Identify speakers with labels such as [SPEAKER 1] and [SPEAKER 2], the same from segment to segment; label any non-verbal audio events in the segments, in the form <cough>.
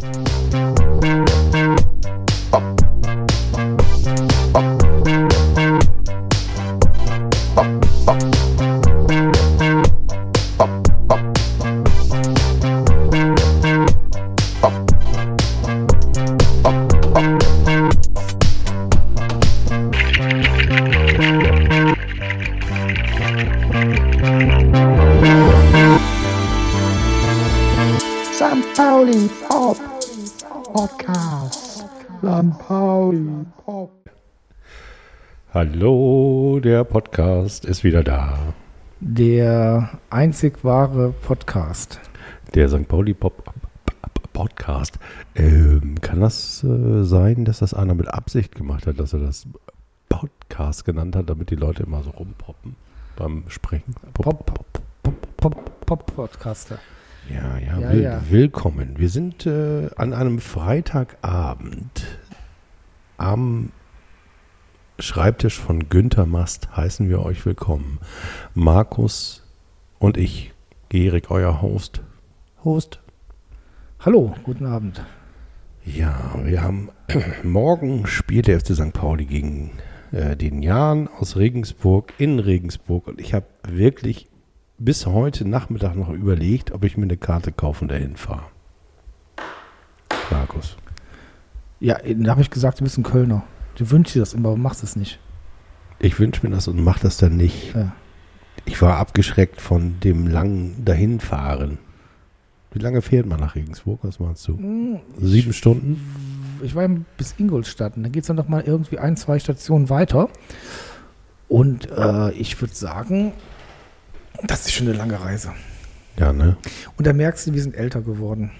[SPEAKER 1] St.
[SPEAKER 2] Hallo, der Podcast ist wieder da.
[SPEAKER 1] Der einzig wahre Podcast.
[SPEAKER 2] Der St. Pauli Pop Podcast. Ähm, kann das äh, sein, dass das einer mit Absicht gemacht hat, dass er das Podcast genannt hat, damit die Leute immer so rumpoppen beim Sprechen?
[SPEAKER 1] Pop, Pop, Pop, Pop, Pop Podcaster.
[SPEAKER 2] Ja, ja,
[SPEAKER 1] Ja,
[SPEAKER 2] will,
[SPEAKER 1] ja.
[SPEAKER 2] willkommen. Wir sind äh, an einem Freitagabend am Schreibtisch von Günther Mast heißen wir euch willkommen. Markus und ich, Gerig, euer Host. Host.
[SPEAKER 1] Hallo, guten Abend.
[SPEAKER 2] Ja, wir haben <clears throat> morgen spielt der FC St. Pauli gegen äh, den Jan aus Regensburg in Regensburg und ich habe wirklich bis heute Nachmittag noch überlegt, ob ich mir eine Karte kaufe und dahin fahre. Markus.
[SPEAKER 1] Ja, da habe ich gesagt, du bist ein Kölner. Du wünschst dir das immer, aber machst es nicht.
[SPEAKER 2] Ich wünsche mir das und mache das dann nicht.
[SPEAKER 1] Ja.
[SPEAKER 2] Ich war abgeschreckt von dem langen Dahinfahren. Wie lange fährt man nach Regensburg? Was meinst du?
[SPEAKER 1] Hm,
[SPEAKER 2] Sieben Stunden?
[SPEAKER 1] Ich war bis Ingolstadt und dann geht es dann noch mal irgendwie ein, zwei Stationen weiter. Und äh, ich würde sagen, das ist schon eine lange Reise.
[SPEAKER 2] Ja, ne?
[SPEAKER 1] Und da merkst du, wir sind älter geworden.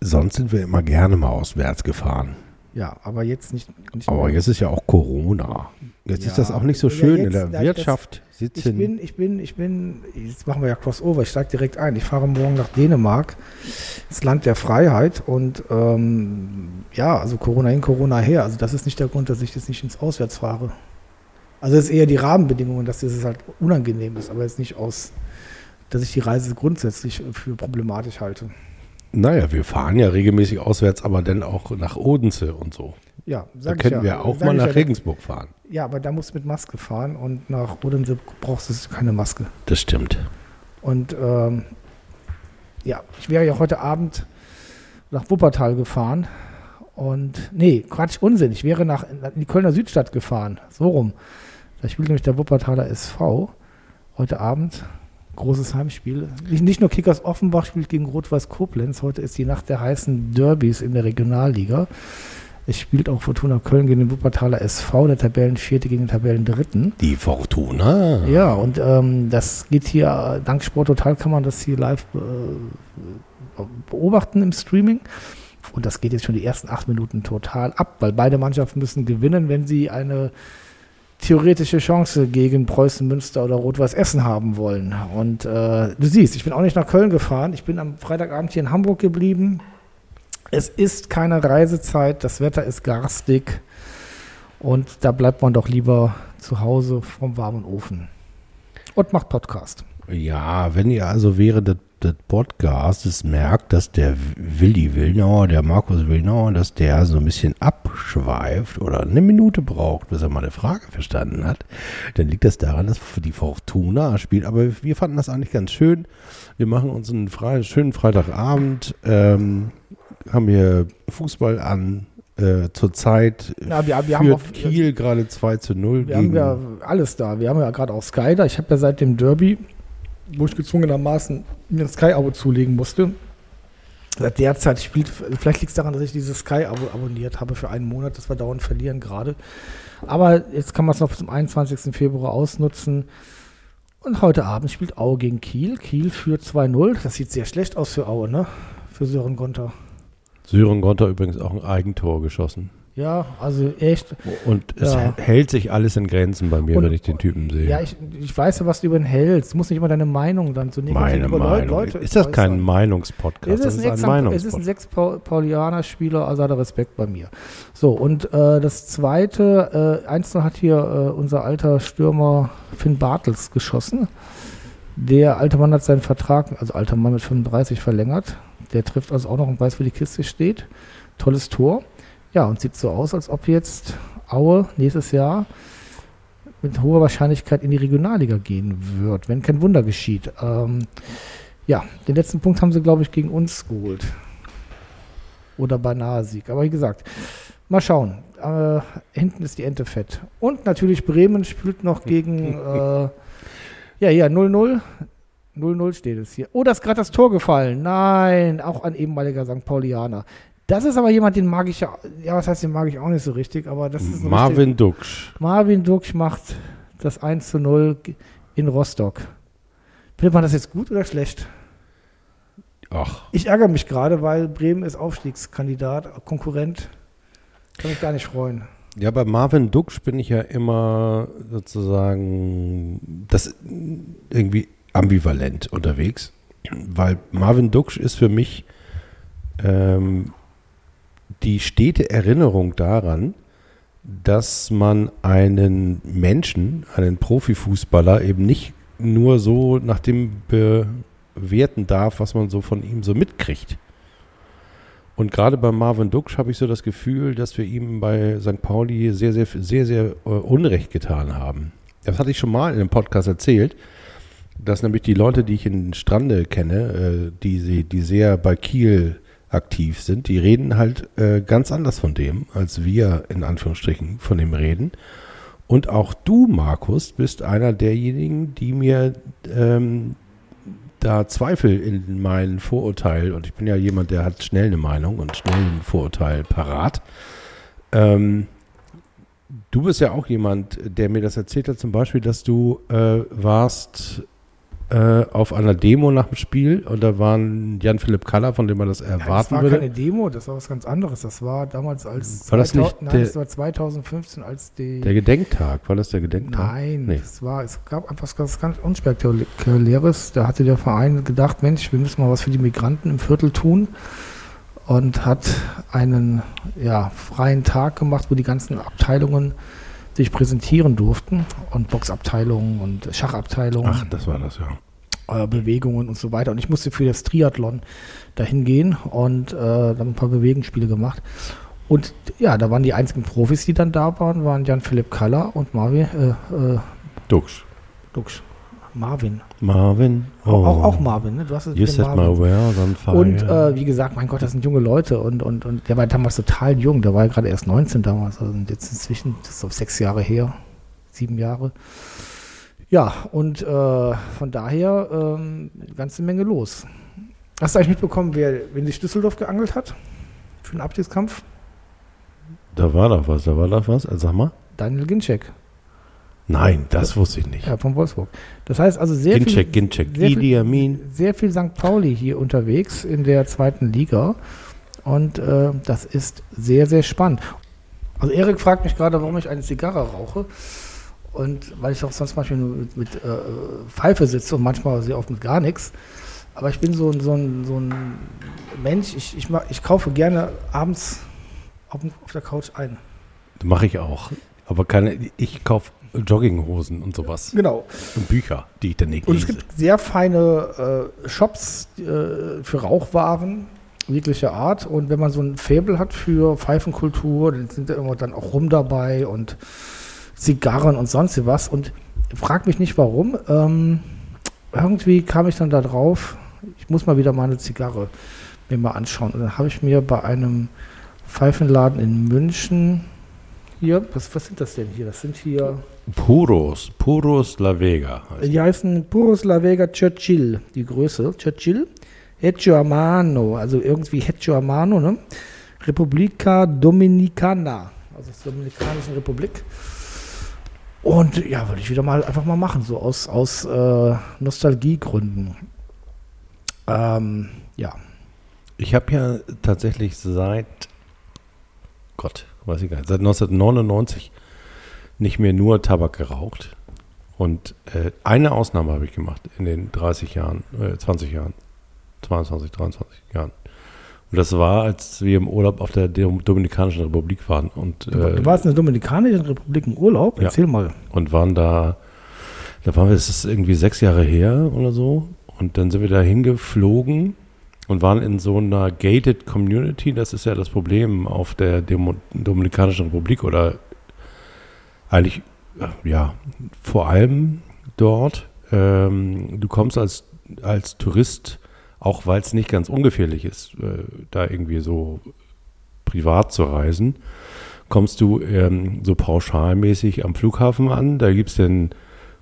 [SPEAKER 2] Sonst sind wir immer gerne mal auswärts gefahren.
[SPEAKER 1] Ja, aber jetzt nicht. nicht
[SPEAKER 2] Aber jetzt ist ja auch Corona. Jetzt
[SPEAKER 1] Ja.
[SPEAKER 2] ist das auch nicht so
[SPEAKER 1] Ja,
[SPEAKER 2] schön.
[SPEAKER 1] jetzt-
[SPEAKER 2] In der
[SPEAKER 1] ja, das-
[SPEAKER 2] Wirtschaft
[SPEAKER 1] Ich
[SPEAKER 2] sitzen.
[SPEAKER 1] bin, ich bin, ich bin, jetzt machen wir ja Crossover, ich steige direkt ein. Ich fahre morgen nach Dänemark, das Land der Freiheit. Und ähm, ja, also Corona hin, Corona her. Also das ist nicht der Grund, dass ich jetzt nicht ins Auswärts fahre. Also es ist eher die Rahmenbedingungen, dass das halt unangenehm ist, aber jetzt nicht aus, dass ich die Reise grundsätzlich für problematisch halte.
[SPEAKER 2] Naja, wir fahren ja regelmäßig auswärts, aber dann auch nach Odense und so.
[SPEAKER 1] Ja,
[SPEAKER 2] Da
[SPEAKER 1] sag ich
[SPEAKER 2] können
[SPEAKER 1] ja.
[SPEAKER 2] wir auch
[SPEAKER 1] Sag
[SPEAKER 2] mal nach
[SPEAKER 1] ja,
[SPEAKER 2] Regensburg fahren.
[SPEAKER 1] Ja, aber da musst du mit Maske fahren und nach Odense brauchst du keine Maske.
[SPEAKER 2] Das stimmt.
[SPEAKER 1] Und ähm, ja, ich wäre ja heute Abend nach Wuppertal gefahren. Und nee, Quatsch, Unsinn. Ich wäre nach in die Kölner Südstadt gefahren. So rum. Da spielt nämlich der Wuppertaler SV heute Abend. Großes Heimspiel. Nicht, nicht nur Kickers Offenbach spielt gegen Rot-Weiß Koblenz. Heute ist die Nacht der heißen Derbys in der Regionalliga. Es spielt auch Fortuna Köln gegen den Wuppertaler SV, der Tabellenvierte gegen den Tabellendritten.
[SPEAKER 2] Die Fortuna.
[SPEAKER 1] Ja, und ähm, das geht hier, dank Sport Total kann man das hier live äh, beobachten im Streaming. Und das geht jetzt schon die ersten acht Minuten total ab, weil beide Mannschaften müssen gewinnen, wenn sie eine theoretische Chance gegen Preußen Münster oder Rot-Weiß Essen haben wollen. Und äh, du siehst, ich bin auch nicht nach Köln gefahren. Ich bin am Freitagabend hier in Hamburg geblieben. Es ist keine Reisezeit, das Wetter ist garstig und da bleibt man doch lieber zu Hause vom warmen Ofen. Und macht Podcast.
[SPEAKER 2] Ja, wenn ihr also während des, des Podcasts merkt, dass der Willi Willnauer, der Markus Willnauer, dass der so ein bisschen abschweift oder eine Minute braucht, bis er mal eine Frage verstanden hat, dann liegt das daran, dass die Fortuna spielt. Aber wir fanden das eigentlich ganz schön. Wir machen uns einen frei, schönen Freitagabend, ähm, haben hier Fußball an. Äh, Zurzeit
[SPEAKER 1] Ja, wir- wir
[SPEAKER 2] führt
[SPEAKER 1] haben auf-
[SPEAKER 2] Kiel gerade 2 zu 0
[SPEAKER 1] Wir haben ja alles da. Wir haben ja gerade auch Sky da. Ich habe ja seit dem Derby, wo ich gezwungenermaßen mir ein Sky-Abo zulegen musste, seit der Zeit spielt, vielleicht liegt es daran, dass ich dieses Sky-Abo abonniert habe für einen Monat, das wir dauernd verlieren gerade. Aber jetzt kann man es noch bis zum 21. Februar ausnutzen. Und heute Abend spielt Aue gegen Kiel. Kiel führt 2-0. Das sieht sehr schlecht aus für Aue, ne? Für Sören Gonter.
[SPEAKER 2] Sören Gonter übrigens auch ein Eigentor geschossen.
[SPEAKER 1] Ja, also echt.
[SPEAKER 2] Und es
[SPEAKER 1] Ja.
[SPEAKER 2] hält sich alles in Grenzen bei mir,
[SPEAKER 1] Und-
[SPEAKER 2] wenn ich den Typen sehe.
[SPEAKER 1] Ja, ich, ich weiß ja, was du über ihn hältst. Du musst nicht immer deine Meinung dann so negativ
[SPEAKER 2] Meine Meinung.
[SPEAKER 1] Leute
[SPEAKER 2] ist das kein. Meinungspodcast?
[SPEAKER 1] Es
[SPEAKER 2] Das
[SPEAKER 1] ist,
[SPEAKER 2] ist
[SPEAKER 1] ein
[SPEAKER 2] ein
[SPEAKER 1] Ex- es ist ein
[SPEAKER 2] Meinungspodcast.
[SPEAKER 1] Sechs-Paulaner-Spieler, also hat er Respekt bei mir. So, und äh, das zweite, äh, einzeln hat hier äh, unser alter Stürmer Finn Bartels geschossen. Der alte Mann hat seinen Vertrag, also alter Mann mit 35, verlängert. Der trifft also auch noch und weiß, wo die Kiste steht. Tolles Tor. Ja, und sieht so aus, als ob jetzt Aue nächstes Jahr mit hoher Wahrscheinlichkeit in die Regionalliga gehen wird, wenn kein Wunder geschieht. Ähm, ja, den letzten Punkt haben sie, glaube ich, gegen uns geholt. Oder beinahe Sieg. Aber wie gesagt, mal schauen. Äh, hinten ist die Ente fett. Und natürlich Bremen spielt noch <laughs> gegen, äh, ja, ja, 0-0. 0-0 steht es hier. Oh, da ist gerade das Tor gefallen. Nein, auch ein ehemaliger St. Paulianer. Das ist aber jemand, den mag ich ja, ja, was heißt, den mag ich auch nicht so richtig, aber das ist
[SPEAKER 2] Marvin Duksch.
[SPEAKER 1] Marvin Duksch macht das 1 zu 0 in Rostock. Findet man das jetzt gut oder schlecht?
[SPEAKER 2] Ach,
[SPEAKER 1] Ich ärgere mich gerade, weil Bremen ist Aufstiegskandidat, Konkurrent. Kann mich gar nicht freuen.
[SPEAKER 2] ja, bei Marvin Duksch bin ich ja immer sozusagen das irgendwie ambivalent unterwegs, weil Marvin Duksch ist für mich ähm, die stete Erinnerung daran, dass man einen Menschen, einen Profifußballer eben nicht nur so nach dem bewerten darf, was man so von ihm so mitkriegt. Und gerade bei Marvin Duksch habe ich so das Gefühl, dass wir ihm bei St. Pauli sehr, sehr, sehr, sehr äh, Unrecht getan haben. Das hatte ich schon mal in einem Podcast erzählt, dass nämlich die Leute, die ich in Strande kenne, äh, die, die sehr bei Kiel aktiv sind, die reden halt äh, ganz anders von dem, als wir in Anführungsstrichen von dem reden. Und auch du, Markus, bist einer derjenigen, die mir ähm, da Zweifel in meinen Vorurteil, und ich bin ja jemand, der hat schnell eine Meinung und schnell ein Vorurteil parat. Ähm, du bist ja auch jemand, der mir das erzählt hat, zum Beispiel, dass du äh, warst äh, auf einer Demo nach dem Spiel und da waren Jan-Philipp Kaller, von dem man das
[SPEAKER 1] Ja, das
[SPEAKER 2] erwarten
[SPEAKER 1] war
[SPEAKER 2] würde.
[SPEAKER 1] keine Demo, das war was ganz anderes. Das war damals als
[SPEAKER 2] War das nicht
[SPEAKER 1] nein,
[SPEAKER 2] der-
[SPEAKER 1] das war 2015 als die
[SPEAKER 2] Der Gedenktag, war das der Gedenktag?
[SPEAKER 1] Nein,
[SPEAKER 2] Nee.
[SPEAKER 1] es war, es gab einfach was ganz unspektakuläres. Da hatte der Verein gedacht, Mensch, wir müssen mal was für die Migranten im Viertel tun und hat einen ja, freien Tag gemacht, wo die ganzen Abteilungen sich präsentieren durften und Boxabteilungen und Schachabteilungen,
[SPEAKER 2] Ach, das war das, ja.
[SPEAKER 1] äh, Bewegungen und so weiter. Und ich musste für das Triathlon dahin gehen und äh, dann ein paar Bewegungsspiele gemacht. Und ja, da waren die einzigen Profis, die dann da waren, waren Jan-Philipp Kaller und Marvin, äh, äh,
[SPEAKER 2] Dux.
[SPEAKER 1] Dux. Marvin.
[SPEAKER 2] Marvin. Oh.
[SPEAKER 1] Auch, auch Marvin, ne? Du hast es
[SPEAKER 2] You set
[SPEAKER 1] Marvin.
[SPEAKER 2] my world on fire.
[SPEAKER 1] Und äh, wie gesagt, mein Gott, das sind junge Leute und, und, und der war damals total jung, der war ja gerade erst 19 damals, also jetzt inzwischen, das ist so sechs Jahre her, sieben Jahre. Ja, und äh, von daher ähm, eine ganze Menge los. Hast du eigentlich mitbekommen, wer wen sich Düsseldorf geangelt hat für den Abstiegskampf?
[SPEAKER 2] da war doch was, da war doch was. Also, sag mal.
[SPEAKER 1] Daniel Ginczek,
[SPEAKER 2] Nein, das wusste ich nicht.
[SPEAKER 1] ja, von Wolfsburg. Das heißt also sehr
[SPEAKER 2] Ginczek,
[SPEAKER 1] viel,
[SPEAKER 2] Ginczek,
[SPEAKER 1] sehr
[SPEAKER 2] Idi Amin.
[SPEAKER 1] sehr viel St. Pauli hier unterwegs in der zweiten Liga. Und äh, das ist sehr, sehr spannend. Also Erik fragt mich gerade, warum ich eine Zigarre rauche. Und weil ich auch sonst manchmal nur mit, mit äh, Pfeife sitze und manchmal sehr oft mit gar nichts. Aber ich bin so, ein- so, ein, so ein Mensch, ich, ich, mag, ich kaufe gerne abends auf, auf der Couch ein.
[SPEAKER 2] Mache ich auch. Aber keine, ich kaufe Jogginghosen und sowas.
[SPEAKER 1] Genau.
[SPEAKER 2] Und Bücher, die ich dann nicht
[SPEAKER 1] Und es
[SPEAKER 2] lese.
[SPEAKER 1] gibt sehr feine äh, Shops äh, für Rauchwaren jeglicher Art. Und wenn man so ein Faible hat für Pfeifenkultur, dann sind da immer dann auch Rum dabei und Zigarren und sonst was. Und frag mich nicht warum. Ähm, irgendwie kam ich dann da drauf, ich muss mal wieder mal eine Zigarre mir mal anschauen. Und dann habe ich mir bei einem Pfeifenladen in München hier, was, was sind das denn hier? Das sind hier.
[SPEAKER 2] Puros, Puros La Vega. heißt
[SPEAKER 1] Die heißen Puros La Vega Churchill, die Größe. Churchill. Hecho a mano, also irgendwie Hecho a mano, ne? Republica Dominicana, also der Dominikanischen Republik. Und ja, würde ich wieder mal einfach mal machen, so aus, aus äh, Nostalgiegründen. Ähm, ja.
[SPEAKER 2] Ich habe ja tatsächlich seit Gott, weiß ich gar nicht, seit 1999 nicht mehr nur Tabak geraucht. Und äh, eine Ausnahme habe ich gemacht in den 30 Jahren, äh, 20 Jahren, 22, 23 Jahren. Und das war, als wir im Urlaub auf der Dom- Dominikanischen Republik waren und,
[SPEAKER 1] Du,
[SPEAKER 2] äh,
[SPEAKER 1] du warst in der Dominikanischen Republik im Urlaub,
[SPEAKER 2] Ja.
[SPEAKER 1] erzähl mal.
[SPEAKER 2] und waren da, da waren wir, das ist irgendwie sechs Jahre her oder so. Und dann sind wir da hingeflogen und waren in so einer gated Community. Das ist ja das Problem auf der Demo Dominikanischen Republik oder eigentlich, ja, vor allem dort. Ähm, du kommst als, als Tourist, auch weil es nicht ganz ungefährlich ist, äh, da irgendwie so privat zu reisen, kommst du ähm, so pauschalmäßig am Flughafen an. Da gibt es dann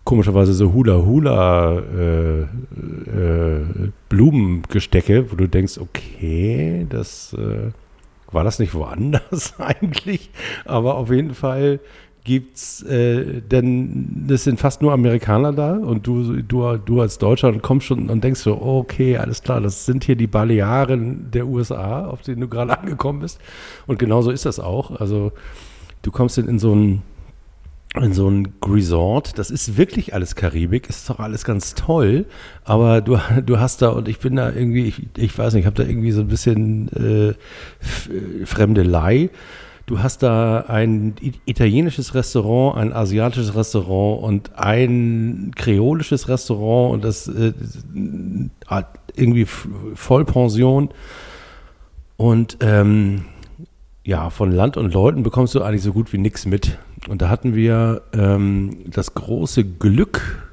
[SPEAKER 2] komischerweise so Hula-Hula äh, äh, wo du denkst, okay, das äh, war das nicht woanders <laughs> eigentlich, aber auf jeden Fall gibt's, äh, denn es sind fast nur Amerikaner da und du, du, du als Deutscher kommst schon und denkst so, okay, alles klar, das sind hier die Balearen der USA, auf denen du gerade <laughs> angekommen bist. Und genauso ist das auch. Also du kommst in, in so ein in so ein Resort, das ist wirklich alles Karibik, ist doch alles ganz toll, aber du, du hast da, und ich bin da irgendwie, ich, ich weiß nicht, ich habe da irgendwie so ein bisschen äh, Fremdelei. Du hast da ein italienisches Restaurant, ein asiatisches Restaurant und ein kreolisches Restaurant und das äh, irgendwie Vollpension. Und ähm, ja, von Land und Leuten bekommst du eigentlich so gut wie nichts mit. Und da hatten wir ähm, das große Glück,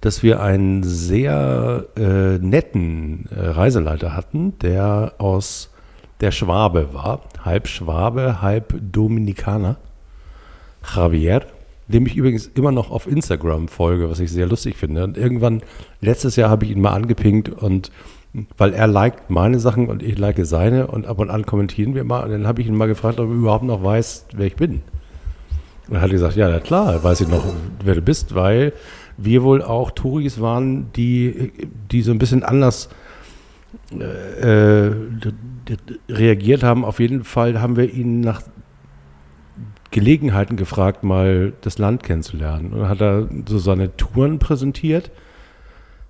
[SPEAKER 2] dass wir einen sehr äh, netten äh, Reiseleiter hatten, der aus der Schwabe war, halb Schwabe, halb Dominikaner, Javier, dem ich übrigens immer noch auf Instagram folge, was ich sehr lustig finde. Und irgendwann, letztes Jahr habe ich ihn mal angepinkt und weil er liked meine Sachen und ich like seine und ab und an kommentieren wir mal. Und dann habe ich ihn mal gefragt, ob er überhaupt noch weiß, wer ich bin. Und er hat gesagt, ja, klar, weiß ich noch, wer du bist, weil wir wohl auch Touris waren, die, die so ein bisschen anders äh, reagiert haben. Auf jeden Fall haben wir ihn nach Gelegenheiten gefragt, mal das Land kennenzulernen. Und dann hat er so seine Touren präsentiert,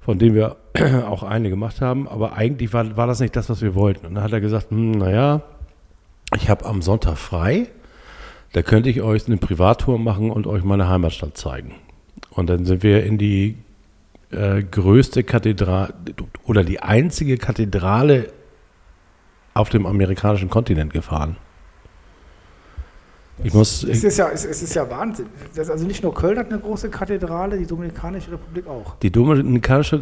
[SPEAKER 2] von denen wir <clears throat> auch eine gemacht haben. Aber eigentlich war, war das nicht das, was wir wollten. Und dann hat er gesagt, hm, naja, ich habe am Sonntag frei. Da könnte ich euch eine Privattour machen und euch meine Heimatstadt zeigen. Und dann sind wir in die äh, größte Kathedrale oder die einzige Kathedrale auf dem amerikanischen Kontinent gefahren.
[SPEAKER 1] Ich muss, es, ist ja, es, ist ja Wahnsinn. Das also nicht nur Köln hat eine große Kathedrale, die Dominikanische Republik auch.
[SPEAKER 2] Die Dominikanische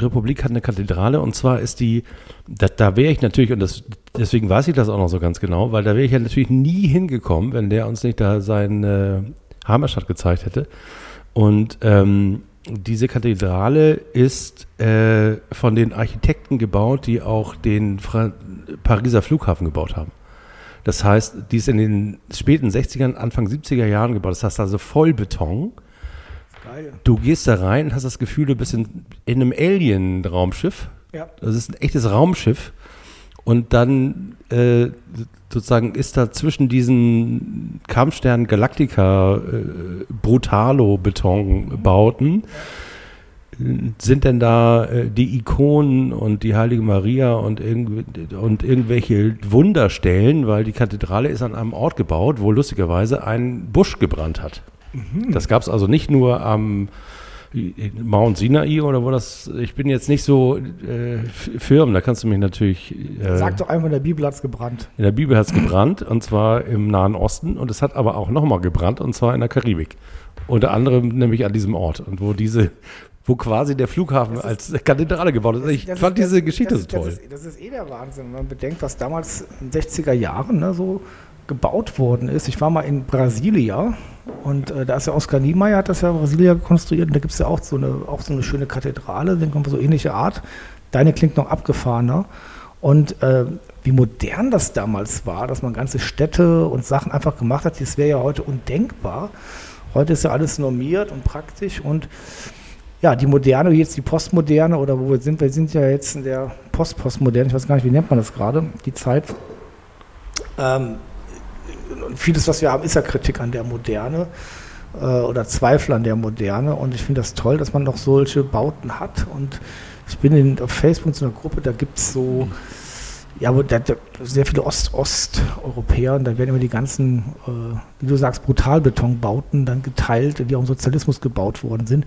[SPEAKER 2] Republik hat eine Kathedrale und zwar ist die, da, da wäre ich natürlich, und das, deswegen weiß ich das auch noch so ganz genau, weil da wäre ich ja natürlich nie hingekommen, wenn der uns nicht da seine Heimatstadt gezeigt hätte. Und ähm, diese Kathedrale ist äh, von den Architekten gebaut, die auch den Fra Pariser Flughafen gebaut haben. Das heißt, die ist in den späten 60ern, Anfang 70er Jahren gebaut. Das heißt also Vollbeton. Geil. Du gehst da rein und hast das Gefühl, du bist in, in einem Alien-Raumschiff. Ja. Das ist ein echtes Raumschiff. Und dann äh, sozusagen ist da zwischen diesen Kampfsternen Galactica äh, Brutalo-Betonbauten. Ja sind denn da äh, die Ikonen und die Heilige Maria und, irg und irgendwelche Wunderstellen, weil die Kathedrale ist an einem Ort gebaut, wo lustigerweise ein Busch gebrannt hat. Mhm. Das gab es also nicht nur am Mount Sinai oder wo das, ich bin jetzt nicht so äh, firm, da kannst du mich natürlich.
[SPEAKER 1] Äh, Sag doch einfach, in der Bibel hat es gebrannt.
[SPEAKER 2] In der Bibel hat es gebrannt und zwar im Nahen Osten und es hat aber auch nochmal gebrannt und zwar in der Karibik. Unter anderem nämlich an diesem Ort und wo diese wo quasi der Flughafen ist, als Kathedrale gebaut ist. Ich fand ist, diese Geschichte
[SPEAKER 1] das,
[SPEAKER 2] so toll.
[SPEAKER 1] Das ist, das ist, eh der Wahnsinn, wenn man bedenkt, was damals in den 60er Jahren ne, so gebaut worden ist. Ich war mal in Brasilia und äh, da ist ja Oskar Niemeyer, hat das ja Brasilia konstruiert und da gibt es ja auch so, eine, auch so eine schöne Kathedrale, denke mal so ähnliche Art. Deine klingt noch abgefahrener. Und äh, wie modern das damals war, dass man ganze Städte und Sachen einfach gemacht hat, das wäre ja heute undenkbar. Heute ist ja alles normiert und praktisch und ja, die Moderne, jetzt die Postmoderne oder wo wir sind, wir sind ja jetzt in der Post-Postmoderne, ich weiß gar nicht, wie nennt man das gerade, die Zeit. Ähm, vieles, was wir haben, ist ja Kritik an der Moderne äh, oder Zweifel an der Moderne und ich finde das toll, dass man noch solche Bauten hat und ich bin in, auf Facebook so einer Gruppe, da gibt es so Ja, aber da, da, sehr viele Ost Osteuropäer, und da werden immer die ganzen, äh, wie du sagst, Brutalbetonbauten dann geteilt, die auch im Sozialismus gebaut worden sind.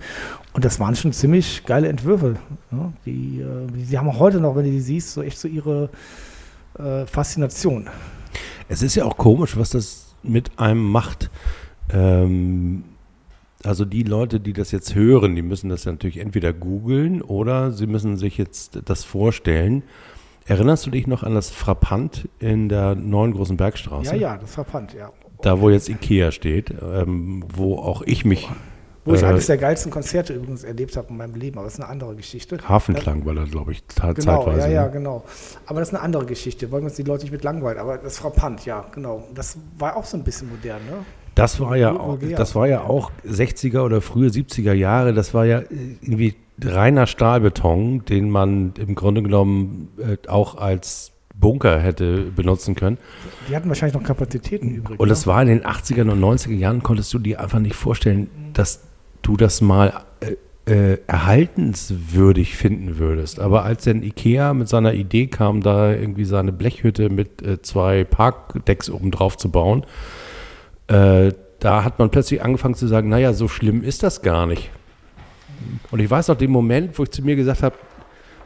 [SPEAKER 1] Und das waren schon ziemlich geile Entwürfe. Ne? Die, äh, die haben auch heute noch, wenn du die siehst, so echt so ihre äh, Faszination.
[SPEAKER 2] Es ist ja auch komisch, was das mit einem macht. Ähm, also die Leute, die das jetzt hören, die müssen das ja natürlich entweder googeln oder sie müssen sich jetzt das vorstellen. Erinnerst du dich noch an das Frappant in der neuen großen Bergstraße?
[SPEAKER 1] Ja, ja, das Frappant, ja.
[SPEAKER 2] Da, wo jetzt Ikea steht, ähm, wo auch ich mich.
[SPEAKER 1] Wo ich äh, eines der geilsten Konzerte übrigens erlebt habe in meinem Leben, aber das ist eine andere Geschichte.
[SPEAKER 2] Hafenklang war da, glaube ich,
[SPEAKER 1] genau, zeitweise. Ja, ja, genau. Aber das ist eine andere Geschichte, wollen wir uns die Leute nicht mit langweilen. Aber das Frappant, ja, genau. Das war auch so ein bisschen modern, ne?
[SPEAKER 2] Das war ja auch, das war ja auch 60er oder frühe 70er Jahre. Das war ja irgendwie reiner Stahlbeton, den man im Grunde genommen äh, auch als Bunker hätte benutzen können.
[SPEAKER 1] Die hatten wahrscheinlich noch Kapazitäten übrig.
[SPEAKER 2] Und das ne? war in den 80er und 90er Jahren, konntest du dir einfach nicht vorstellen, dass du das mal äh, äh, erhaltenswürdig finden würdest. Aber als dann Ikea mit seiner Idee kam, da irgendwie seine Blechhütte mit äh, zwei Parkdecks oben drauf zu bauen, äh, da hat man plötzlich angefangen zu sagen, naja, so schlimm ist das gar nicht. Und ich weiß noch den Moment, wo ich zu mir gesagt habe,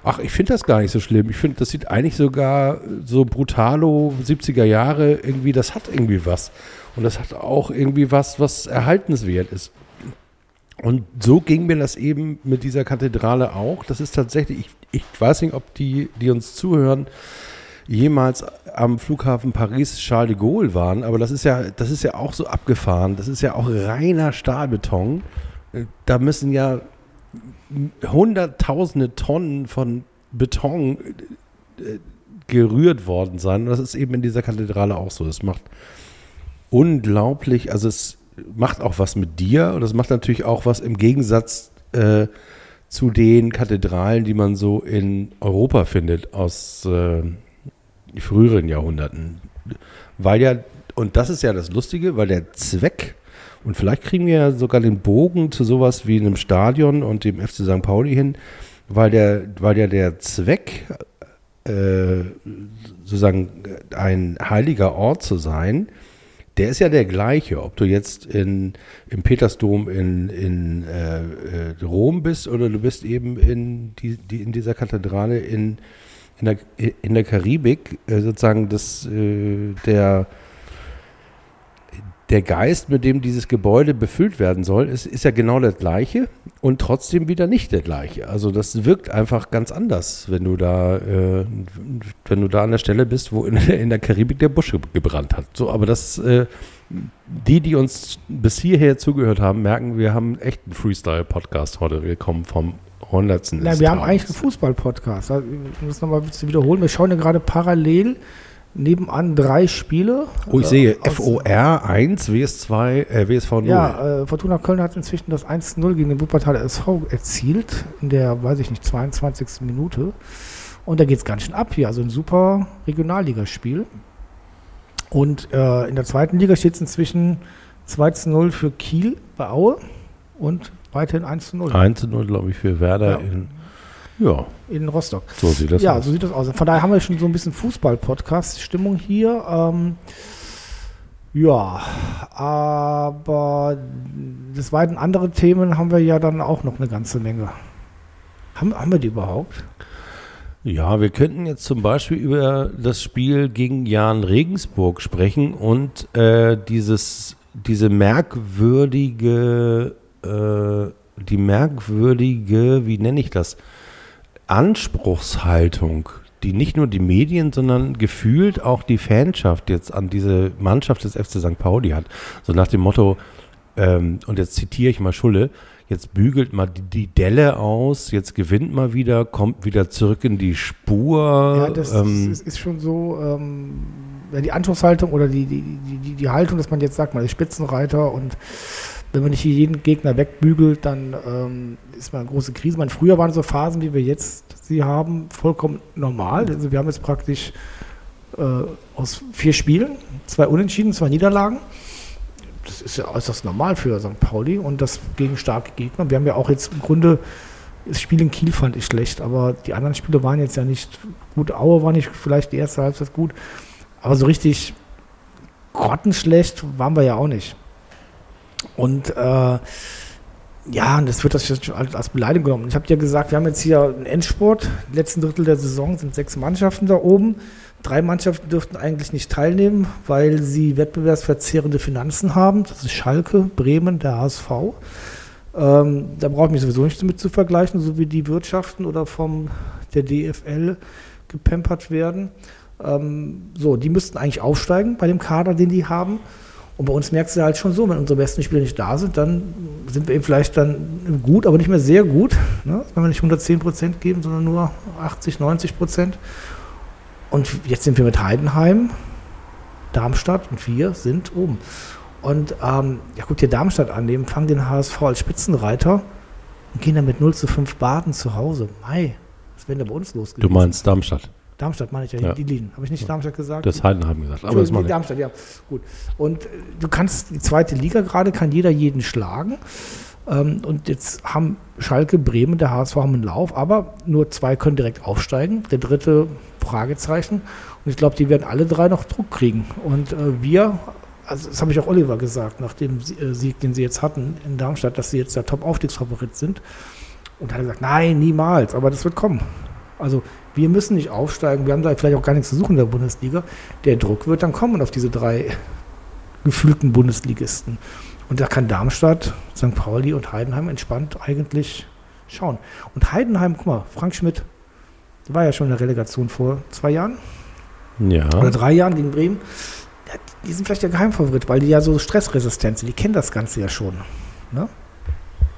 [SPEAKER 2] ach, ich finde das gar nicht so schlimm. Ich finde, das sieht eigentlich sogar so brutalo 70er Jahre irgendwie, das hat irgendwie was. Und das hat auch irgendwie was, was erhaltenswert ist. Und so ging mir das eben mit dieser Kathedrale auch. Das ist tatsächlich, ich, ich weiß nicht, ob die, die uns zuhören, jemals am Flughafen Paris Charles de Gaulle waren, aber das ist ja, das ist ja auch so abgefahren. Das ist ja auch reiner Stahlbeton. Da müssen ja hunderttausende Tonnen von Beton äh, gerührt worden sein. Und das ist eben in dieser Kathedrale auch so. Das macht unglaublich, also es macht auch was mit dir und es macht natürlich auch was im Gegensatz äh, zu den Kathedralen, die man so in Europa findet aus äh, früheren Jahrhunderten. Weil ja, und das ist ja das Lustige, weil der Zweck und vielleicht kriegen wir ja sogar den Bogen zu sowas wie einem Stadion und dem FC St. Pauli hin, weil der, weil ja der Zweck, äh, sozusagen ein heiliger Ort zu sein, der ist ja der gleiche, ob du jetzt in, im Petersdom in, in äh, äh Rom bist oder du bist eben in, die, die, in dieser Kathedrale in, in, der, in der Karibik, äh, sozusagen das, äh, der der Geist, mit dem dieses Gebäude befüllt werden soll, ist, ist ja genau das gleiche und trotzdem wieder nicht der gleiche. Also das wirkt einfach ganz anders, wenn du da, äh, wenn du da an der Stelle bist, wo in, <laughs> in der Karibik der Busch gebrannt hat. So, aber das, äh, die, die uns bis hierher zugehört haben, merken, wir haben echt einen Freestyle-Podcast heute. Wir kommen vom 100.
[SPEAKER 1] Na, wir haben eigentlich einen Fußball-Podcast. Ich muss nochmal wiederholen. Wir schauen ja gerade parallel nebenan drei Spiele.
[SPEAKER 2] Oh, ich sehe äh, FOR 1, WS2, äh, WSV 0.
[SPEAKER 1] Ja, äh, Fortuna Köln hat inzwischen das 1-0 gegen den Wuppertaler SV erzielt, in der, weiß ich nicht, 22. Minute. Und da geht es ganz schön ab hier. Also ein super Regionalligaspiel. Und äh, in der zweiten Liga steht es inzwischen 2-0 für Kiel bei Aue und weiterhin 1-0.
[SPEAKER 2] 1-0, glaube ich, für Werder
[SPEAKER 1] ja.
[SPEAKER 2] in ja.
[SPEAKER 1] In Rostock.
[SPEAKER 2] So sieht das
[SPEAKER 1] ja,
[SPEAKER 2] aus.
[SPEAKER 1] Ja, so sieht das aus. Von daher haben wir schon so ein bisschen Fußball-Podcast-Stimmung hier. Ähm, ja, aber des Weiteren andere Themen haben wir ja dann auch noch eine ganze Menge. Haben, haben wir die überhaupt?
[SPEAKER 2] Ja, wir könnten jetzt zum Beispiel über das Spiel gegen Jan Regensburg sprechen und äh, dieses, diese merkwürdige, äh, die merkwürdige, wie nenne ich das? Anspruchshaltung, die nicht nur die Medien, sondern gefühlt auch die Fanschaft jetzt an diese Mannschaft des FC St. Pauli hat. So nach dem Motto, ähm, und jetzt zitiere ich mal Schulle, jetzt bügelt mal die, die, Delle aus, jetzt gewinnt mal wieder, kommt wieder zurück in die Spur.
[SPEAKER 1] Ja, das, ähm, ist, ist, schon so, ähm, die Anspruchshaltung oder die, die, die, die Haltung, dass man jetzt sagt, man ist Spitzenreiter und wenn man nicht jeden Gegner wegbügelt, dann ähm, ist man eine große Krise. Man, früher waren so Phasen, wie wir jetzt sie haben, vollkommen normal. Also wir haben jetzt praktisch äh, aus vier Spielen, zwei Unentschieden, zwei Niederlagen. Das ist ja äußerst normal für St. Pauli und das gegen starke Gegner. Wir haben ja auch jetzt im Grunde Das Spiel in Kiel fand ich schlecht, aber die anderen Spiele waren jetzt ja nicht gut. Aue war nicht vielleicht die erste Halbzeit gut, aber so richtig grottenschlecht waren wir ja auch nicht. Und äh, ja, und das wird das schon als Beleidigung genommen. Ich habe dir gesagt, wir haben jetzt hier einen Endsport. Im letzten Drittel der Saison sind sechs Mannschaften da oben. Drei Mannschaften dürften eigentlich nicht teilnehmen, weil sie wettbewerbsverzehrende Finanzen haben. Das ist Schalke, Bremen, der HSV. Ähm, da brauche ich mich sowieso nicht damit zu vergleichen, so wie die Wirtschaften oder vom der DFL gepempert werden. Ähm, so, die müssten eigentlich aufsteigen bei dem Kader, den die haben. Und bei uns merkst du halt schon so, wenn unsere besten Spieler nicht da sind, dann sind wir eben vielleicht dann gut, aber nicht mehr sehr gut. Ne? Wenn wir nicht 110 Prozent geben, sondern nur 80, 90 Prozent. Und jetzt sind wir mit Heidenheim, Darmstadt und wir sind oben. Und ähm, ja, guck dir Darmstadt an, die empfangen den HSV als Spitzenreiter und gehen dann mit 0 zu 5 baden zu Hause. Mai, was wäre denn da bei uns los
[SPEAKER 2] gewesen? Du meinst Darmstadt?
[SPEAKER 1] Darmstadt meine ich ja, ja. die Lieden. Habe ich nicht Darmstadt gesagt?
[SPEAKER 2] Das Heidenheim gesagt. Aber das
[SPEAKER 1] die Darmstadt, ja. Gut. Und äh, du kannst, die zweite Liga gerade, kann jeder jeden schlagen. Ähm, und jetzt haben Schalke, Bremen, der HSV haben einen Lauf, aber nur zwei können direkt aufsteigen. Der dritte Fragezeichen. Und ich glaube, die werden alle drei noch Druck kriegen. Und äh, wir, also das habe ich auch Oliver gesagt, nach dem äh, Sieg, den sie jetzt hatten in Darmstadt, dass sie jetzt der Top-Aufstiegsfavorit sind. Und er hat gesagt, nein, niemals, aber das wird kommen. Also wir müssen nicht aufsteigen, wir haben da vielleicht auch gar nichts zu suchen in der Bundesliga. Der Druck wird dann kommen auf diese drei <laughs> gefühlten Bundesligisten. Und da kann Darmstadt, St. Pauli und Heidenheim entspannt eigentlich schauen. Und Heidenheim, guck mal, Frank Schmidt, war ja schon in der Relegation vor zwei Jahren.
[SPEAKER 2] Ja.
[SPEAKER 1] Oder drei Jahren gegen Bremen. Die sind vielleicht der Geheimfavorit, weil die ja so stressresistent sind. Die kennen das Ganze ja schon. Ne?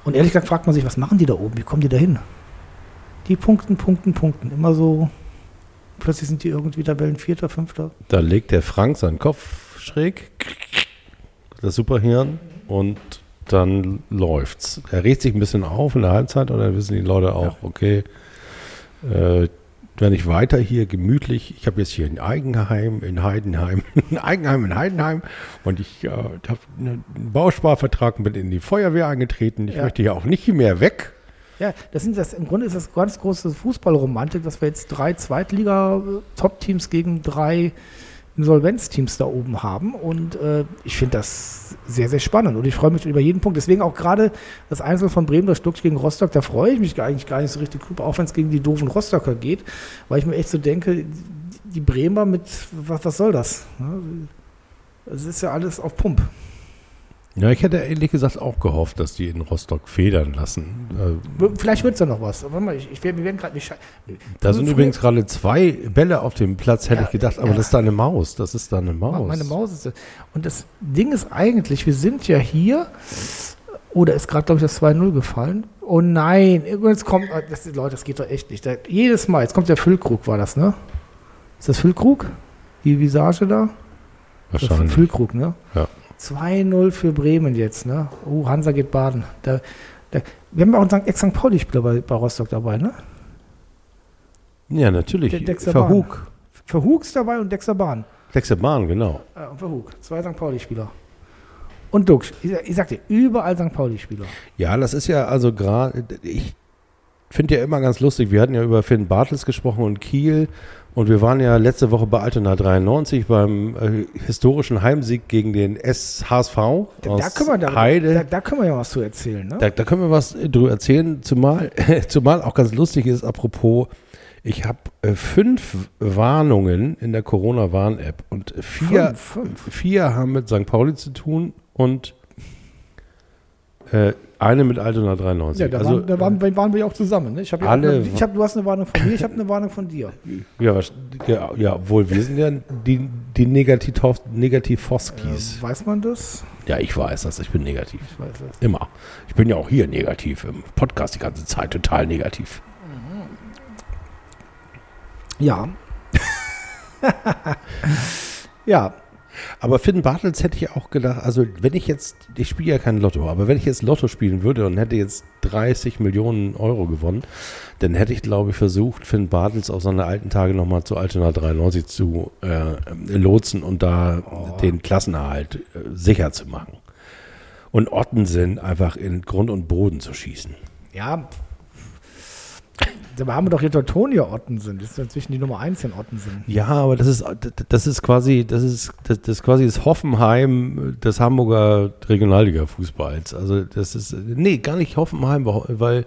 [SPEAKER 1] Und ehrlich gesagt fragt man sich, was machen die da oben? Wie kommen die da hin? Die punkten, punkten, punkten. Immer so. Plötzlich sind die irgendwie Tabellen Vierter, Fünfter.
[SPEAKER 2] Da legt der Frank seinen Kopf schräg. Das Superhirn und dann läuft's. Er regt sich ein bisschen auf in der Halbzeit und dann wissen die Leute auch, ja. okay, äh, wenn ich weiter hier gemütlich, ich habe jetzt hier ein Eigenheim in Heidenheim, <laughs> ein Eigenheim in Heidenheim und ich äh, habe einen Bausparvertrag mit in die Feuerwehr eingetreten. Ich ja. möchte hier auch nicht mehr weg.
[SPEAKER 1] Ja, das sind das, im Grunde ist das ganz große Fußballromantik, dass wir jetzt drei Zweitliga-Top-Teams gegen drei Insolvenzteams da oben haben. Und äh, ich finde das sehr, sehr spannend. Und ich freue mich über jeden Punkt. Deswegen auch gerade das Einzel von Bremen, das Stuck gegen Rostock, da freue ich mich eigentlich gar nicht so richtig drüber, auch wenn es gegen die doofen Rostocker geht, weil ich mir echt so denke, die Bremer mit, was, was soll das? Es ist ja alles auf Pump.
[SPEAKER 2] Ja, ich hätte ehrlich gesagt auch gehofft, dass die in Rostock federn lassen.
[SPEAKER 1] Äh, Vielleicht wird es ja noch was. Warte mal, ich, ich, wir werden gerade nicht.
[SPEAKER 2] Da sind übrigens gerade zwei Bälle auf dem Platz, hätte ja, ich gedacht, aber ja. das ist da eine Maus. Das ist da eine Maus.
[SPEAKER 1] Meine Maus ist das. Und das Ding ist eigentlich, wir sind ja hier. Oder oh, ist gerade, glaube ich, das 2-0 gefallen? Oh nein, jetzt kommt. Ah, das, Leute, das geht doch echt nicht. Da, jedes Mal, jetzt kommt der Füllkrug, war das, ne? Ist das Füllkrug? Die Visage da?
[SPEAKER 2] Wahrscheinlich.
[SPEAKER 1] Füllkrug, ne?
[SPEAKER 2] Ja.
[SPEAKER 1] 2-0 für Bremen jetzt, ne? Oh, Hansa geht baden. Da, da, wir haben auch einen Ex-St. Pauli-Spieler bei, bei Rostock dabei, ne?
[SPEAKER 2] Ja, natürlich.
[SPEAKER 1] Dexter Verhug. Verhug ist dabei und Dexter Bahn.
[SPEAKER 2] Dexter Bahn, genau.
[SPEAKER 1] Ja, und Verhug. Zwei St. Pauli-Spieler. Und Dux. Ich, ich sag dir, überall St. Pauli-Spieler.
[SPEAKER 2] Ja, das ist ja also gerade, ich finde ja immer ganz lustig, wir hatten ja über Finn Bartels gesprochen und Kiel und wir waren ja letzte Woche bei Altona 93 beim äh, historischen Heimsieg gegen den SHSV
[SPEAKER 1] da, da, können wir da, Heide. Da, da, können wir ja was zu erzählen. Ne?
[SPEAKER 2] Da, da, können wir was drüber erzählen, zumal, <laughs> zumal auch ganz lustig ist, apropos, ich habe äh, fünf Warnungen in der Corona-Warn-App und vier, fünf, fünf. vier haben mit St. Pauli zu tun und äh, eine mit Altona 93.
[SPEAKER 1] Ja, da, also, waren, da waren, waren, wir auch zusammen. Ne? Ich hab
[SPEAKER 2] alle,
[SPEAKER 1] ich hab, du hast eine Warnung von mir, ich habe eine Warnung von dir.
[SPEAKER 2] Ja, ja, ja, obwohl wir sind ja die, die Negativ Negativ-Foskis.
[SPEAKER 1] Äh, weiß man das?
[SPEAKER 2] Ja, ich weiß das. Ich bin negativ.
[SPEAKER 1] Ich weiß das.
[SPEAKER 2] Immer. Ich bin ja auch hier negativ im Podcast die ganze Zeit total negativ.
[SPEAKER 1] Ja. <laughs> ja,
[SPEAKER 2] aber Finn Bartels hätte ich auch gedacht, also wenn ich jetzt, ich spiele ja kein Lotto, aber wenn ich jetzt Lotto spielen würde und hätte jetzt 30 Millionen Euro gewonnen, dann hätte ich, glaube ich, versucht, Finn Bartels auf seine alten Tage nochmal zu Altona 93 zu äh, lotsen und da oh. den Klassenerhalt äh, sicher zu machen. Und Ottensen einfach in Grund und Boden zu schießen.
[SPEAKER 1] Ja, Dabei haben wir doch hier Teutonia Ottensen. Das ist inzwischen die Nummer 1 in Ottensen.
[SPEAKER 2] Ja, aber das ist, das ist quasi, das ist, das, das quasi das Hoffenheim des Hamburger Regionalliga-Fußballs. Also das ist, nee, gar nicht Hoffenheim, weil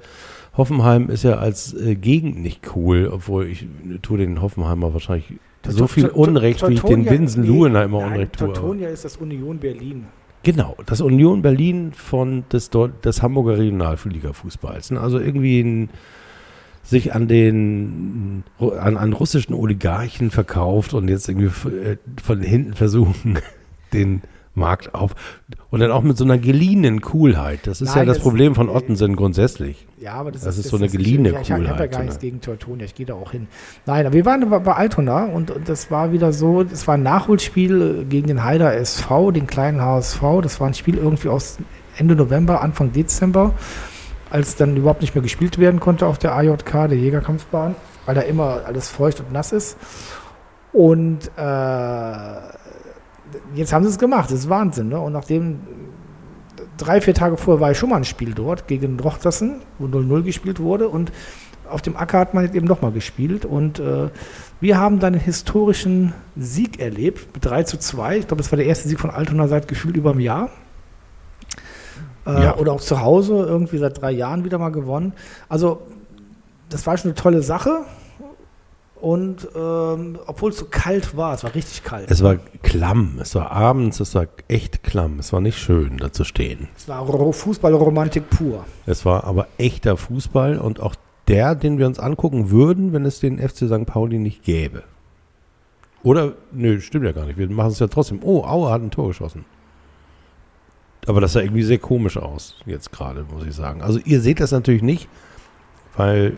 [SPEAKER 2] Hoffenheim ist ja als äh, Gegend nicht cool, obwohl ich tue den Hoffenheimer wahrscheinlich so viel Unrecht, wie ich den Winsen immer Unrecht tue.
[SPEAKER 1] Teutonia ist das Union Berlin.
[SPEAKER 2] Genau, das Union Berlin von des, Hamburger Regionalliga-Fußballs. Also irgendwie ein, sich an den an, an russischen Oligarchen verkauft und jetzt irgendwie äh, von hinten versuchen, <laughs> den Markt auf. Und dann auch mit so einer geliehenen Coolheit. Das ist ja
[SPEAKER 1] Nein,
[SPEAKER 2] das
[SPEAKER 1] das-
[SPEAKER 2] Problem von Ottensen grundsätzlich.
[SPEAKER 1] Ja, aber das,
[SPEAKER 2] Das ist so eine geliehene
[SPEAKER 1] Ich, ich habe ja
[SPEAKER 2] Coolheit,
[SPEAKER 1] gar nichts
[SPEAKER 2] ne?
[SPEAKER 1] gegen Teutonia, ich gehe da auch hin. Nein, aber wir waren bei, Altona und, und das war wieder so, das war ein Nachholspiel äh, gegen den Heider SV, den kleinen HSV. Das war ein Spiel irgendwie aus Ende November, Anfang Dezember, als dann überhaupt nicht mehr gespielt werden konnte auf der AJK, der Jägerkampfbahn, weil da immer alles feucht und nass ist. Und äh, jetzt haben sie es gemacht, das ist Wahnsinn. Ne? Und nachdem drei, vier Tage vorher war ich schon mal ein Spiel dort gegen Rochtersen, wo 0-0 gespielt wurde. Und auf dem Acker hat man jetzt eben nochmal gespielt. Und äh, wir haben dann einen historischen Sieg erlebt mit 3 zu 2. Ich glaube, das war der erste Sieg von Altona seit gefühlt über einem Jahr. Äh,
[SPEAKER 2] Ja.
[SPEAKER 1] Oder auch zu Hause, irgendwie seit drei Jahren wieder mal gewonnen. Also, das war schon eine tolle Sache. Und ähm, obwohl es so kalt war, es war richtig kalt.
[SPEAKER 2] Es war klamm, es war abends, es war echt klamm. Es war nicht schön, da zu stehen.
[SPEAKER 1] Es war Ro- Fußballromantik pur.
[SPEAKER 2] Es war aber echter Fußball und auch der, den wir uns angucken würden, wenn es den FC St. Pauli nicht gäbe. Oder, nö, stimmt ja gar nicht. Wir machen es ja trotzdem. Oh, Aue hat ein Tor geschossen. Aber das sah irgendwie sehr komisch aus, jetzt gerade, muss ich sagen. Also ihr seht das natürlich nicht, weil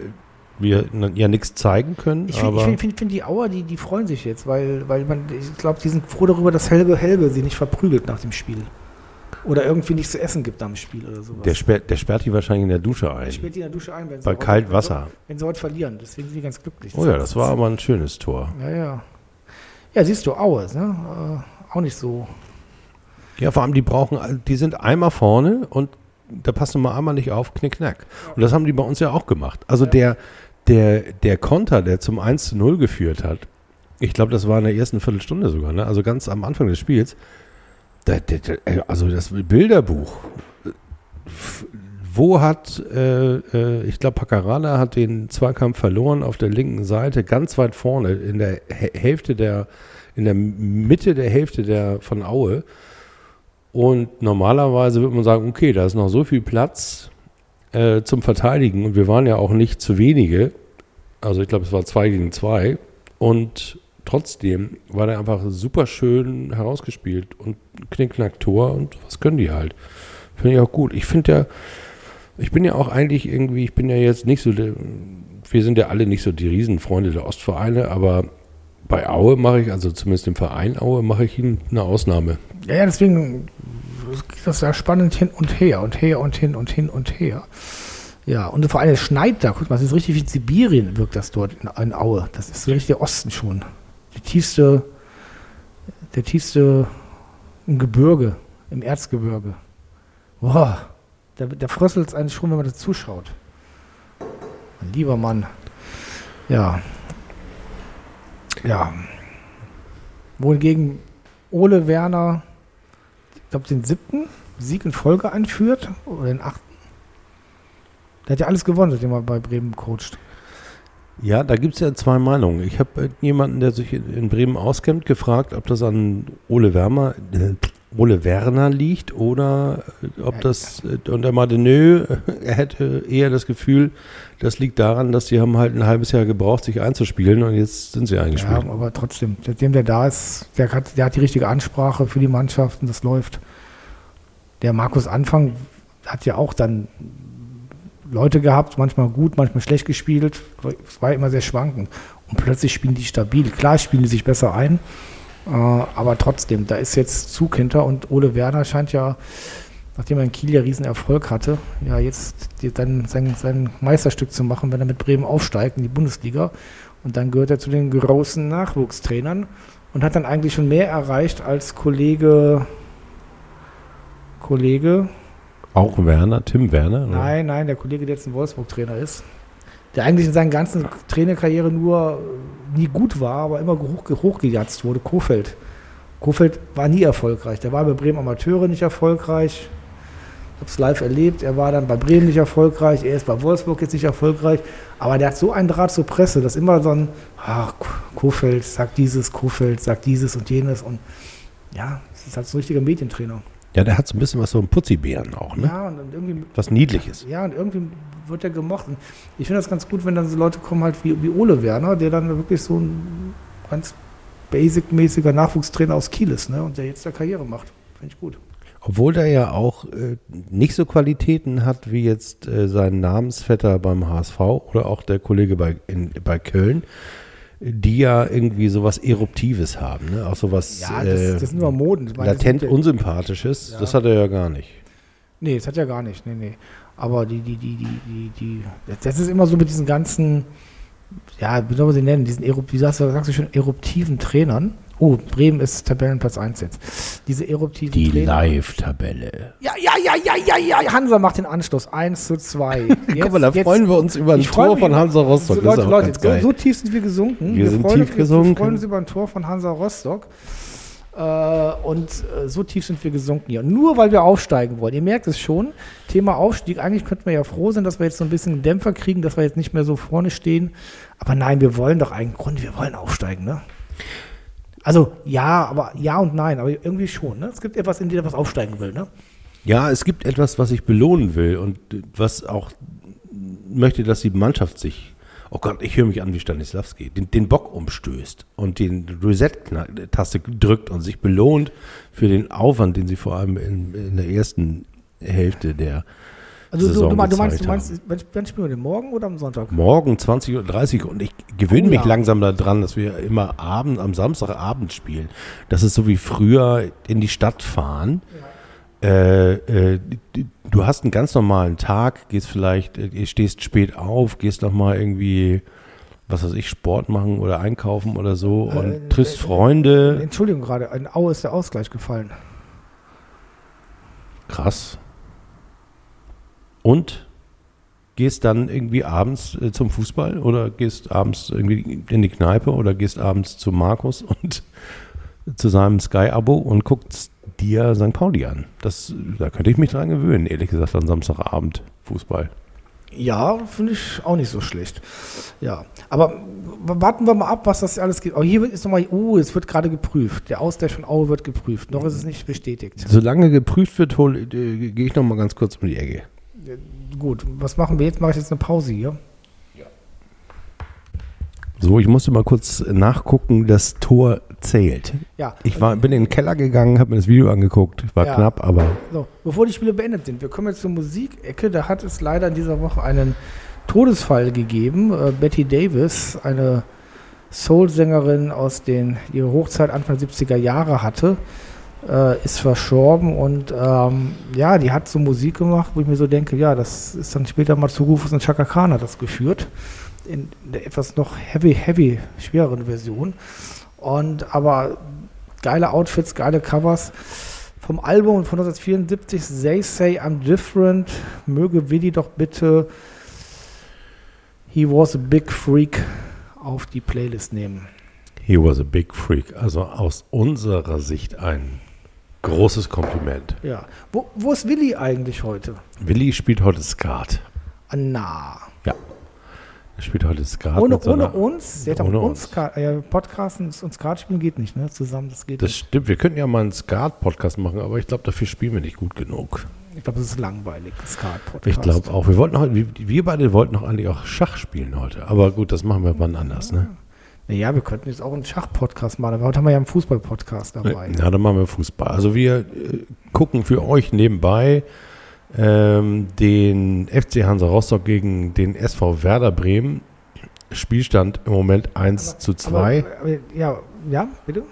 [SPEAKER 2] wir ja nichts zeigen können.
[SPEAKER 1] Ich finde find, find, find die Auer, die, die freuen sich jetzt, weil, weil man, ich glaube, die sind froh darüber, dass Helge Helge sie nicht verprügelt nach dem Spiel. Oder irgendwie nichts zu essen gibt am Spiel oder sowas.
[SPEAKER 2] der, sperrt, der sperrt die wahrscheinlich in der Dusche
[SPEAKER 1] Der
[SPEAKER 2] ein.
[SPEAKER 1] sperrt die in der Dusche ein, wenn sie,
[SPEAKER 2] Bei kalt Wasser.
[SPEAKER 1] wenn sie heute verlieren. Deswegen sind die ganz glücklich.
[SPEAKER 2] Oh ja, das war aber ein schönes Tor.
[SPEAKER 1] Ja, ja. Ja, siehst du, Aue, ne? Äh, auch nicht so.
[SPEAKER 2] Ja, vor allem, die brauchen, die sind einmal vorne und da passt du mal einmal nicht auf, knick, knack. Und das haben die bei uns ja auch gemacht. Also der, der, der Konter, der zum 1 zu 0 geführt hat, ich glaube, das war in der ersten Viertelstunde sogar, ne? also ganz am Anfang des Spiels, da, da, da, also das Bilderbuch, wo hat, äh, äh, ich glaube, Paccarada hat den Zweikampf verloren auf der linken Seite, ganz weit vorne, in der Hä- Hälfte der, in der Mitte der Hälfte der von Aue. Und normalerweise würde man sagen, okay, da ist noch so viel Platz äh, zum Verteidigen. Und wir waren ja auch nicht zu wenige. Also ich glaube, es war zwei gegen zwei. Und trotzdem war der einfach super schön herausgespielt und Knickknack-Tor und was können die halt. Finde ich auch gut. Ich finde ja, ich bin ja auch eigentlich irgendwie, ich bin ja jetzt nicht so, wir sind ja alle nicht so die Riesenfreunde der Ostvereine, aber bei Aue mache ich, also zumindest im Verein Aue, mache ich ihnen eine Ausnahme.
[SPEAKER 1] Ja, ja, deswegen geht das ja spannend hin und her und her und hin und hin und her. Ja, und vor allem es schneit da. Guck mal, das ist richtig wie Sibirien wirkt das dort in, in Aue. Das ist richtig der Osten schon. Die tiefste, der tiefste Gebirge, im Erzgebirge. Boah, da, da fröstelt es eigentlich schon, wenn man das zuschaut. Mein lieber Mann. Ja. Ja. Wohingegen Ole Werner, ich glaube, den siebten Sieg in Folge einführt oder den achten. Der hat ja alles gewonnen, seitdem er bei Bremen coacht.
[SPEAKER 2] Ja, da gibt es ja zwei Meinungen. Ich habe äh, jemanden, der sich in, Bremen auskennt, gefragt, ob das an Ole Werner, äh, Ole Werner liegt oder äh, ob das, äh, und er meinte, nö, <laughs> er hätte eher das Gefühl, das liegt daran, dass die haben halt ein halbes Jahr gebraucht, sich einzuspielen und jetzt sind sie eingespielt.
[SPEAKER 1] Ja, aber trotzdem, seitdem der da ist, der hat, der hat die richtige Ansprache für die Mannschaften, das läuft. Der Markus Anfang hat ja auch dann Leute gehabt, manchmal gut, manchmal schlecht gespielt. Es war immer sehr schwankend. Und plötzlich spielen die stabil. Klar spielen die sich besser ein, äh, aber trotzdem, da ist jetzt Zug hinter und Ole Werner scheint ja, nachdem er in Kiel ja riesen Erfolg hatte, ja jetzt dann sein, sein Meisterstück zu machen, wenn er mit Bremen aufsteigt in die Bundesliga. Und dann gehört er zu den großen Nachwuchstrainern und hat dann eigentlich schon mehr erreicht als Kollege Kollege
[SPEAKER 2] Auch Werner, Tim Werner? oder?
[SPEAKER 1] Nein, nein, der Kollege, der jetzt ein Wolfsburg-Trainer ist. der eigentlich in seiner ganzen Trainerkarriere nur nie gut war, aber immer hoch, hochgejatzt wurde, Kofeld. Kofeld war nie erfolgreich. Der war bei Bremen Amateure nicht erfolgreich. Ich habe es live erlebt. Er war dann bei Bremen nicht erfolgreich. Er ist bei Wolfsburg jetzt nicht erfolgreich. Aber der hat so einen Draht zur Presse, dass immer so ein, ach, Kofeld sagt dieses, Kofeld sagt dieses und jenes. Und ja, es ist halt so ein richtiger Medientrainer.
[SPEAKER 2] Ja, der hat so ein bisschen was so ein Putzibären auch, ne?
[SPEAKER 1] Ja, und irgendwie.
[SPEAKER 2] Was Niedliches.
[SPEAKER 1] Ja, und irgendwie wird er gemocht. Und ich finde das ganz gut, wenn dann so Leute kommen halt wie, wie Ole Werner, der dann wirklich so ein ganz basic-mäßiger Nachwuchstrainer aus Kiel ist, ne? Und der jetzt da Karriere macht. Finde ich gut.
[SPEAKER 2] Obwohl der ja auch äh, nicht so Qualitäten hat wie jetzt äh, sein Namensvetter beim HSV oder auch der Kollege bei, in, bei Köln, die ja irgendwie sowas Eruptives haben, ne? Auch sowas
[SPEAKER 1] Ja, das,
[SPEAKER 2] äh,
[SPEAKER 1] das sind nur Moden. Meine,
[SPEAKER 2] latent
[SPEAKER 1] ja-
[SPEAKER 2] Unsympathisches.
[SPEAKER 1] Ja.
[SPEAKER 2] Das hat er ja gar nicht.
[SPEAKER 1] Nee, das hat ja gar nicht. Nee, nee. Aber die, die, die, die, die, die, das- ist immer so mit diesen ganzen, ja, wie soll man sie nennen, diesen, wie sagst du, sagst du schon, eruptiven Trainern. Oh, Bremen ist Tabellenplatz 1 jetzt. Diese eruptiven
[SPEAKER 2] Die. Live-Tabelle.
[SPEAKER 1] Ja, ja, ja, ja, ja, ja. Hansa macht den Anschluss. 1 zu 2. <laughs>
[SPEAKER 2] Guck mal, da freuen wir uns über ein Tor
[SPEAKER 1] mich
[SPEAKER 2] von Hansa Rostock.
[SPEAKER 1] So,
[SPEAKER 2] Das ist
[SPEAKER 1] Leute, Leute, so, so tief sind wir gesunken.
[SPEAKER 2] Wir sind tief
[SPEAKER 1] uns,
[SPEAKER 2] gesunken.
[SPEAKER 1] Wir freuen uns über ein Tor von Hansa Rostock. Äh, und äh, so tief sind wir gesunken hier. Nur weil wir aufsteigen wollen. Ihr merkt es schon. Thema Aufstieg. Eigentlich könnten wir ja froh sein, dass wir jetzt so ein bisschen einen Dämpfer kriegen, dass wir jetzt nicht mehr so vorne stehen. Aber nein, wir wollen doch eigentlich, Grund, wir wollen aufsteigen, ne? Also ja, aber ja und nein, aber irgendwie schon. Ne? Es gibt etwas in dir, was aufsteigen will. Ne?
[SPEAKER 2] Ja, es gibt etwas, was ich belohnen will und was auch möchte, dass die Mannschaft sich, oh Gott, ich höre mich an wie Stanislavski, den, den Bock umstößt und den Reset-Taste drückt und sich belohnt für den Aufwand, den sie vor allem in, in der ersten Hälfte der
[SPEAKER 1] Also du, du, meinst- du meinst, wann, spielen wir den morgen oder am Sonntag?
[SPEAKER 2] Morgen 20.30 Uhr und ich gewöhne
[SPEAKER 1] Oh
[SPEAKER 2] mich
[SPEAKER 1] ja.
[SPEAKER 2] langsam daran, dass wir immer Abend, am Samstagabend spielen. Das ist so wie früher in die Stadt fahren. Äh, äh, d- du hast einen ganz normalen Tag, gehst vielleicht, äh, stehst spät auf, gehst nochmal irgendwie, was weiß ich, Sport machen oder einkaufen oder so und
[SPEAKER 1] Äh,
[SPEAKER 2] triffst
[SPEAKER 1] äh,
[SPEAKER 2] Freunde.
[SPEAKER 1] Entschuldigung gerade, in Aue ist der Ausgleich gefallen.
[SPEAKER 2] Krass. Und gehst dann irgendwie abends äh, zum Fußball oder gehst abends irgendwie in die Kneipe oder gehst abends zu Markus <laughs> und zu seinem Sky-Abo und guckst dir St. Pauli an. Das, da könnte ich mich dran gewöhnen, ehrlich gesagt, an Samstagabend Fußball.
[SPEAKER 1] Ja, finde ich auch nicht so schlecht. Ja, aber warten wir mal ab, was das alles geht. Oh, hier ist nochmal, oh, es wird gerade geprüft. Der Ausgleich von Aue wird geprüft. Noch ist es nicht bestätigt.
[SPEAKER 2] Solange geprüft wird, äh, gehe ich noch mal ganz kurz um die Ecke.
[SPEAKER 1] Gut, was machen wir jetzt? Mache ich jetzt eine Pause hier.
[SPEAKER 2] So, ich musste mal kurz nachgucken, das Tor zählt.
[SPEAKER 1] Ja,
[SPEAKER 2] Ich war, bin in den Keller gegangen, habe mir das Video angeguckt. War
[SPEAKER 1] Ja.
[SPEAKER 2] knapp, aber
[SPEAKER 1] so, bevor die Spiele beendet sind, wir kommen jetzt zur Musikecke. Da hat es leider in dieser Woche einen Todesfall gegeben. Äh, Betty Davis, eine Soul-Sängerin aus den ihre Hochzeit Anfang 70er Jahre hatte, äh, ist verstorben und ähm, ja, die hat so Musik gemacht, wo ich mir so denke, ja, das ist dann später mal zu Rufus und Chaka Khan hat das geführt in der etwas noch heavy, heavy, schwereren Version. Und aber geile Outfits, geile Covers. Vom Album von 1974, They Say I'm Different, möge Willi doch bitte He Was a Big Freak auf die Playlist nehmen.
[SPEAKER 2] he was a big freak. Also aus unserer Sicht ein großes Kompliment.
[SPEAKER 1] Ja. Wo, wo ist Willi eigentlich heute?
[SPEAKER 2] Willi spielt heute Skat.
[SPEAKER 1] Ah, na.
[SPEAKER 2] Ja. Er spielt heute Skat.
[SPEAKER 1] Ohne, ohne uns, der hat
[SPEAKER 2] ohne
[SPEAKER 1] uns,
[SPEAKER 2] uns.
[SPEAKER 1] Ska- äh, Podcasten und Skat spielen geht nicht, ne? Zusammen, das geht
[SPEAKER 2] Das
[SPEAKER 1] nicht.
[SPEAKER 2] stimmt. Wir könnten ja mal einen Skat-Podcast machen, aber ich glaube, dafür spielen wir nicht gut genug.
[SPEAKER 1] Ich glaube, das ist langweilig, Skat-Podcast.
[SPEAKER 2] Ich glaube auch. Wir wollten heute, wir, wir beide wollten noch eigentlich auch Schach spielen heute. Aber gut, das machen wir wann anders, ne?
[SPEAKER 1] Naja, wir könnten jetzt auch einen Schach-Podcast machen, aber heute haben wir ja einen Fußball-Podcast dabei.
[SPEAKER 2] Ja, dann machen wir Fußball. Also wir äh, gucken für euch nebenbei ähm, den FC Hansa Rostock gegen den SV Werder Bremen. Spielstand im Moment 1 zu 2.
[SPEAKER 1] Aber, aber, ja, ja, bitte?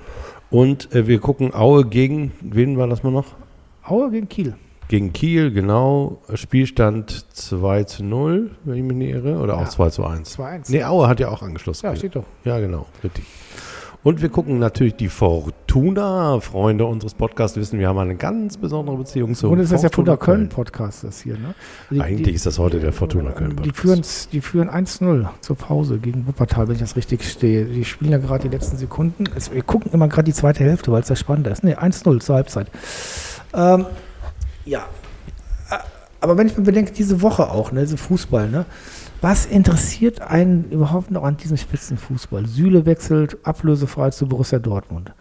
[SPEAKER 2] Und äh, wir gucken Aue gegen, wen war das mal noch?
[SPEAKER 1] Aue gegen Kiel.
[SPEAKER 2] Gegen Kiel, genau. Spielstand 2 zu 0, wenn ich mich nicht irre. Oder auch
[SPEAKER 1] Ja.
[SPEAKER 2] 2 zu 1.
[SPEAKER 1] 2-1.
[SPEAKER 2] Nee, Aue hat ja auch angeschlossen.
[SPEAKER 1] Ja, steht doch.
[SPEAKER 2] Ja, genau, richtig. Und wir gucken natürlich die Fortuna. Freunde unseres Podcasts wissen, wir haben eine ganz besondere Beziehung zu
[SPEAKER 1] Und es ist ja Fortuna Köln-Podcast, das hier. Ne?
[SPEAKER 2] Die, Eigentlich die, ist das heute der Fortuna
[SPEAKER 1] Köln-Podcast. Die führen, die führen 1-0 zur Pause gegen Wuppertal, wenn ich das richtig stehe. Die spielen ja gerade die letzten Sekunden. Wir gucken immer gerade die zweite Hälfte, weil es ja spannender ist. Ne, 1-0 zur Halbzeit. Ähm, ja. Äh, aber wenn ich mir bedenke, diese Woche auch, ne, diese Fußball, ne? Was interessiert einen überhaupt noch an diesem Spitzenfußball? Süle wechselt ablösefrei zu Borussia Dortmund.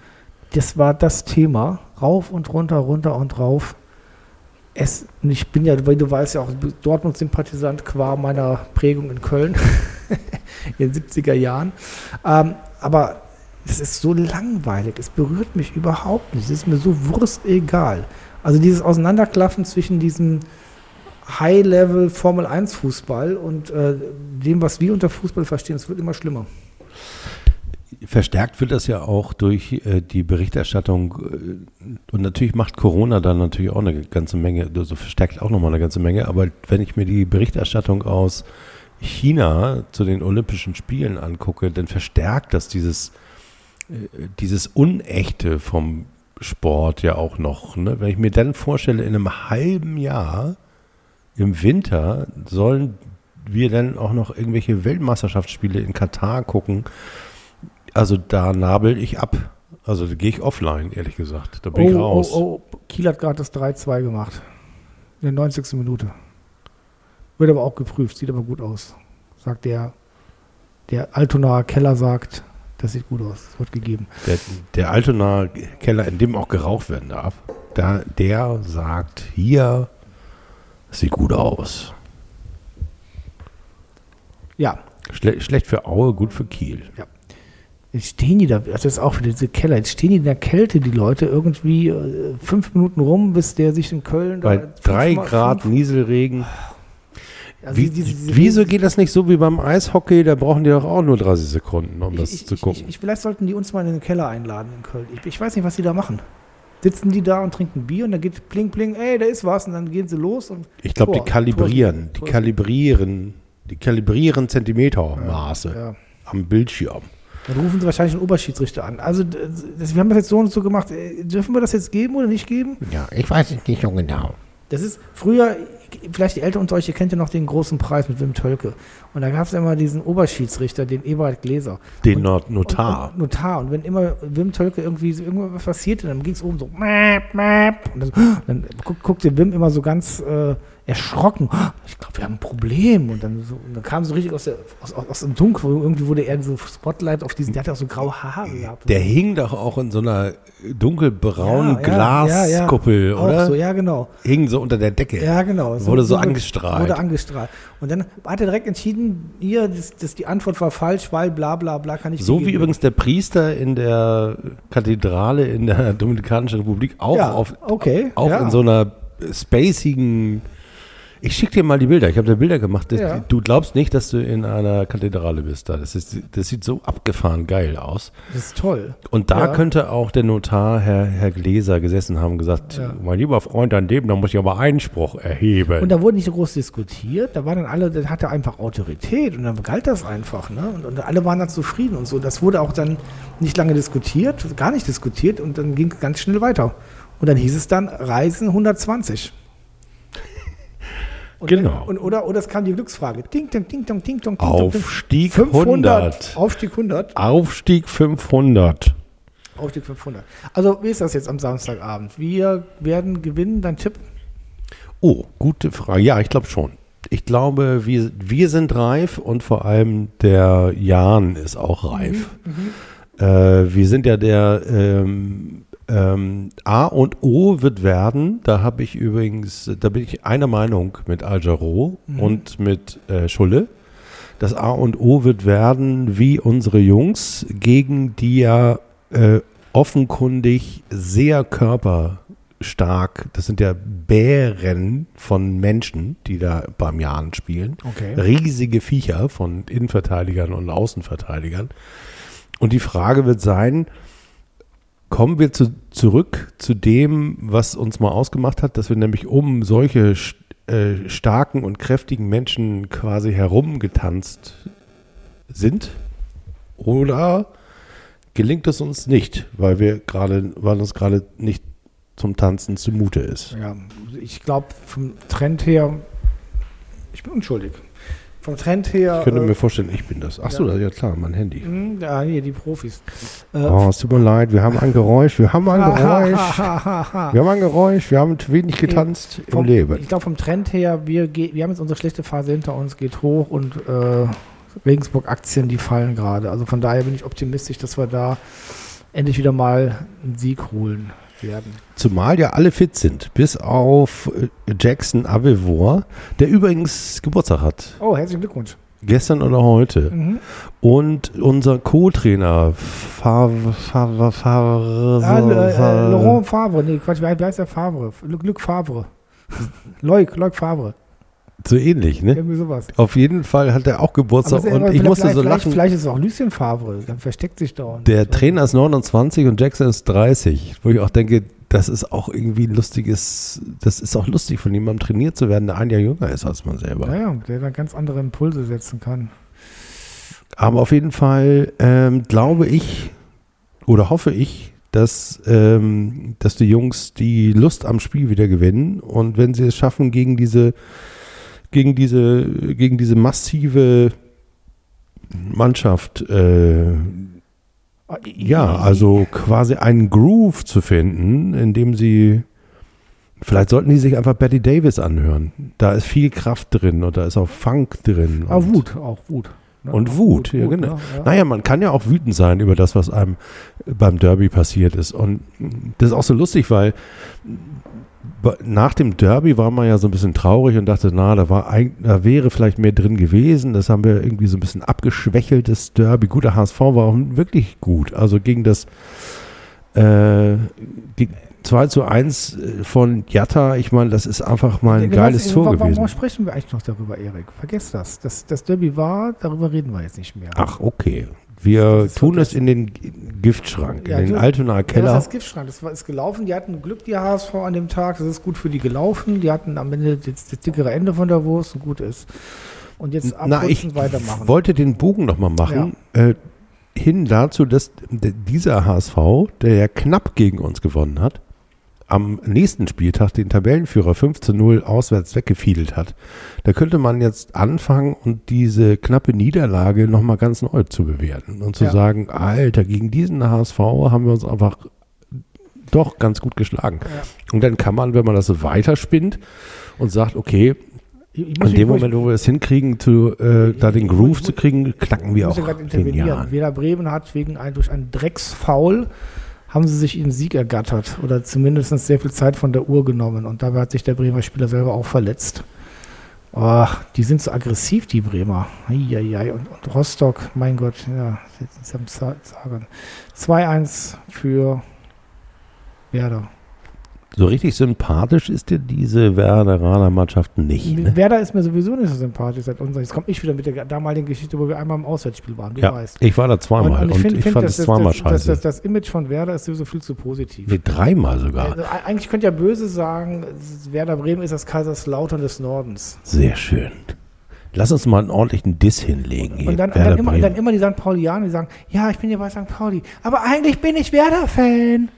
[SPEAKER 1] Das war das Thema. Rauf und runter, runter und rauf. Es, ich bin ja, weil du weißt ja auch, Dortmund-Sympathisant qua meiner Prägung in Köln <laughs> in den 70er Jahren. Ähm, aber es ist so langweilig. Es berührt mich überhaupt nicht. Es ist mir so wurstegal. Also dieses Auseinanderklaffen zwischen diesem High-Level Formel 1 Fußball und äh, dem, was wir unter Fußball verstehen, es wird immer schlimmer.
[SPEAKER 2] Verstärkt wird das ja auch durch äh, die Berichterstattung äh, und natürlich macht Corona dann natürlich auch eine ganze Menge, also verstärkt auch nochmal eine ganze Menge, aber wenn ich mir die Berichterstattung aus China zu den Olympischen Spielen angucke, dann verstärkt das dieses, äh, dieses Unechte vom Sport ja auch noch. Ne? Wenn ich mir dann vorstelle, in einem halben Jahr im Winter sollen wir dann auch noch irgendwelche Weltmeisterschaftsspiele in Katar gucken. Also da nabel ich ab. Also da gehe ich offline, ehrlich gesagt. Da bin
[SPEAKER 1] oh,
[SPEAKER 2] ich raus.
[SPEAKER 1] Oh, oh, Kiel hat gerade das 3-2 gemacht. In der 90. Minute. Wird aber auch geprüft, sieht aber gut aus. Sagt der, der Altonaer Keller sagt, das sieht gut aus, das wird gegeben.
[SPEAKER 2] Der, der Altonaer Keller, in dem auch geraucht werden darf, da, der sagt, hier Sieht gut aus.
[SPEAKER 1] Ja.
[SPEAKER 2] Schle schlecht für Aue, gut für Kiel.
[SPEAKER 1] Ja. Jetzt stehen die da, das ist auch wieder diese Keller, jetzt stehen die in der Kälte, die Leute, irgendwie äh, fünf Minuten rum, bis der sich in Köln.
[SPEAKER 2] Bei drei Grad fünf. Nieselregen. Also wie, diese, diese wieso geht das nicht so wie beim Eishockey? Da brauchen die doch auch nur 30 Sekunden, um das
[SPEAKER 1] ich,
[SPEAKER 2] zu gucken.
[SPEAKER 1] Ich, ich, vielleicht sollten die uns mal in den Keller einladen in Köln. Ich, weiß nicht, was die da machen sitzen die da und trinken Bier und dann geht pling pling, ey, da ist was und dann gehen sie los und
[SPEAKER 2] Ich glaube, die kalibrieren, Tor, die kalibrieren, die kalibrieren Zentimetermaße ja, ja. am Bildschirm.
[SPEAKER 1] Dann rufen sie wahrscheinlich einen Oberschiedsrichter an. Also das, wir haben das jetzt so und so gemacht. Äh, dürfen wir das jetzt geben oder nicht geben?
[SPEAKER 2] Ja, ich weiß es nicht so genau.
[SPEAKER 1] Das ist früher, vielleicht die Älteren unter euch, ihr kennt ja noch den großen Preis mit Wim Tölke. Und da gab es immer diesen Oberschiedsrichter, den Eberhard Gläser.
[SPEAKER 2] Den und, Notar.
[SPEAKER 1] Und, und Notar. Und wenn immer Wim Tölke irgendwie so irgendwas passierte, dann ging es oben so, mäp, mäp. Und dann, <gasps> dann guckte Wim immer so ganz äh, erschrocken. Ich glaube, wir haben ein Problem. Und dann, so, und dann kam so richtig aus, der, aus, aus dem Dunkel, irgendwie wurde er so Spotlight auf diesen, der hatte auch so graue Haare gehabt.
[SPEAKER 2] Der hing doch auch in so einer dunkelbraunen ja, Glaskuppel, ja, ja. oder?
[SPEAKER 1] So, ja, genau.
[SPEAKER 2] Hing so unter der Decke.
[SPEAKER 1] Ja, genau.
[SPEAKER 2] So wurde so angestrahlt.
[SPEAKER 1] Wurde angestrahlt. Und dann hat er direkt entschieden, hier, das, das, die Antwort war falsch, weil bla bla bla kann ich
[SPEAKER 2] So wie übrigens der Priester in der Kathedrale in der <laughs> Dominikanischen Republik auch auf,
[SPEAKER 1] okay,
[SPEAKER 2] auch in so einer spacigen ich schicke dir mal die Bilder. Ich habe da Bilder gemacht. Das, ja. Du glaubst nicht, dass du in einer Kathedrale bist da. Das, ist, das sieht so abgefahren geil aus.
[SPEAKER 1] Das ist toll.
[SPEAKER 2] Und da ja. könnte auch der Notar, Herr, Herr Gläser, gesessen haben und gesagt, ja. mein lieber Freund, an dem, da muss ich aber Einspruch erheben.
[SPEAKER 1] Und da wurde nicht so groß diskutiert. Da waren dann alle, da hatte einfach Autorität und dann galt das einfach. Ne? Und, und alle waren dann zufrieden und so. Das wurde auch dann nicht lange diskutiert, gar nicht diskutiert und dann ging es ganz schnell weiter. Und dann hieß es dann Reisen 120. Und
[SPEAKER 2] genau.
[SPEAKER 1] Wenn, und, oder, oder es kam die Glücksfrage. Ding, ding, ding, ding, ding, ding,
[SPEAKER 2] Aufstieg 500.
[SPEAKER 1] 100. Aufstieg 100.
[SPEAKER 2] Aufstieg 500.
[SPEAKER 1] Aufstieg 500. Also, wie ist das jetzt am Samstagabend? Wir werden gewinnen, dein Tipp?
[SPEAKER 2] Oh, gute Frage. Ja, ich glaube schon. Ich glaube, wir, wir sind reif und vor allem der Jan ist auch reif. Mhm, mhm. äh, wir sind ja der ähm, ähm, A und O wird werden, da habe ich übrigens, da bin ich einer Meinung mit Al Jarreau mhm. und mit äh, Schulle. Das A und O wird werden wie unsere Jungs, gegen die ja äh, offenkundig sehr körperstark, das sind ja Bären von Menschen, die da beim Jahren spielen.
[SPEAKER 1] Okay.
[SPEAKER 2] Riesige Viecher von Innenverteidigern und Außenverteidigern. Und die Frage wird sein, kommen wir zu, zurück zu dem, was uns mal ausgemacht hat, dass wir nämlich um solche äh, starken und kräftigen Menschen quasi herumgetanzt sind? Oder gelingt es uns nicht, weil wir gerade, weil uns gerade nicht zum Tanzen zumute ist.
[SPEAKER 1] Ja, ich glaube, vom Trend her, ich bin unschuldig. Vom Trend her.
[SPEAKER 2] Ich könnte
[SPEAKER 1] äh,
[SPEAKER 2] mir vorstellen, ich bin das. Achso, ja. ja klar, mein Handy.
[SPEAKER 1] hm, Ja, hier, die Profis. Äh,
[SPEAKER 2] Oh, es tut mir leid, wir haben ein Geräusch, wir haben ein Geräusch. Wir haben ein Geräusch, wir haben wenig getanzt im
[SPEAKER 1] vom,
[SPEAKER 2] Leben.
[SPEAKER 1] Ich glaube, vom Trend her, wir, wir haben jetzt unsere schlechte Phase hinter uns, geht hoch und äh, Regensburg-Aktien, die fallen gerade. Also von daher bin ich optimistisch, dass wir da endlich wieder mal einen Sieg holen werden.
[SPEAKER 2] Zumal ja alle fit sind, bis auf äh, Jackson Avevor, der übrigens Geburtstag hat.
[SPEAKER 1] Oh, herzlichen Glückwunsch.
[SPEAKER 2] Gestern oder heute.
[SPEAKER 1] Mhm.
[SPEAKER 2] Und unser Co-Trainer, Favre, Favre, Favre,
[SPEAKER 1] Ah, äh, Laurent Favre, nee, Quatsch, wie heißt der Favre? Luc, Luc Favre. Leuk, Leuk Favre.
[SPEAKER 2] So ähnlich, ne?
[SPEAKER 1] Irgendwie sowas.
[SPEAKER 2] Auf jeden Fall hat er auch Geburtstag und ich musste so lachen.
[SPEAKER 1] Vielleicht ist es auch Lucien Favre, dann versteckt sich da.
[SPEAKER 2] Der Trainer ist 29 und Jackson ist 30, wo ich auch denke, das ist auch irgendwie ein lustiges, das ist auch lustig, von jemandem trainiert zu werden, der ein Jahr jünger ist als man selber.
[SPEAKER 1] Ja, ja, der dann ganz andere Impulse setzen kann.
[SPEAKER 2] Aber auf jeden Fall ähm, glaube ich oder hoffe ich, dass, ähm, dass die Jungs die Lust am Spiel wieder gewinnen und wenn sie es schaffen, gegen diese, gegen diese, gegen diese massive Mannschaft, äh, ja, also quasi einen Groove zu finden, in dem sie Vielleicht sollten die sich einfach Betty Davis anhören. Da ist viel Kraft drin und da ist auch Funk drin. Und-
[SPEAKER 1] Wut, auch Wut. ne?
[SPEAKER 2] Und
[SPEAKER 1] Auch
[SPEAKER 2] Wut, ja, genau.
[SPEAKER 1] ja, ja.
[SPEAKER 2] Naja, man kann ja auch wütend sein über das, was einem beim Derby passiert ist. Und das ist auch so lustig, weil nach dem Derby war man ja so ein bisschen traurig und dachte, na, da, war da wäre vielleicht mehr drin gewesen. Das haben wir irgendwie so ein bisschen abgeschwächeltes Derby. Gut, der HSV war auch wirklich gut. Also gegen das äh, gegen 2 zu 1 von Jatta, ich meine, das ist einfach mal ein
[SPEAKER 1] Ja,
[SPEAKER 2] geiles Tor
[SPEAKER 1] warum,
[SPEAKER 2] gewesen.
[SPEAKER 1] Warum sprechen wir eigentlich noch darüber, Erik? Vergiss das. das. Das Derby war, darüber reden wir jetzt nicht mehr.
[SPEAKER 2] Ach, okay. Wir
[SPEAKER 1] ist
[SPEAKER 2] tun es in den Giftschrank,
[SPEAKER 1] Ja,
[SPEAKER 2] in den Altonaer
[SPEAKER 1] Ja, das
[SPEAKER 2] Keller.
[SPEAKER 1] heißt Giftschrank. Das war, ist gelaufen. Die hatten Glück, die HSV an dem Tag. Das ist gut für die gelaufen. Die hatten am Ende das, das dickere Ende von der Wurst und gut ist. Und jetzt
[SPEAKER 2] Na, ich
[SPEAKER 1] weitermachen.
[SPEAKER 2] wollte den Bogen nochmal machen, äh, hin dazu, dass dieser HSV, der ja knapp gegen uns gewonnen hat, am nächsten Spieltag den Tabellenführer 5 zu 0 auswärts weggefiedelt hat. Da könnte man jetzt anfangen und diese knappe Niederlage nochmal ganz neu zu bewerten und zu
[SPEAKER 1] Ja.
[SPEAKER 2] sagen, Alter, gegen diesen HSV haben wir uns einfach doch ganz gut geschlagen.
[SPEAKER 1] Ja.
[SPEAKER 2] Und dann kann man, wenn man das so weiterspinnt und sagt, okay,
[SPEAKER 1] muss
[SPEAKER 2] in dem Moment, wo wir es hinkriegen, zu, äh, da den Groove
[SPEAKER 1] ich-
[SPEAKER 2] zu kriegen, knacken wir
[SPEAKER 1] muss
[SPEAKER 2] auch den. Jahren.
[SPEAKER 1] Werder Bremen hat wegen ein, durch einen Drecksfoul haben sie sich ihren Sieg ergattert oder zumindest sehr viel Zeit von der Uhr genommen und dabei hat sich der Bremer Spieler selber auch verletzt. Ach, die sind so aggressiv, die Bremer. Eieiei. Und, und Rostock, mein Gott, ja, jetzt am sagen. 2-1 für Werder.
[SPEAKER 2] So richtig sympathisch ist dir diese Werderaner Mannschaft nicht. Ne?
[SPEAKER 1] Werder ist mir sowieso nicht so sympathisch seit uns. Jetzt komme ich wieder mit der damaligen Geschichte, wo wir einmal im Auswärtsspiel waren.
[SPEAKER 2] Ja,
[SPEAKER 1] weißt.
[SPEAKER 2] ich war da zweimal und, ich,
[SPEAKER 1] find- find,
[SPEAKER 2] fand es
[SPEAKER 1] das-
[SPEAKER 2] zweimal
[SPEAKER 1] das,
[SPEAKER 2] scheiße.
[SPEAKER 1] Das, das, das Image von Werder ist sowieso viel zu positiv.
[SPEAKER 2] nee, dreimal sogar.
[SPEAKER 1] Also, e- eigentlich könnte ja böse sagen, Werder Bremen ist das Kaiserslautern des Nordens.
[SPEAKER 2] Sehr schön. Lass uns mal einen ordentlichen Diss hinlegen. Hier.
[SPEAKER 1] Und dann, und dann, immer, dann immer die St. Paulianer, die sagen, ja, ich bin ja bei St. Pauli, aber eigentlich bin ich Werder-Fan.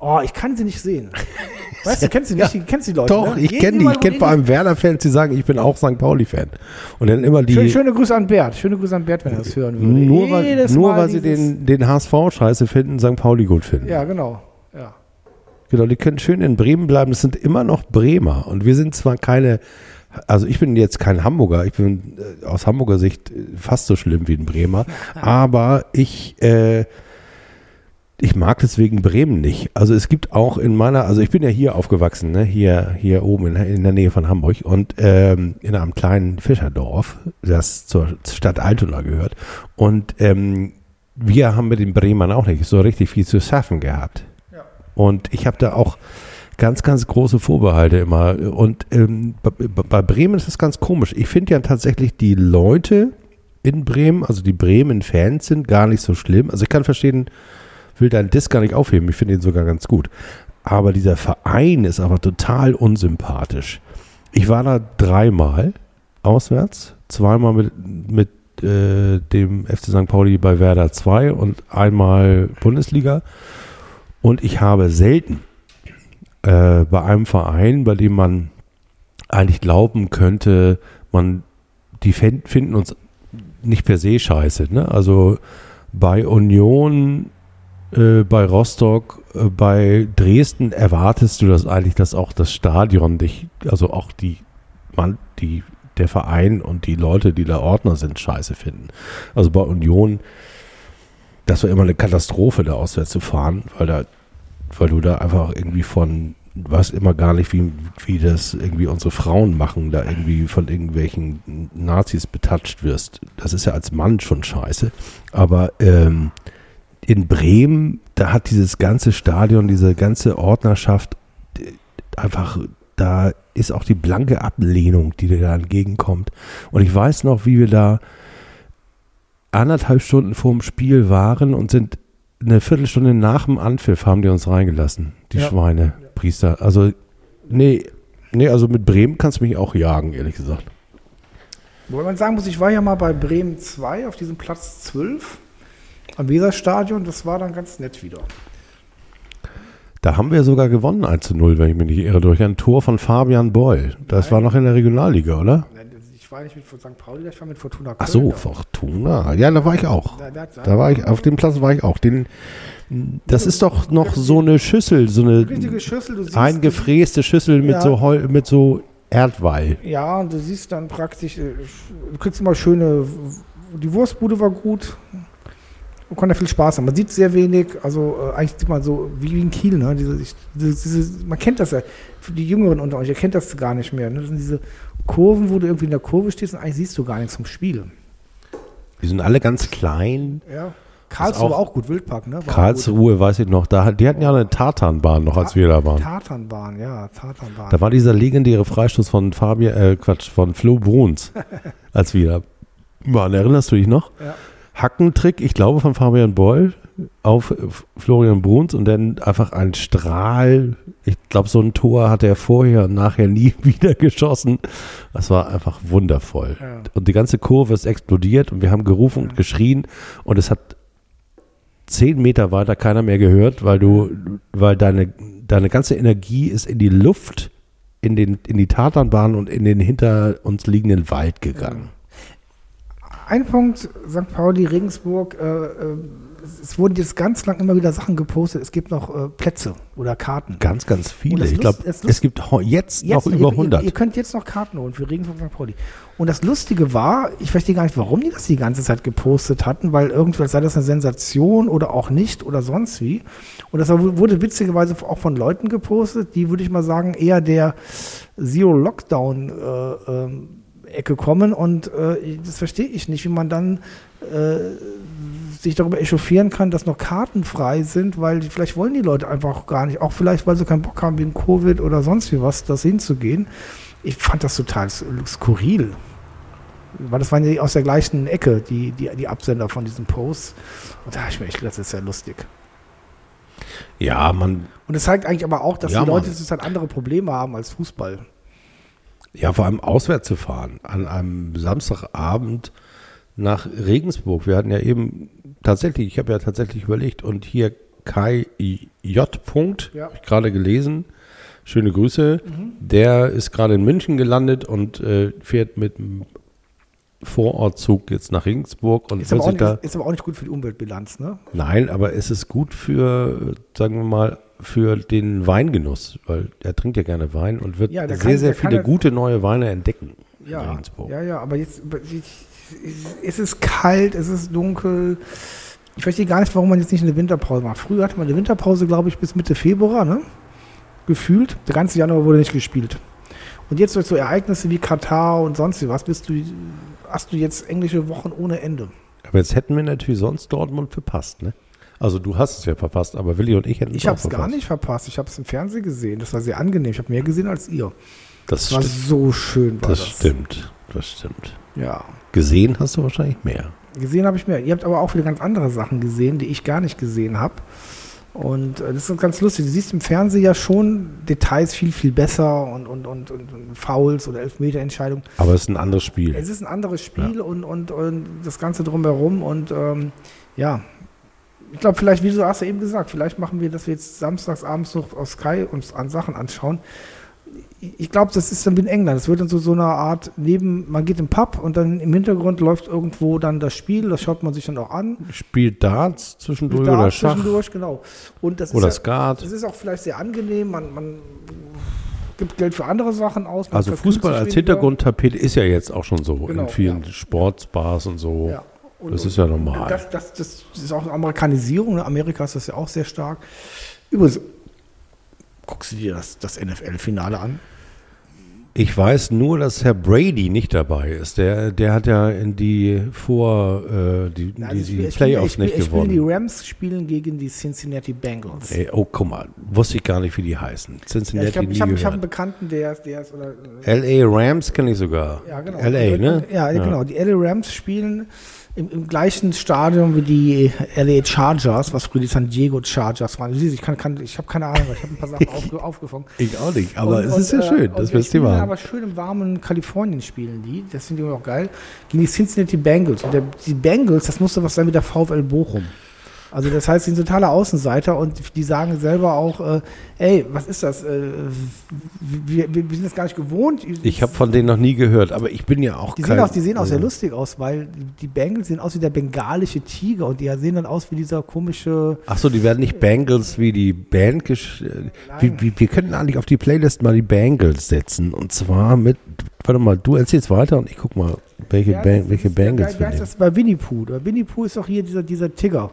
[SPEAKER 1] Oh, ich kann sie nicht sehen. <laughs> Weißt du, kennst du nicht,
[SPEAKER 2] Ja.
[SPEAKER 1] kennst die Leute,
[SPEAKER 2] Doch,
[SPEAKER 1] ne?
[SPEAKER 2] ich kenne die. Ich kenne vor allem Werder-Fans, die sagen, ich bin auch St. Pauli-Fan. Und dann immer die.
[SPEAKER 1] Schöne, schöne Grüße an Bert, schöne Grüße an Bert, wenn er das hören würde.
[SPEAKER 2] nur weil,
[SPEAKER 1] Jedes
[SPEAKER 2] nur
[SPEAKER 1] Mal
[SPEAKER 2] weil sie den, den HSV scheiße finden, St. Pauli gut finden.
[SPEAKER 1] Ja, genau. Ja.
[SPEAKER 2] Genau, die können schön in Bremen bleiben. Das sind immer noch Bremer. Und wir sind zwar keine, also ich bin jetzt kein Hamburger, ich bin äh, aus Hamburger Sicht äh, fast so schlimm wie ein Bremer, <laughs> aber ich, äh, ich mag deswegen Bremen nicht. Also es gibt auch in meiner, also ich bin ja hier aufgewachsen, ne? hier, hier oben in, in der Nähe von Hamburg und ähm, in einem kleinen Fischerdorf, das zur Stadt Altona gehört. Und ähm, wir haben mit den Bremern auch nicht so richtig viel zu schaffen gehabt. Und ich habe da auch ganz, ganz große Vorbehalte immer. Und ähm, bei, bei Bremen ist das ganz komisch. Ich finde ja tatsächlich die Leute in Bremen, also die Bremen-Fans sind gar nicht so schlimm. Also ich kann verstehen, will deinen Diss gar nicht aufheben. Ich finde ihn sogar ganz gut. Aber dieser Verein ist aber total unsympathisch. Ich war da dreimal auswärts, zweimal mit, mit äh, dem FC St. Pauli bei Werder 2 und einmal Bundesliga. Und ich habe selten äh, bei einem Verein, bei dem man eigentlich glauben könnte, man, die finden uns nicht per se scheiße. Ne? Also bei Union, äh, bei Rostock, äh, bei Dresden erwartest du das eigentlich, dass auch das Stadion dich, also auch die, man, die, der Verein und die Leute, die da Ordner sind, scheiße finden. Also bei Union, das war immer eine Katastrophe, da auswärts zu fahren, weil da, weil du da einfach irgendwie von weiß immer gar nicht, wie, wie das irgendwie unsere Frauen machen, da irgendwie von irgendwelchen Nazis betatscht wirst. Das ist ja als Mann schon scheiße. Aber ähm, in Bremen, da hat dieses ganze Stadion, diese ganze Ordnerschaft einfach, da ist auch die blanke Ablehnung, die dir da entgegenkommt. Und ich weiß noch, wie wir da anderthalb Stunden vor dem Spiel waren und sind eine Viertelstunde nach dem Anpfiff haben die uns reingelassen, die ja. Schweine. Priester. Also, nee, nee, also mit Bremen kannst du mich auch jagen, ehrlich gesagt.
[SPEAKER 1] Wobei man sagen muss, ich war ja mal bei Bremen 2 auf diesem Platz 12 am Weserstadion. Das war dann ganz nett wieder.
[SPEAKER 2] Da haben wir sogar gewonnen 1 zu 0, wenn ich mich nicht irre, durch ein Tor von Fabian Boll. Das Nein. war noch in der Regionalliga, oder?
[SPEAKER 1] Ich war nicht mit St. Pauli, ich war mit Fortuna
[SPEAKER 2] Köln. Ach so, Fortuna. Ja, da war ich auch. Da, war ich, auf dem Platz war ich auch. Den, das ist doch noch so eine Schüssel, so eine Schüssel, siehst, eingefräste Schüssel mit, ja. so Heu, mit so Erdwall.
[SPEAKER 1] Ja, und du siehst dann praktisch, äh, du kriegst immer schöne, die Wurstbude war gut, man konnte viel Spaß haben. Man sieht sehr wenig, also äh, eigentlich sieht man so wie in Kiel, ne? Diese, diese, diese, man kennt das ja, für die Jüngeren unter euch, ihr kennt das gar nicht mehr. Ne? Das sind diese Kurven, wo du irgendwie in der Kurve stehst und eigentlich siehst du gar nichts vom Spiel.
[SPEAKER 2] Die sind alle ganz klein.
[SPEAKER 1] Ja. Karlsruhe auch, auch, gut, Wildpark, ne?
[SPEAKER 2] War Karlsruhe, gut. weiß ich noch. Da, die hatten ja eine Tartanbahn noch, als wir da waren.
[SPEAKER 1] Tartanbahn, ja, Tartanbahn.
[SPEAKER 2] Da war dieser legendäre Freistoß von Fabian, äh, Quatsch, von Flo Bruns, <laughs> als wir da waren. Erinnerst du dich noch? Ja. Hackentrick, ich glaube, von Fabian Boll auf Florian Bruns und dann einfach ein Strahl. Ich glaube, so ein Tor hat er vorher und nachher nie <laughs> wieder geschossen. Das war einfach wundervoll. Ja. Und die ganze Kurve ist explodiert und wir haben gerufen und geschrien und es hat zehn Meter weiter keiner mehr gehört, weil du, weil deine, deine ganze Energie ist in die Luft, in, den, in die Tatanbahn und in den hinter uns liegenden Wald gegangen.
[SPEAKER 1] Ein Punkt, St. Pauli, Regensburg, äh, äh, es wurden jetzt ganz lang immer wieder Sachen gepostet. Es gibt noch äh, Plätze oder Karten.
[SPEAKER 2] Ganz, ganz viele. Ich glaube, es gibt jetzt, jetzt, noch über 100.
[SPEAKER 1] Ihr, ihr, könnt jetzt noch Karten holen für Regensburg St. Pauli. Und das Lustige war, ich verstehe gar nicht, warum die das die ganze Zeit gepostet hatten, weil irgendwie sei das eine Sensation oder auch nicht oder sonst wie. Und das wurde witzigerweise auch von Leuten gepostet, die, würde ich mal sagen, eher der Zero-Lockdown äh, ähm, Ecke kommen und äh, das verstehe ich nicht, wie man dann äh, sich darüber echauffieren kann, dass noch Karten frei sind, weil vielleicht wollen die Leute einfach gar nicht, auch vielleicht, weil sie keinen Bock haben wegen Covid oder sonst wie was, das hinzugehen. Ich fand das total skurril. Weil das waren ja aus der gleichen Ecke, die, die, die Absender von diesen Posts. Und da habe ich mir echt gedacht, das ist ja lustig.
[SPEAKER 2] Ja, man.
[SPEAKER 1] Und es zeigt eigentlich aber auch, dass ja, die Leute halt andere Probleme haben als Fußball.
[SPEAKER 2] Ja, vor allem auswärts zu fahren. An einem Samstagabend nach Regensburg. Wir hatten ja eben tatsächlich, ich habe ja tatsächlich überlegt, und hier Kai J. Punkt, ja. habe ich gerade gelesen. Schöne Grüße. Mhm. Der ist gerade in München gelandet und äh, fährt mit einem Vorortzug jetzt nach Regensburg und
[SPEAKER 1] ist aber, nicht, ist aber, auch nicht, gut für die Umweltbilanz, ne?
[SPEAKER 2] Nein, aber es ist gut für, sagen wir mal, für den Weingenuss, weil er trinkt ja gerne Wein und wird ja, sehr, kann, sehr viele gute neue Weine entdecken
[SPEAKER 1] ja, in Regensburg. Ja, ja, aber jetzt es ist kalt, es ist dunkel. Ich verstehe gar nicht, warum man jetzt nicht eine Winterpause macht. Früher hatte man eine Winterpause, glaube ich, bis Mitte Februar, ne? Gefühlt. Der ganze Januar wurde nicht gespielt. Und jetzt durch so Ereignisse wie Katar und sonst was, bist du, hast du jetzt englische Wochen ohne Ende.
[SPEAKER 2] Aber jetzt hätten wir natürlich sonst Dortmund verpasst, ne? Also du hast es ja verpasst, aber Willi und ich hätten
[SPEAKER 1] es Ich habe es gar nicht verpasst. Ich habe es im Fernsehen gesehen. Das war sehr angenehm. Ich habe mehr gesehen als ihr.
[SPEAKER 2] Das,
[SPEAKER 1] das war so schön.
[SPEAKER 2] War das, das stimmt. Das stimmt.
[SPEAKER 1] Ja.
[SPEAKER 2] Gesehen hast du wahrscheinlich mehr.
[SPEAKER 1] Gesehen habe ich mehr. Ihr habt aber auch viele ganz andere Sachen gesehen, die ich gar nicht gesehen habe. Und äh, das ist ganz lustig. Du siehst im Fernsehen ja schon Details viel, viel besser und, und, und, und, und Fouls oder Elfmeterentscheidungen.
[SPEAKER 2] Aber es ist ein anderes Spiel.
[SPEAKER 1] Es ist ein anderes Spiel ja. und, und, und das Ganze drumherum. Und ähm, ja, ich glaube, vielleicht, wie du hast ja eben gesagt, vielleicht machen wir, dass wir jetzt samstags abends noch auf Sky uns an Sachen anschauen ich glaube, das ist dann wie in England. Es wird dann so, so eine Art neben, man geht im Pub und dann im Hintergrund läuft irgendwo dann das Spiel, das schaut man sich dann auch an.
[SPEAKER 2] Spielt Darts zwischendurch Darts oder Schach.
[SPEAKER 1] Zwischendurch, genau. Und das
[SPEAKER 2] oder
[SPEAKER 1] ist
[SPEAKER 2] Skat.
[SPEAKER 1] das ist auch vielleicht sehr angenehm, man, man gibt Geld für andere Sachen aus.
[SPEAKER 2] Also Fußball als Hintergrundtapete ist ja jetzt auch schon so genau, in vielen ja. Sportsbars und so. Ja. Und, das ist ja normal.
[SPEAKER 1] Das, das, das ist auch eine Amerikanisierung. In Amerika ist das ja auch sehr stark. Übrigens, guckst du dir das, das NFL-Finale an?
[SPEAKER 2] Ich weiß nur, dass Herr Brady nicht dabei ist. Der, der hat ja in die vor äh, die, also die, die Playoffs spiel, nicht ich gewonnen.
[SPEAKER 1] Die Rams spielen gegen die Cincinnati Bengals.
[SPEAKER 2] Ey, oh, guck mal, wusste ich gar nicht, wie die heißen. Cincinnati.
[SPEAKER 1] Ja, ich habe hab, hab einen Bekannten, der, der ist oder.
[SPEAKER 2] L.A. Rams kenne ich sogar.
[SPEAKER 1] Ja, genau.
[SPEAKER 2] L.A.
[SPEAKER 1] Und,
[SPEAKER 2] ne?
[SPEAKER 1] Und, ja, ja, genau. Die L.A. Rams spielen im, im, gleichen Stadion wie die LA Chargers, was früher die San Diego Chargers waren. Siehst, ich, kann, kann, ich habe keine Ahnung, ich habe ein paar Sachen aufge, <laughs> aufgefangen.
[SPEAKER 2] Ich auch nicht, aber und, es ist ja schön, das Festival.
[SPEAKER 1] Aber schön im warmen Kalifornien spielen die, das finde ich auch geil, gegen die Cincinnati Bengals. Und der, die Bengals, das musste was sein mit der VfL Bochum. Also das heißt, sie sind totaler Außenseiter und die sagen selber auch, äh, ey, was ist das? Äh, wir, wir, wir, sind das gar nicht gewohnt.
[SPEAKER 2] Ich habe von denen noch nie gehört, aber ich bin ja auch
[SPEAKER 1] die kein... Sehen auch, die sehen auch sehr lustig aus, weil die Bengals sehen aus wie der bengalische Tiger und die sehen dann aus wie dieser komische...
[SPEAKER 2] Ach so, die werden nicht Bengals wie die Band... gesch wie, wie, wir könnten eigentlich auf die Playlist mal die Bengals setzen und zwar mit... Warte mal, du erzählst weiter und ich guck mal, welche, ja, Bang, welche Bengals
[SPEAKER 1] ja, wir das bei Winnie Pooh. Winnie Pooh ist auch hier dieser, dieser Tiger.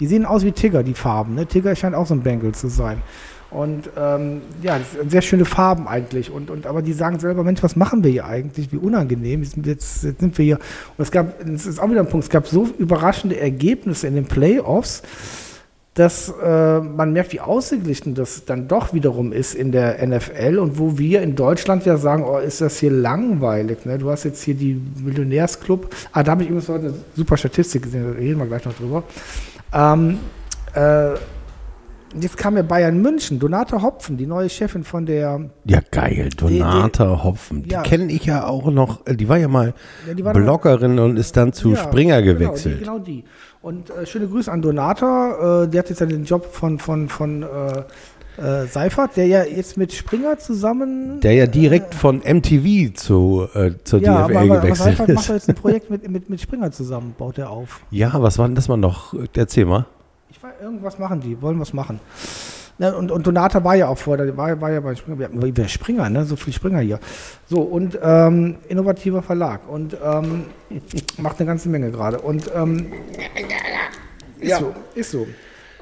[SPEAKER 1] Die sehen aus wie Tigger, die Farben. Ne? Tigger scheint auch so ein Bengal zu sein. Und ähm, ja, sehr schöne Farben eigentlich. Und, und, aber die sagen selber, Mensch, was machen wir hier eigentlich? Wie unangenehm. Jetzt, jetzt sind wir hier. Und es gab, das ist auch wieder ein Punkt, es gab so überraschende Ergebnisse in den Playoffs, dass äh, man merkt, wie ausgeglichen das dann doch wiederum ist in der NFL und wo wir in Deutschland ja sagen, oh, ist das hier langweilig. Ne? Du hast jetzt hier die Millionärsclub. Ah, da habe ich übrigens heute eine super Statistik gesehen, da reden wir gleich noch drüber. Ähm, äh, jetzt kam ja Bayern München, Donata Hopfen, die neue Chefin von der.
[SPEAKER 2] Ja, geil, Donata die, die, Hopfen. Die ja. kenne ich ja auch noch. Äh, die war ja mal ja, Bloggerin und ist dann zu ja, Springer gewechselt.
[SPEAKER 1] Genau die, genau die. Und äh, schöne Grüße an Donata. Äh, die hat jetzt ja den Job von, von, von äh, äh, Seifert, der ja jetzt mit Springer zusammen.
[SPEAKER 2] Der ja direkt äh, von MTV zu, äh, zur ja, DFL aber, gewechselt aber Seifert
[SPEAKER 1] macht jetzt ein Projekt mit, mit, mit Springer zusammen, baut er auf.
[SPEAKER 2] Ja, was war denn das mal noch? Erzähl mal.
[SPEAKER 1] Ich weiß, irgendwas machen die, wollen was machen. Ja, und, und Donata war ja auch vorher, war, war ja bei Springer, wer Springer, ne? So viel Springer hier. So, und ähm, innovativer Verlag und ähm, macht eine ganze Menge gerade. Und ähm, ist ja. so, ist so.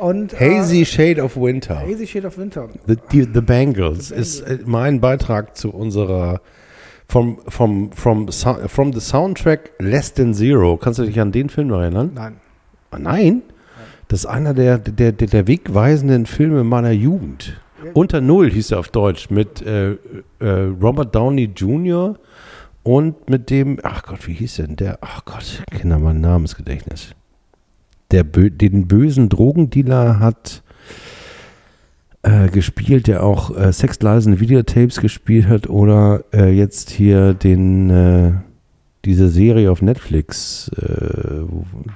[SPEAKER 1] Und,
[SPEAKER 2] Hazy äh, Shade of Winter.
[SPEAKER 1] Hazy Shade of Winter.
[SPEAKER 2] The, the, the Bangles the ist äh, mein Beitrag zu unserer vom, vom, vom, from the Soundtrack Less Than Zero. Kannst du dich an den Film noch erinnern?
[SPEAKER 1] Nein.
[SPEAKER 2] Ah, nein? Das ist einer der, der, der, der wegweisenden Filme meiner Jugend. Ja. Unter Null hieß er auf Deutsch mit äh, äh, Robert Downey Jr. und mit dem, ach Gott, wie hieß denn der? Ach Gott, Kinder, mein Namensgedächtnis der Bö den bösen Drogendealer hat äh, gespielt, der auch äh, Sexleisen Videotapes gespielt hat oder äh, jetzt hier den äh, diese Serie auf Netflix, äh,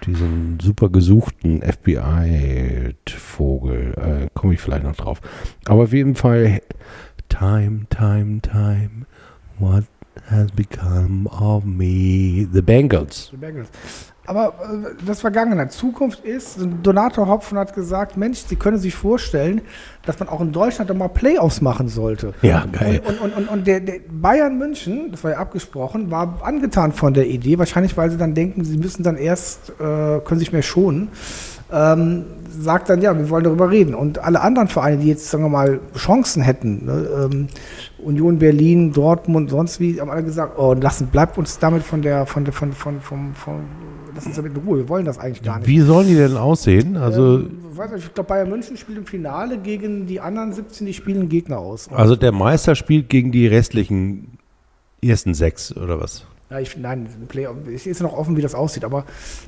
[SPEAKER 2] diesen super gesuchten FBI-Vogel, äh, komme ich vielleicht noch drauf. Aber auf jeden Fall Time, Time, Time, what has become of me? The Bengals. The Bengals.
[SPEAKER 1] Aber äh, das Vergangene. Zukunft ist, Donato Hopfen hat gesagt, Mensch, Sie können sich vorstellen, dass man auch in Deutschland doch mal Playoffs machen sollte.
[SPEAKER 2] Ja, geil.
[SPEAKER 1] Und, und, und, und der, der Bayern München, das war ja abgesprochen, war angetan von der Idee, wahrscheinlich weil sie dann denken, sie müssen dann erst, äh, können sich mehr schonen. Ähm, sagt dann, ja, wir wollen darüber reden. Und alle anderen Vereine, die jetzt, sagen wir mal, Chancen hätten, ne, ähm, Union Berlin, Dortmund, sonst wie, haben alle gesagt, oh, lassen, bleibt uns damit von der, von der, von, von, von, von lass uns damit in Ruhe, wir wollen das eigentlich gar nicht.
[SPEAKER 2] Wie sollen die denn aussehen? Also, ähm,
[SPEAKER 1] ich glaube, Bayern München spielt im Finale gegen die anderen 17, die spielen Gegner aus.
[SPEAKER 2] Also der Meister spielt gegen die restlichen ersten sechs oder was?
[SPEAKER 1] Ja, ich nein, es ist noch offen, wie das aussieht. Aber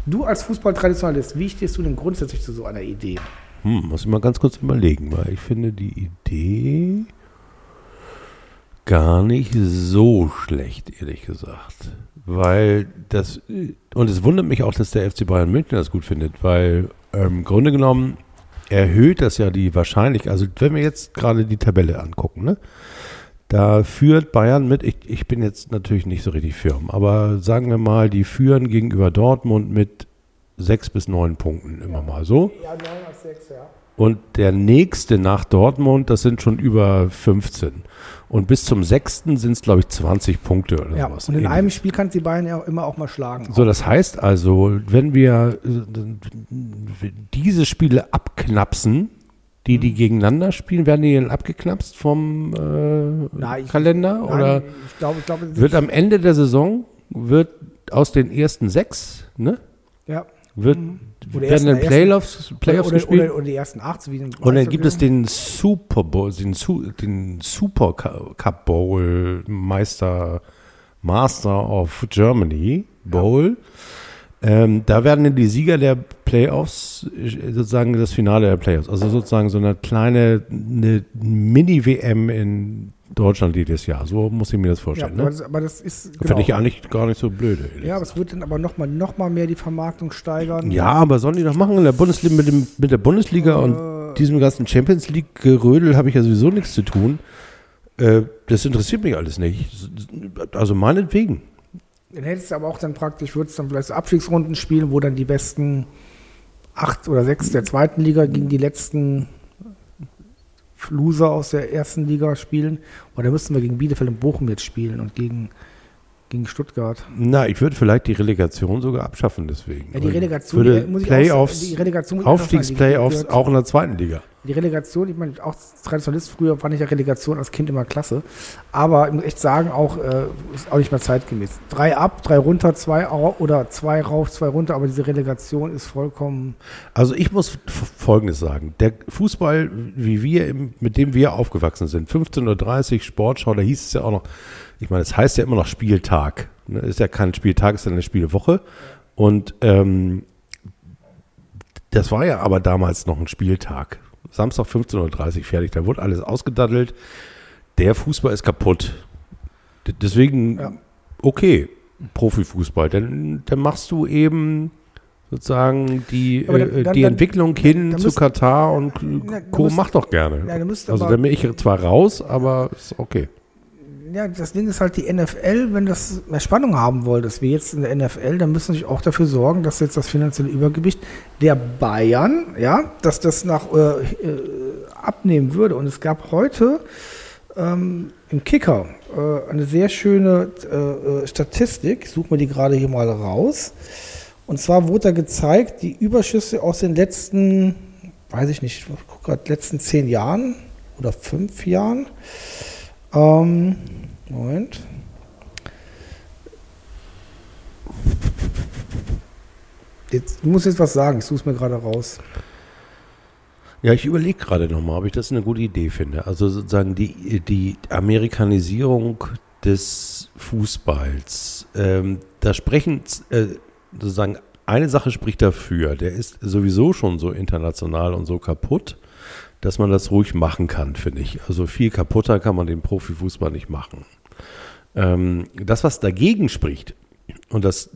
[SPEAKER 1] du als Fußballtraditionalist, wie stehst du denn grundsätzlich zu so einer Idee?
[SPEAKER 2] Hm, muss ich mal ganz kurz überlegen, weil ich finde die Idee gar nicht so schlecht, ehrlich gesagt. Weil das, und es wundert mich auch, dass der FC Bayern München das gut findet, weil ähm, im Grunde genommen erhöht das ja die Wahrscheinlichkeit, also wenn wir jetzt gerade die Tabelle angucken, ne? Da führt Bayern mit, ich, ich bin jetzt natürlich nicht so richtig firm, aber sagen wir mal, die führen gegenüber Dortmund mit sechs bis neun Punkten immer mal so. Ja, neun aus sechs, ja. Und der nächste nach Dortmund, das sind schon über 15. Und bis zum sechsten sind es, glaube ich, 20 Punkte oder
[SPEAKER 1] ja, sowas. Und in ähnlich. einem Spiel kannst du die Bayern ja immer auch mal schlagen.
[SPEAKER 2] So, das heißt also, wenn wir äh, diese Spiele abknapsen, die, die mhm. gegeneinander spielen, werden die dann abgeknapst vom äh, Na, ich, Kalender? Nein, oder ich glaube, ich glaube, wird am Ende der Saison, wird aus den ersten sechs, ne?
[SPEAKER 1] Ja.
[SPEAKER 2] Wird, mhm. werden dann Playoffs, Playoffs
[SPEAKER 1] oder,
[SPEAKER 2] gespielt?
[SPEAKER 1] Oder, oder, die ersten acht. Wie
[SPEAKER 2] und dann gibt es den Super Bowl, den, den Super Cup Bowl Meister, Master of Germany Bowl. Ja. Ähm, da werden dann die Sieger der Playoffs sozusagen das Finale der Playoffs. Also sozusagen so eine kleine eine Mini-WM in Deutschland jedes Jahr. So muss ich mir das vorstellen. Ja,
[SPEAKER 1] aber, ne? das, aber das ist.
[SPEAKER 2] Genau. Finde ich eigentlich gar nicht so blöde.
[SPEAKER 1] Ja, aber es wird dann aber nochmal noch mal mehr die Vermarktung steigern.
[SPEAKER 2] Ja, aber sollen die doch machen in der Bundesliga mit, dem, mit der Bundesliga äh, und diesem ganzen Champions League-Gerödel habe ich ja sowieso nichts zu tun. Äh, das interessiert mich alles nicht. Also meinetwegen.
[SPEAKER 1] Dann hättest du aber auch dann praktisch, würdest dann vielleicht so Abstiegsrunden spielen, wo dann die besten acht oder sechs der zweiten Liga gegen die letzten Loser aus der ersten Liga spielen. Oder müssten wir gegen Bielefeld und Bochum jetzt spielen und gegen, gegen Stuttgart.
[SPEAKER 2] Na, ich würde vielleicht die Relegation sogar abschaffen deswegen.
[SPEAKER 1] Ja, die Relegation,
[SPEAKER 2] würde die, muss ich Playoffs, auch, die Relegation Aufstiegsplayoffs auch in der zweiten Liga.
[SPEAKER 1] Die Relegation, ich meine, auch als Traditionalist früher fand ich ja Relegation als Kind immer klasse. Aber ich muss echt sagen, auch äh, ist auch nicht mehr zeitgemäß. Drei ab, drei runter, zwei oder zwei rauf, zwei runter, aber diese Relegation ist vollkommen.
[SPEAKER 2] Also ich muss Folgendes sagen. Der Fußball, wie wir, mit dem wir aufgewachsen sind, 15.30 Uhr Sportschau, da hieß es ja auch noch, ich meine, es heißt ja immer noch Spieltag. Ne? Ist ja kein Spieltag, ist ja eine Spielwoche. Und ähm, das war ja aber damals noch ein Spieltag. Samstag 15.30 Uhr fertig. Da wurde alles ausgedaddelt. Der Fußball ist kaputt. D deswegen, ja. okay, Profifußball. Dann, dann machst du eben sozusagen die, dann, äh, dann, die Entwicklung dann, hin zu Katar und Co. Mach doch gerne. Ja, also dann bin ich zwar raus, aber ist okay
[SPEAKER 1] ja, das Ding ist halt die NFL, wenn das mehr Spannung haben wolltest, wie jetzt in der NFL, dann müssen sie auch dafür sorgen, dass jetzt das finanzielle Übergewicht der Bayern, ja, dass das nach äh, äh, abnehmen würde. Und es gab heute ähm, im Kicker äh, eine sehr schöne äh, äh, Statistik, ich suche mir die gerade hier mal raus. Und zwar wurde da gezeigt, die Überschüsse aus den letzten, weiß ich nicht, ich gucke gerade, letzten zehn Jahren oder fünf Jahren. Ähm, Moment. Jetzt, du musst jetzt was sagen, ich suche es mir gerade raus.
[SPEAKER 2] Ja, ich überlege gerade nochmal, ob ich das eine gute Idee finde. Also sozusagen die, die Amerikanisierung des Fußballs. Ähm, da sprechen äh, sozusagen eine Sache spricht dafür. Der ist sowieso schon so international und so kaputt dass man das ruhig machen kann, finde ich. Also viel kaputter kann man den Profifußball nicht machen. Ähm, das, was dagegen spricht, und das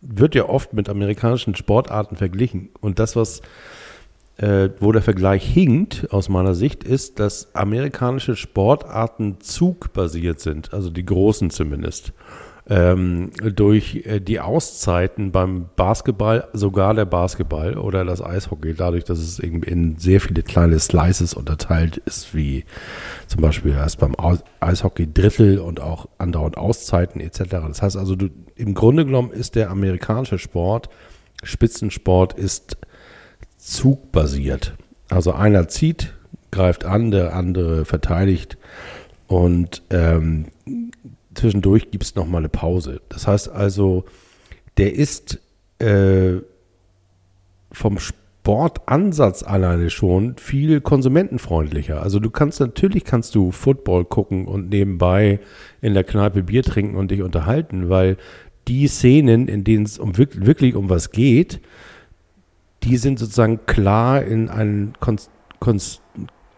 [SPEAKER 2] wird ja oft mit amerikanischen Sportarten verglichen, und das, was äh, wo der Vergleich hinkt, aus meiner Sicht, ist, dass amerikanische Sportarten zugbasiert sind, also die großen zumindest ähm, durch äh, die Auszeiten beim Basketball, sogar der Basketball oder das Eishockey, dadurch, dass es eben in sehr viele kleine Slices unterteilt ist, wie zum Beispiel erst beim Eishockey Drittel und auch andauernd Auszeiten etc. Das heißt also, du, im Grunde genommen ist der amerikanische Sport, Spitzensport ist zugbasiert. Also einer zieht, greift an, der andere verteidigt und ähm, zwischendurch gibt es nochmal eine Pause. Das heißt also, der ist äh, vom Sportansatz alleine schon viel konsumentenfreundlicher. Also du kannst natürlich kannst du Football gucken und nebenbei in der Kneipe Bier trinken und dich unterhalten, weil die Szenen, in denen es um wirklich, um was geht, die sind sozusagen klar in ein Kon Kon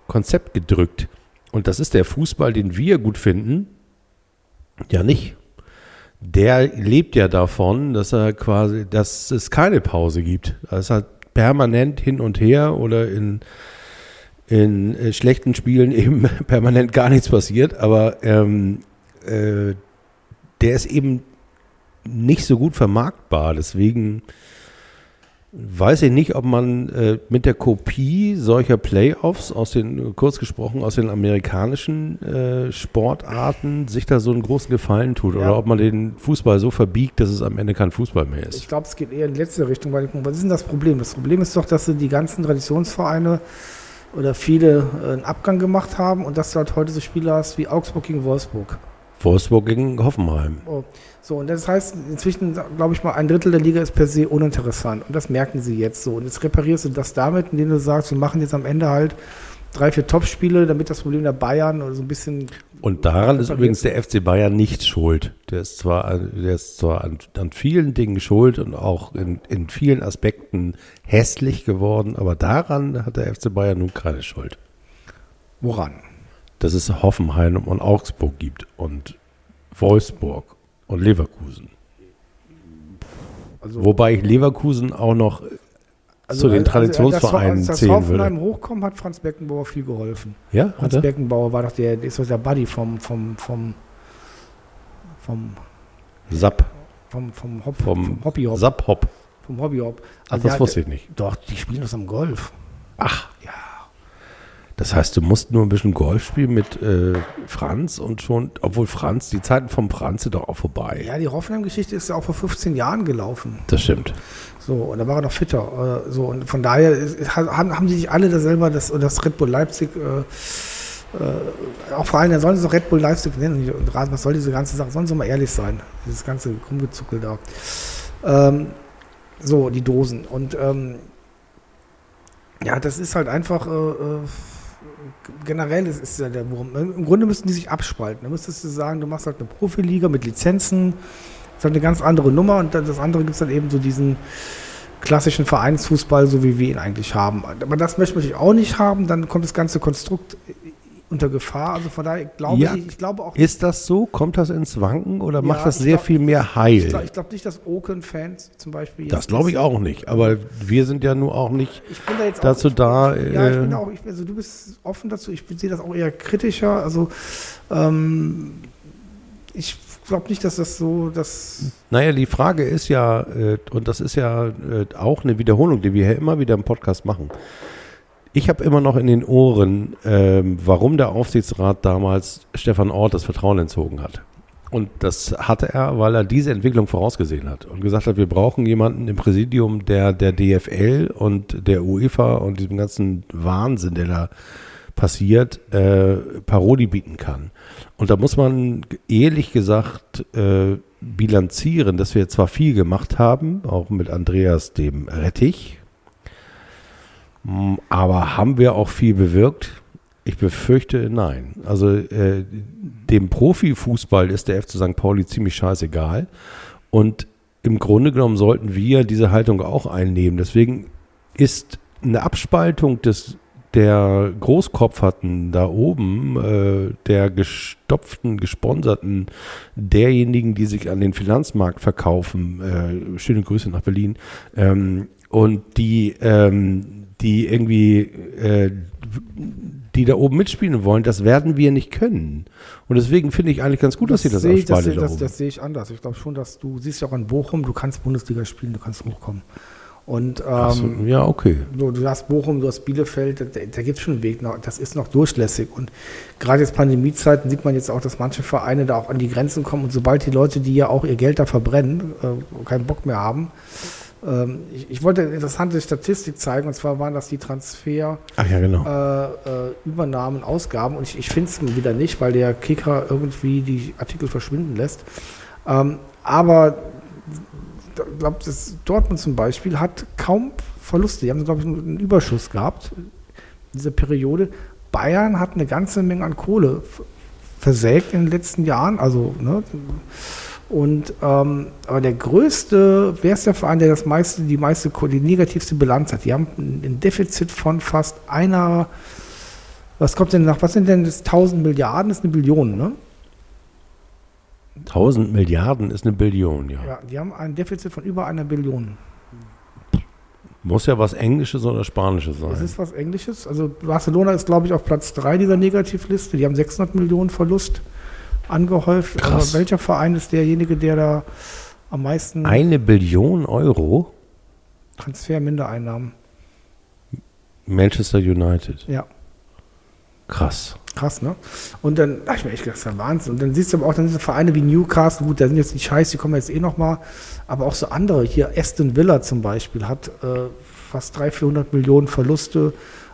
[SPEAKER 2] Konzept gedrückt. Und das ist der Fußball, den wir gut finden, ja nicht. Der lebt ja davon, dass er quasi, dass es keine Pause gibt. Es hat permanent hin und her oder in, in äh, schlechten Spielen <laughs> eben permanent gar nichts passiert, aber ähm, äh, der ist eben nicht so gut vermarktbar. Deswegen weiß ich nicht, ob man äh, mit der Kopie solcher Playoffs aus den, kurz gesprochen, aus den amerikanischen äh, Sportarten sich da so einen großen Gefallen tut. Ja. Oder ob man den Fußball so verbiegt, dass es am Ende kein Fußball mehr ist.
[SPEAKER 1] Ich glaube, es geht eher in die letzte Richtung, weil was ist denn das Problem? Das Problem ist doch, dass die ganzen Traditionsvereine oder viele äh, einen Abgang gemacht haben und dass du halt heute so Spiele hast wie Augsburg gegen Wolfsburg.
[SPEAKER 2] Wolfsburg gegen Hoffenheim.
[SPEAKER 1] Oh. So, und das heißt, inzwischen, glaube ich mal, ein Drittel der Liga ist per se uninteressant. Und das merken sie jetzt so. Und jetzt reparierst du das damit, indem du sagst, wir machen jetzt am Ende halt drei, vier Topspiele, damit das Problem der Bayern oder so ein bisschen.
[SPEAKER 2] Und daran ist übrigens der FC Bayern nicht schuld. Der ist zwar, der ist zwar an, an vielen Dingen schuld und auch in, in vielen Aspekten hässlich geworden, aber daran hat der FC Bayern nun keine Schuld.
[SPEAKER 1] Woran?
[SPEAKER 2] Dass es Hoffenheim und Augsburg gibt und Wolfsburg und Leverkusen. Also, Wobei ich Leverkusen auch noch also, zu den Traditionsvereinen also, als, als zählen
[SPEAKER 1] als
[SPEAKER 2] würde.
[SPEAKER 1] hochkommen, hat Franz Beckenbauer viel geholfen.
[SPEAKER 2] Ja,
[SPEAKER 1] Franz hatte? Beckenbauer war doch der, ist doch der Buddy vom vom vom vom
[SPEAKER 2] Sap.
[SPEAKER 1] Vom vom
[SPEAKER 2] Hop, vom,
[SPEAKER 1] vom Hobby
[SPEAKER 2] Hop. Sap Hop.
[SPEAKER 1] Vom Hobby Hop.
[SPEAKER 2] Also Ach, das wusste ich nicht.
[SPEAKER 1] Doch, die spielen das am Golf.
[SPEAKER 2] Ach, ja. Das heißt, du musst nur ein bisschen Golf spielen mit äh, Franz und schon, obwohl Franz, die Zeiten vom Franz sind doch auch vorbei.
[SPEAKER 1] Ja, die Hoffenheim-Geschichte ist ja auch vor 15 Jahren gelaufen.
[SPEAKER 2] Das stimmt.
[SPEAKER 1] So, und da war er noch fitter. Äh, so, und von daher haben, haben die sich alle da selber das, das Red Bull Leipzig, äh, äh, auch vor allem, da sollen sie doch Red Bull Leipzig nennen. Und was soll diese ganze Sache? Sollen sie mal ehrlich sein? Dieses ganze Rumgezuckel da. Ähm, so, die Dosen. Und ähm, ja, das ist halt einfach. Äh, äh generell ist, ist ja der Wurm. Im Grunde müssten die sich abspalten. Da müsstest du sagen, du machst halt eine Profiliga mit Lizenzen, das ist halt eine ganz andere Nummer und das andere gibt es dann eben so diesen klassischen Vereinsfußball, so wie wir ihn eigentlich haben. Aber das möchte natürlich auch nicht haben, dann kommt das ganze Konstrukt unter Gefahr. Also von daher glaube ja. ich, ich glaube auch.
[SPEAKER 2] Ist das so? Kommt das ins Wanken oder ja, macht das sehr glaub, viel mehr heil?
[SPEAKER 1] Ich glaube glaub nicht, dass Oken-Fans zum Beispiel.
[SPEAKER 2] Das glaube ich auch nicht. Aber wir sind ja nur auch nicht da dazu auch, da.
[SPEAKER 1] Ich, ja, ich bin äh, auch. Ich, also du bist offen dazu. Ich sehe das auch eher kritischer. Also ähm, ich glaube nicht, dass das so. Dass
[SPEAKER 2] naja, die Frage ist ja, äh, und das ist ja äh, auch eine Wiederholung, die wir hier immer wieder im Podcast machen. Ich habe immer noch in den Ohren, ähm, warum der Aufsichtsrat damals Stefan Ort das Vertrauen entzogen hat. Und das hatte er, weil er diese Entwicklung vorausgesehen hat und gesagt hat, wir brauchen jemanden im Präsidium, der der DFL und der UEFA und diesem ganzen Wahnsinn, der da passiert, äh, Parodie bieten kann. Und da muss man ehrlich gesagt äh, bilanzieren, dass wir zwar viel gemacht haben, auch mit Andreas dem Rettich, aber haben wir auch viel bewirkt? Ich befürchte nein. Also äh, dem Profifußball ist der FC St. Pauli ziemlich scheißegal. Und im Grunde genommen sollten wir diese Haltung auch einnehmen. Deswegen ist eine Abspaltung des der Großkopferten da oben, äh, der gestopften, gesponserten, derjenigen, die sich an den Finanzmarkt verkaufen, äh, schöne Grüße nach Berlin, ähm, und die ähm, die irgendwie, äh, die da oben mitspielen wollen, das werden wir nicht können. Und deswegen finde ich eigentlich ganz gut, das dass sie das
[SPEAKER 1] sehe, das, das, das, sehe ich anders. Ich glaube schon, dass du siehst ja auch an Bochum, du kannst Bundesliga spielen, du kannst hochkommen. Und ähm,
[SPEAKER 2] so, ja, okay.
[SPEAKER 1] Du, du, hast Bochum, du hast Bielefeld, da, da gibt es schon einen Weg noch, das ist noch durchlässig. Und gerade jetzt Pandemiezeiten sieht man jetzt auch, dass manche Vereine da auch an die Grenzen kommen. Und sobald die Leute, die ja auch ihr Geld da verbrennen, äh, keinen Bock mehr haben, ich, ich, wollte eine interessante Statistik zeigen, und zwar waren das die Transfer,
[SPEAKER 2] ja, genau.
[SPEAKER 1] äh, äh, Übernahmen, Ausgaben. Und ich, ich finde es wieder nicht, weil der Kicker irgendwie die Artikel verschwinden lässt. Ähm, aber ich glaube, Dortmund zum Beispiel hat kaum Verluste. Die haben, glaube ich, einen Überschuss gehabt in dieser Periode. Bayern hat eine ganze Menge an Kohle versägt in den letzten Jahren. Also, ne, Und ähm, aber der größte, wer ist der Verein, der das meiste, die meiste, die negativste Bilanz hat? Die haben ein Defizit von fast einer, was kommt denn nach, was sind denn das 1000 Milliarden? Das ist eine Billion, ne?
[SPEAKER 2] 1000 Milliarden ist eine Billion, ja.
[SPEAKER 1] Ja, die haben ein Defizit von über einer Billion.
[SPEAKER 2] Muss ja was Englisches oder Spanisches sein.
[SPEAKER 1] Das ist was Englisches. Also Barcelona ist, glaube ich, auf Platz 3 dieser Negativliste. Die haben 600 Millionen Verlust angehäuft.
[SPEAKER 2] Krass.
[SPEAKER 1] Aber welcher Verein ist derjenige, der da am meisten
[SPEAKER 2] Eine Billion Euro?
[SPEAKER 1] Transfermindereinnahmen?
[SPEAKER 2] Manchester United.
[SPEAKER 1] Ja,
[SPEAKER 2] Krass.
[SPEAKER 1] krass, ne? Und dann habe ich mir echt gedacht, das ist ja Wahnsinn. Und dann siehst du aber auch, dann so Vereine wie Newcastle, gut, da sind jetzt die Scheiß, die kommen jetzt eh nochmal, aber auch so andere, hier Aston Villa zum Beispiel, hat äh, fast 300, 400 Millionen Verluste.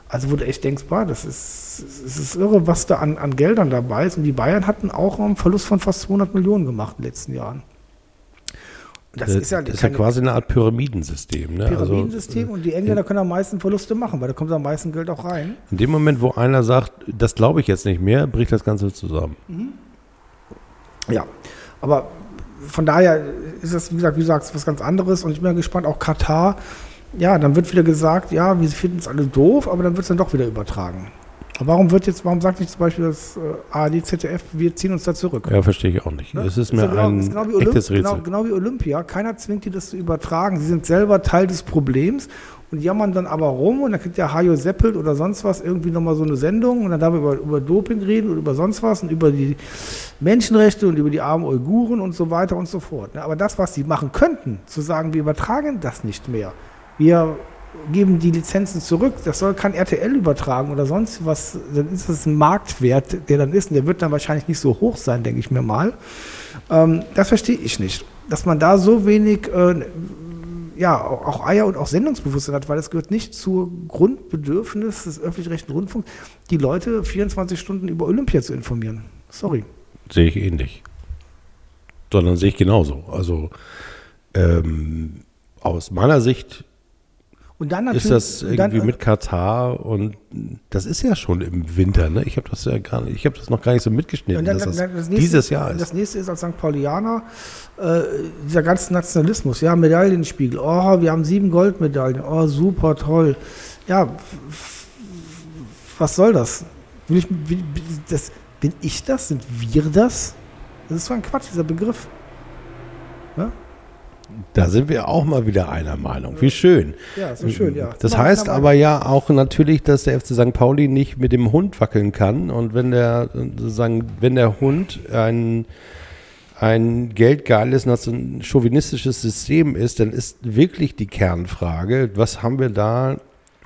[SPEAKER 1] Also wo du echt denkst, boah, das ist, es ist irre, was da an, an Geldern dabei ist. Und die Bayern hatten auch einen Verlust von fast 200 Millionen gemacht in den letzten Jahren. Und das, ist ja,
[SPEAKER 2] das ist ja quasi eine Art Pyramidensystem. Ne?
[SPEAKER 1] Pyramidensystem
[SPEAKER 2] Also,
[SPEAKER 1] und die Engländer können am meisten Verluste machen, weil da kommt am meisten Geld auch rein.
[SPEAKER 2] in dem Moment, wo einer sagt, das glaube ich jetzt nicht mehr, bricht das Ganze zusammen.
[SPEAKER 1] Ja, aber von daher ist das, wie gesagt, wie du sagst, was ganz anderes und ich bin ja gespannt, auch Katar, ja, dann wird wieder gesagt, ja, wir finden es alle doof, aber dann wird es dann doch wieder übertragen. Aber warum wird jetzt, warum sagt nicht zum Beispiel das äh, ARD, ZDF, wir ziehen uns da zurück?
[SPEAKER 2] Ja, verstehe ich auch nicht.
[SPEAKER 1] Ne?
[SPEAKER 2] Es ist
[SPEAKER 1] ja
[SPEAKER 2] mir
[SPEAKER 1] genau,
[SPEAKER 2] ein
[SPEAKER 1] ist genau wie Olymp-
[SPEAKER 2] echtes Rätsel.
[SPEAKER 1] Genau, genau wie Olympia. Keiner zwingt die, das zu übertragen. Sie sind selber Teil des Problems und jammern dann aber rum und dann kriegt der Hajo Seppelt oder sonst was irgendwie nochmal so eine Sendung und dann darf er über, über Doping reden und über sonst was und über die Menschenrechte und über die armen Uiguren und so weiter und so fort. ne? Aber das, was sie machen könnten, zu sagen, wir übertragen das nicht mehr, wir geben die Lizenzen zurück, das soll kein RTL übertragen oder sonst was, dann ist das ein Marktwert, der dann ist und der wird dann wahrscheinlich nicht so hoch sein, denke ich mir mal. Ähm, das verstehe ich nicht. Dass man da so wenig äh, ja, auch Eier und auch Sendungsbewusstsein hat, weil das gehört nicht zur Grundbedürfnis des öffentlich-rechtlichen Rundfunks, die Leute 24 Stunden über Olympia zu informieren. Sorry.
[SPEAKER 2] Sehe ich ähnlich. Sondern sehe ich genauso. Also ähm, aus meiner Sicht
[SPEAKER 1] Und dann
[SPEAKER 2] ist das
[SPEAKER 1] und dann,
[SPEAKER 2] irgendwie
[SPEAKER 1] äh,
[SPEAKER 2] mit Katar und das ist ja schon im Winter, ne? Ich habe das ja gar nicht, ich habe das noch gar nicht so mitgeschnitten,
[SPEAKER 1] dann,
[SPEAKER 2] dass
[SPEAKER 1] dann,
[SPEAKER 2] das,
[SPEAKER 1] nächste,
[SPEAKER 2] dieses Jahr ist.
[SPEAKER 1] Das nächste ist als St. Paulianer äh, dieser ganze Nationalismus. Ja, Medaillenspiegel. Oh, wir haben sieben Goldmedaillen. Oh, super, toll. Ja, was soll das? Will ich, will, das? Bin ich das? Sind wir das? Das ist so ein Quatsch, dieser Begriff.
[SPEAKER 2] Da sind wir auch mal wieder einer Meinung. Wie schön.
[SPEAKER 1] Ja, so schön, ja.
[SPEAKER 2] Das heißt aber ja auch natürlich, dass der FC St. Pauli nicht mit dem Hund wackeln kann. Und wenn der sozusagen, wenn der Hund ein, ein geldgeiles, nation- chauvinistisches System ist, dann ist wirklich die Kernfrage, was haben wir da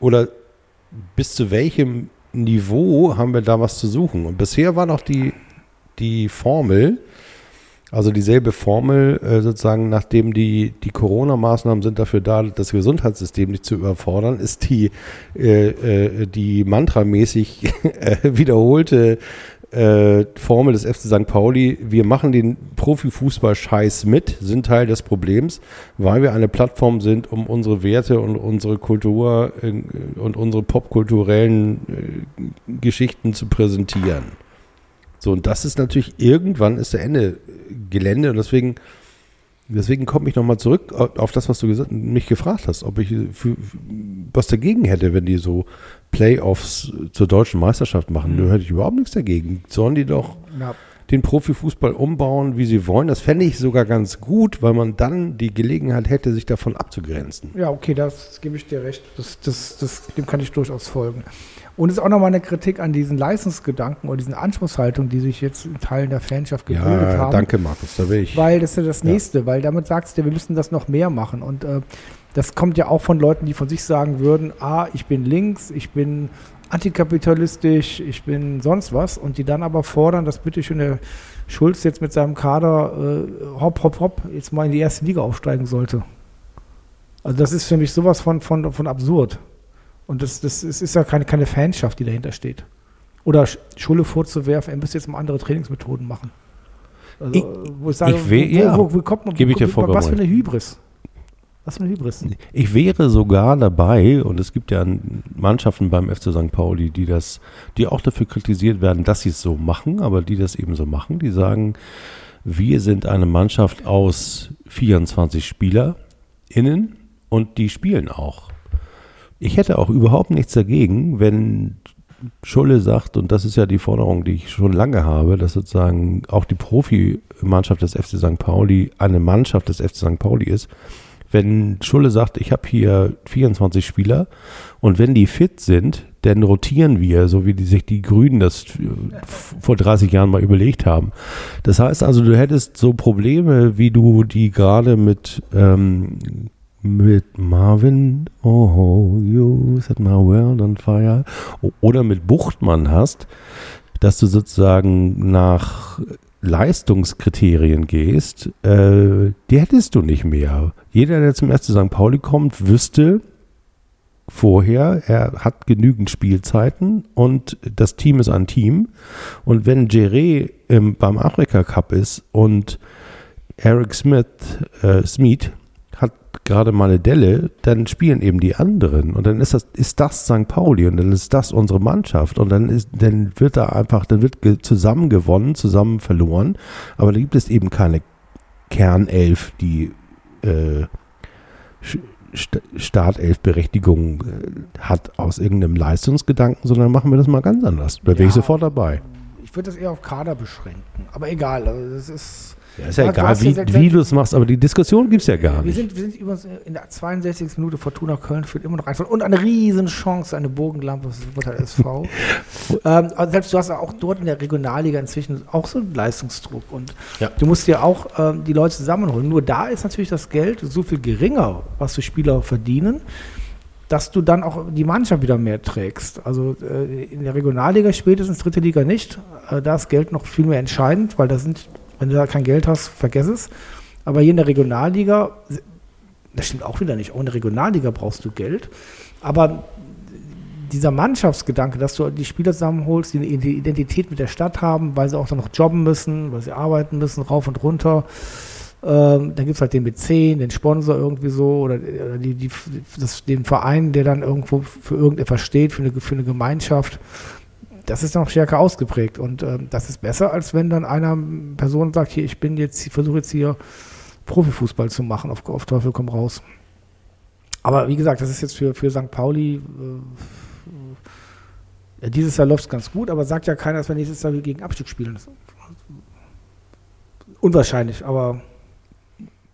[SPEAKER 2] oder bis zu welchem Niveau haben wir da was zu suchen? Und bisher war noch die, die Formel, also dieselbe Formel, äh, sozusagen, nachdem die, die Corona-Maßnahmen sind dafür da, das Gesundheitssystem nicht zu überfordern, ist die, äh, äh, die mantramäßig <laughs> äh, wiederholte Formel des FC St. Pauli, wir machen den Profifußball-Scheiß mit, sind Teil des Problems, weil wir eine Plattform sind, um unsere Werte und unsere Kultur und unsere popkulturellen Geschichten zu präsentieren. So, und das ist natürlich, irgendwann ist der Ende Gelände und deswegen, deswegen komme ich nochmal zurück auf das, was du gesagt, mich gefragt hast, ob ich für, was dagegen hätte, wenn die so Playoffs zur deutschen Meisterschaft machen. Nö, hätte ich überhaupt nichts dagegen. Sollen die doch
[SPEAKER 1] Ja.
[SPEAKER 2] den Profifußball umbauen, wie sie wollen. Das fände ich sogar ganz gut, weil man dann die Gelegenheit hätte, sich davon abzugrenzen.
[SPEAKER 1] Ja, okay, das gebe ich dir recht. Das, das, das, dem kann ich durchaus folgen. Und es ist auch nochmal eine Kritik an diesen Leistungsgedanken oder diesen Anspruchshaltung, die sich jetzt in Teilen der Fanschaft gebildet
[SPEAKER 2] Ja,
[SPEAKER 1] haben.
[SPEAKER 2] danke, Markus. Da will ich.
[SPEAKER 1] Weil das ist ja das
[SPEAKER 2] Ja.
[SPEAKER 1] Nächste, weil damit sagst du, wir müssen das noch mehr machen. Und äh, das kommt ja auch von Leuten, die von sich sagen würden, ah, ich bin links, ich bin antikapitalistisch, ich bin sonst was. Und die dann aber fordern, dass bitte schön der Schulz jetzt mit seinem Kader äh, hopp, hopp, hopp jetzt mal in die erste Liga aufsteigen sollte. Also das ist für mich sowas von, von, von absurd. Und das, das ist, ist ja keine, keine Fanschaft, die dahinter steht. Oder Sch- Schule vorzuwerfen, er müsste jetzt mal andere Trainingsmethoden machen. Also,
[SPEAKER 2] Ich-
[SPEAKER 1] wo ich sage,
[SPEAKER 2] ich will-
[SPEAKER 1] wo,
[SPEAKER 2] ja,
[SPEAKER 1] wo, wo, kommt man,
[SPEAKER 2] gebe ich dir vollkommen
[SPEAKER 1] Was für eine. Hybris. Was für eine Hybris.
[SPEAKER 2] Ich wäre sogar dabei, und es gibt ja Mannschaften beim FC St. Pauli, die das, die auch dafür kritisiert werden, dass sie es so machen, aber die das eben so machen, die sagen, wir sind eine Mannschaft aus 24 SpielerInnen und die spielen auch. Ich hätte auch überhaupt nichts dagegen, wenn Schulle sagt, und das ist ja die Forderung, die ich schon lange habe, dass sozusagen auch die Profimannschaft des FC St. Pauli eine Mannschaft des FC St. Pauli ist. Wenn Schulle sagt, ich habe hier 24 Spieler und wenn die fit sind, dann rotieren wir, so wie die, sich die Grünen das vor 30 Jahren mal überlegt haben. Das heißt also, du hättest so Probleme, wie du die gerade mit ähm, mit Marvin, oh, you set my world on fire, oder mit Buchtmann hast, dass du sozusagen nach Leistungskriterien gehst, äh, die hättest du nicht mehr. Jeder, der zum ersten St. Pauli kommt, wüsste vorher, er hat genügend Spielzeiten und das Team ist ein Team. Und wenn Jeré beim Afrika Cup ist und Eric Smith, äh, Smith gerade mal eine Delle, dann spielen eben die anderen und dann ist das, ist das St. Pauli und dann ist das unsere Mannschaft und dann ist, dann wird da einfach, dann wird zusammen gewonnen, zusammen verloren, aber da gibt es eben keine Kernelf, die äh, Startelf-Berechtigung äh, hat aus irgendeinem Leistungsgedanken, sondern machen wir das mal ganz anders. Da wäre ja, ich sofort dabei.
[SPEAKER 1] Ich würde das eher auf Kader beschränken, aber egal, also das ist
[SPEAKER 2] ja, ist ja, ja egal, wie, wie du es machst, aber die Diskussion gibt es ja gar
[SPEAKER 1] wir
[SPEAKER 2] nicht.
[SPEAKER 1] Sind, wir sind übrigens in der 62. Minute Fortuna Köln führt immer noch ein und eine riesen Chance, eine Bogenlampe für Wuppertal SV. <laughs> ähm, selbst du hast auch dort in der Regionalliga inzwischen auch so einen Leistungsdruck und ja. du musst dir auch ähm, die Leute zusammenholen. Nur da ist natürlich das Geld so viel geringer, was die Spieler verdienen dass du dann auch die Mannschaft wieder mehr trägst. Also äh, in der Regionalliga spätestens dritte Liga nicht. Äh, da ist Geld noch viel mehr entscheidend, weil da sind wenn du da kein Geld hast, vergiss es. Aber hier in der Regionalliga, das stimmt auch wieder nicht. Auch in der Regionalliga brauchst du Geld. Aber dieser Mannschaftsgedanke, dass du die Spieler zusammenholst, die eine Identität mit der Stadt haben, weil sie auch dann noch jobben müssen, weil sie arbeiten müssen, rauf und runter. Ähm, dann gibt es halt den B10, den Sponsor irgendwie so oder, oder die, die, das, den Verein, der dann irgendwo für irgendetwas steht, für eine, für eine Gemeinschaft das ist noch stärker ausgeprägt und äh, das ist besser, als wenn dann einer Person sagt, hier, ich bin jetzt, ich versuche jetzt hier Profifußball zu machen, auf, auf Teufel komm raus. Aber wie gesagt, das ist jetzt für, für St. Pauli, äh, dieses Jahr läuft es ganz gut, aber sagt ja keiner, dass wir nächstes Jahr gegen Abstieg spielen. unwahrscheinlich, aber.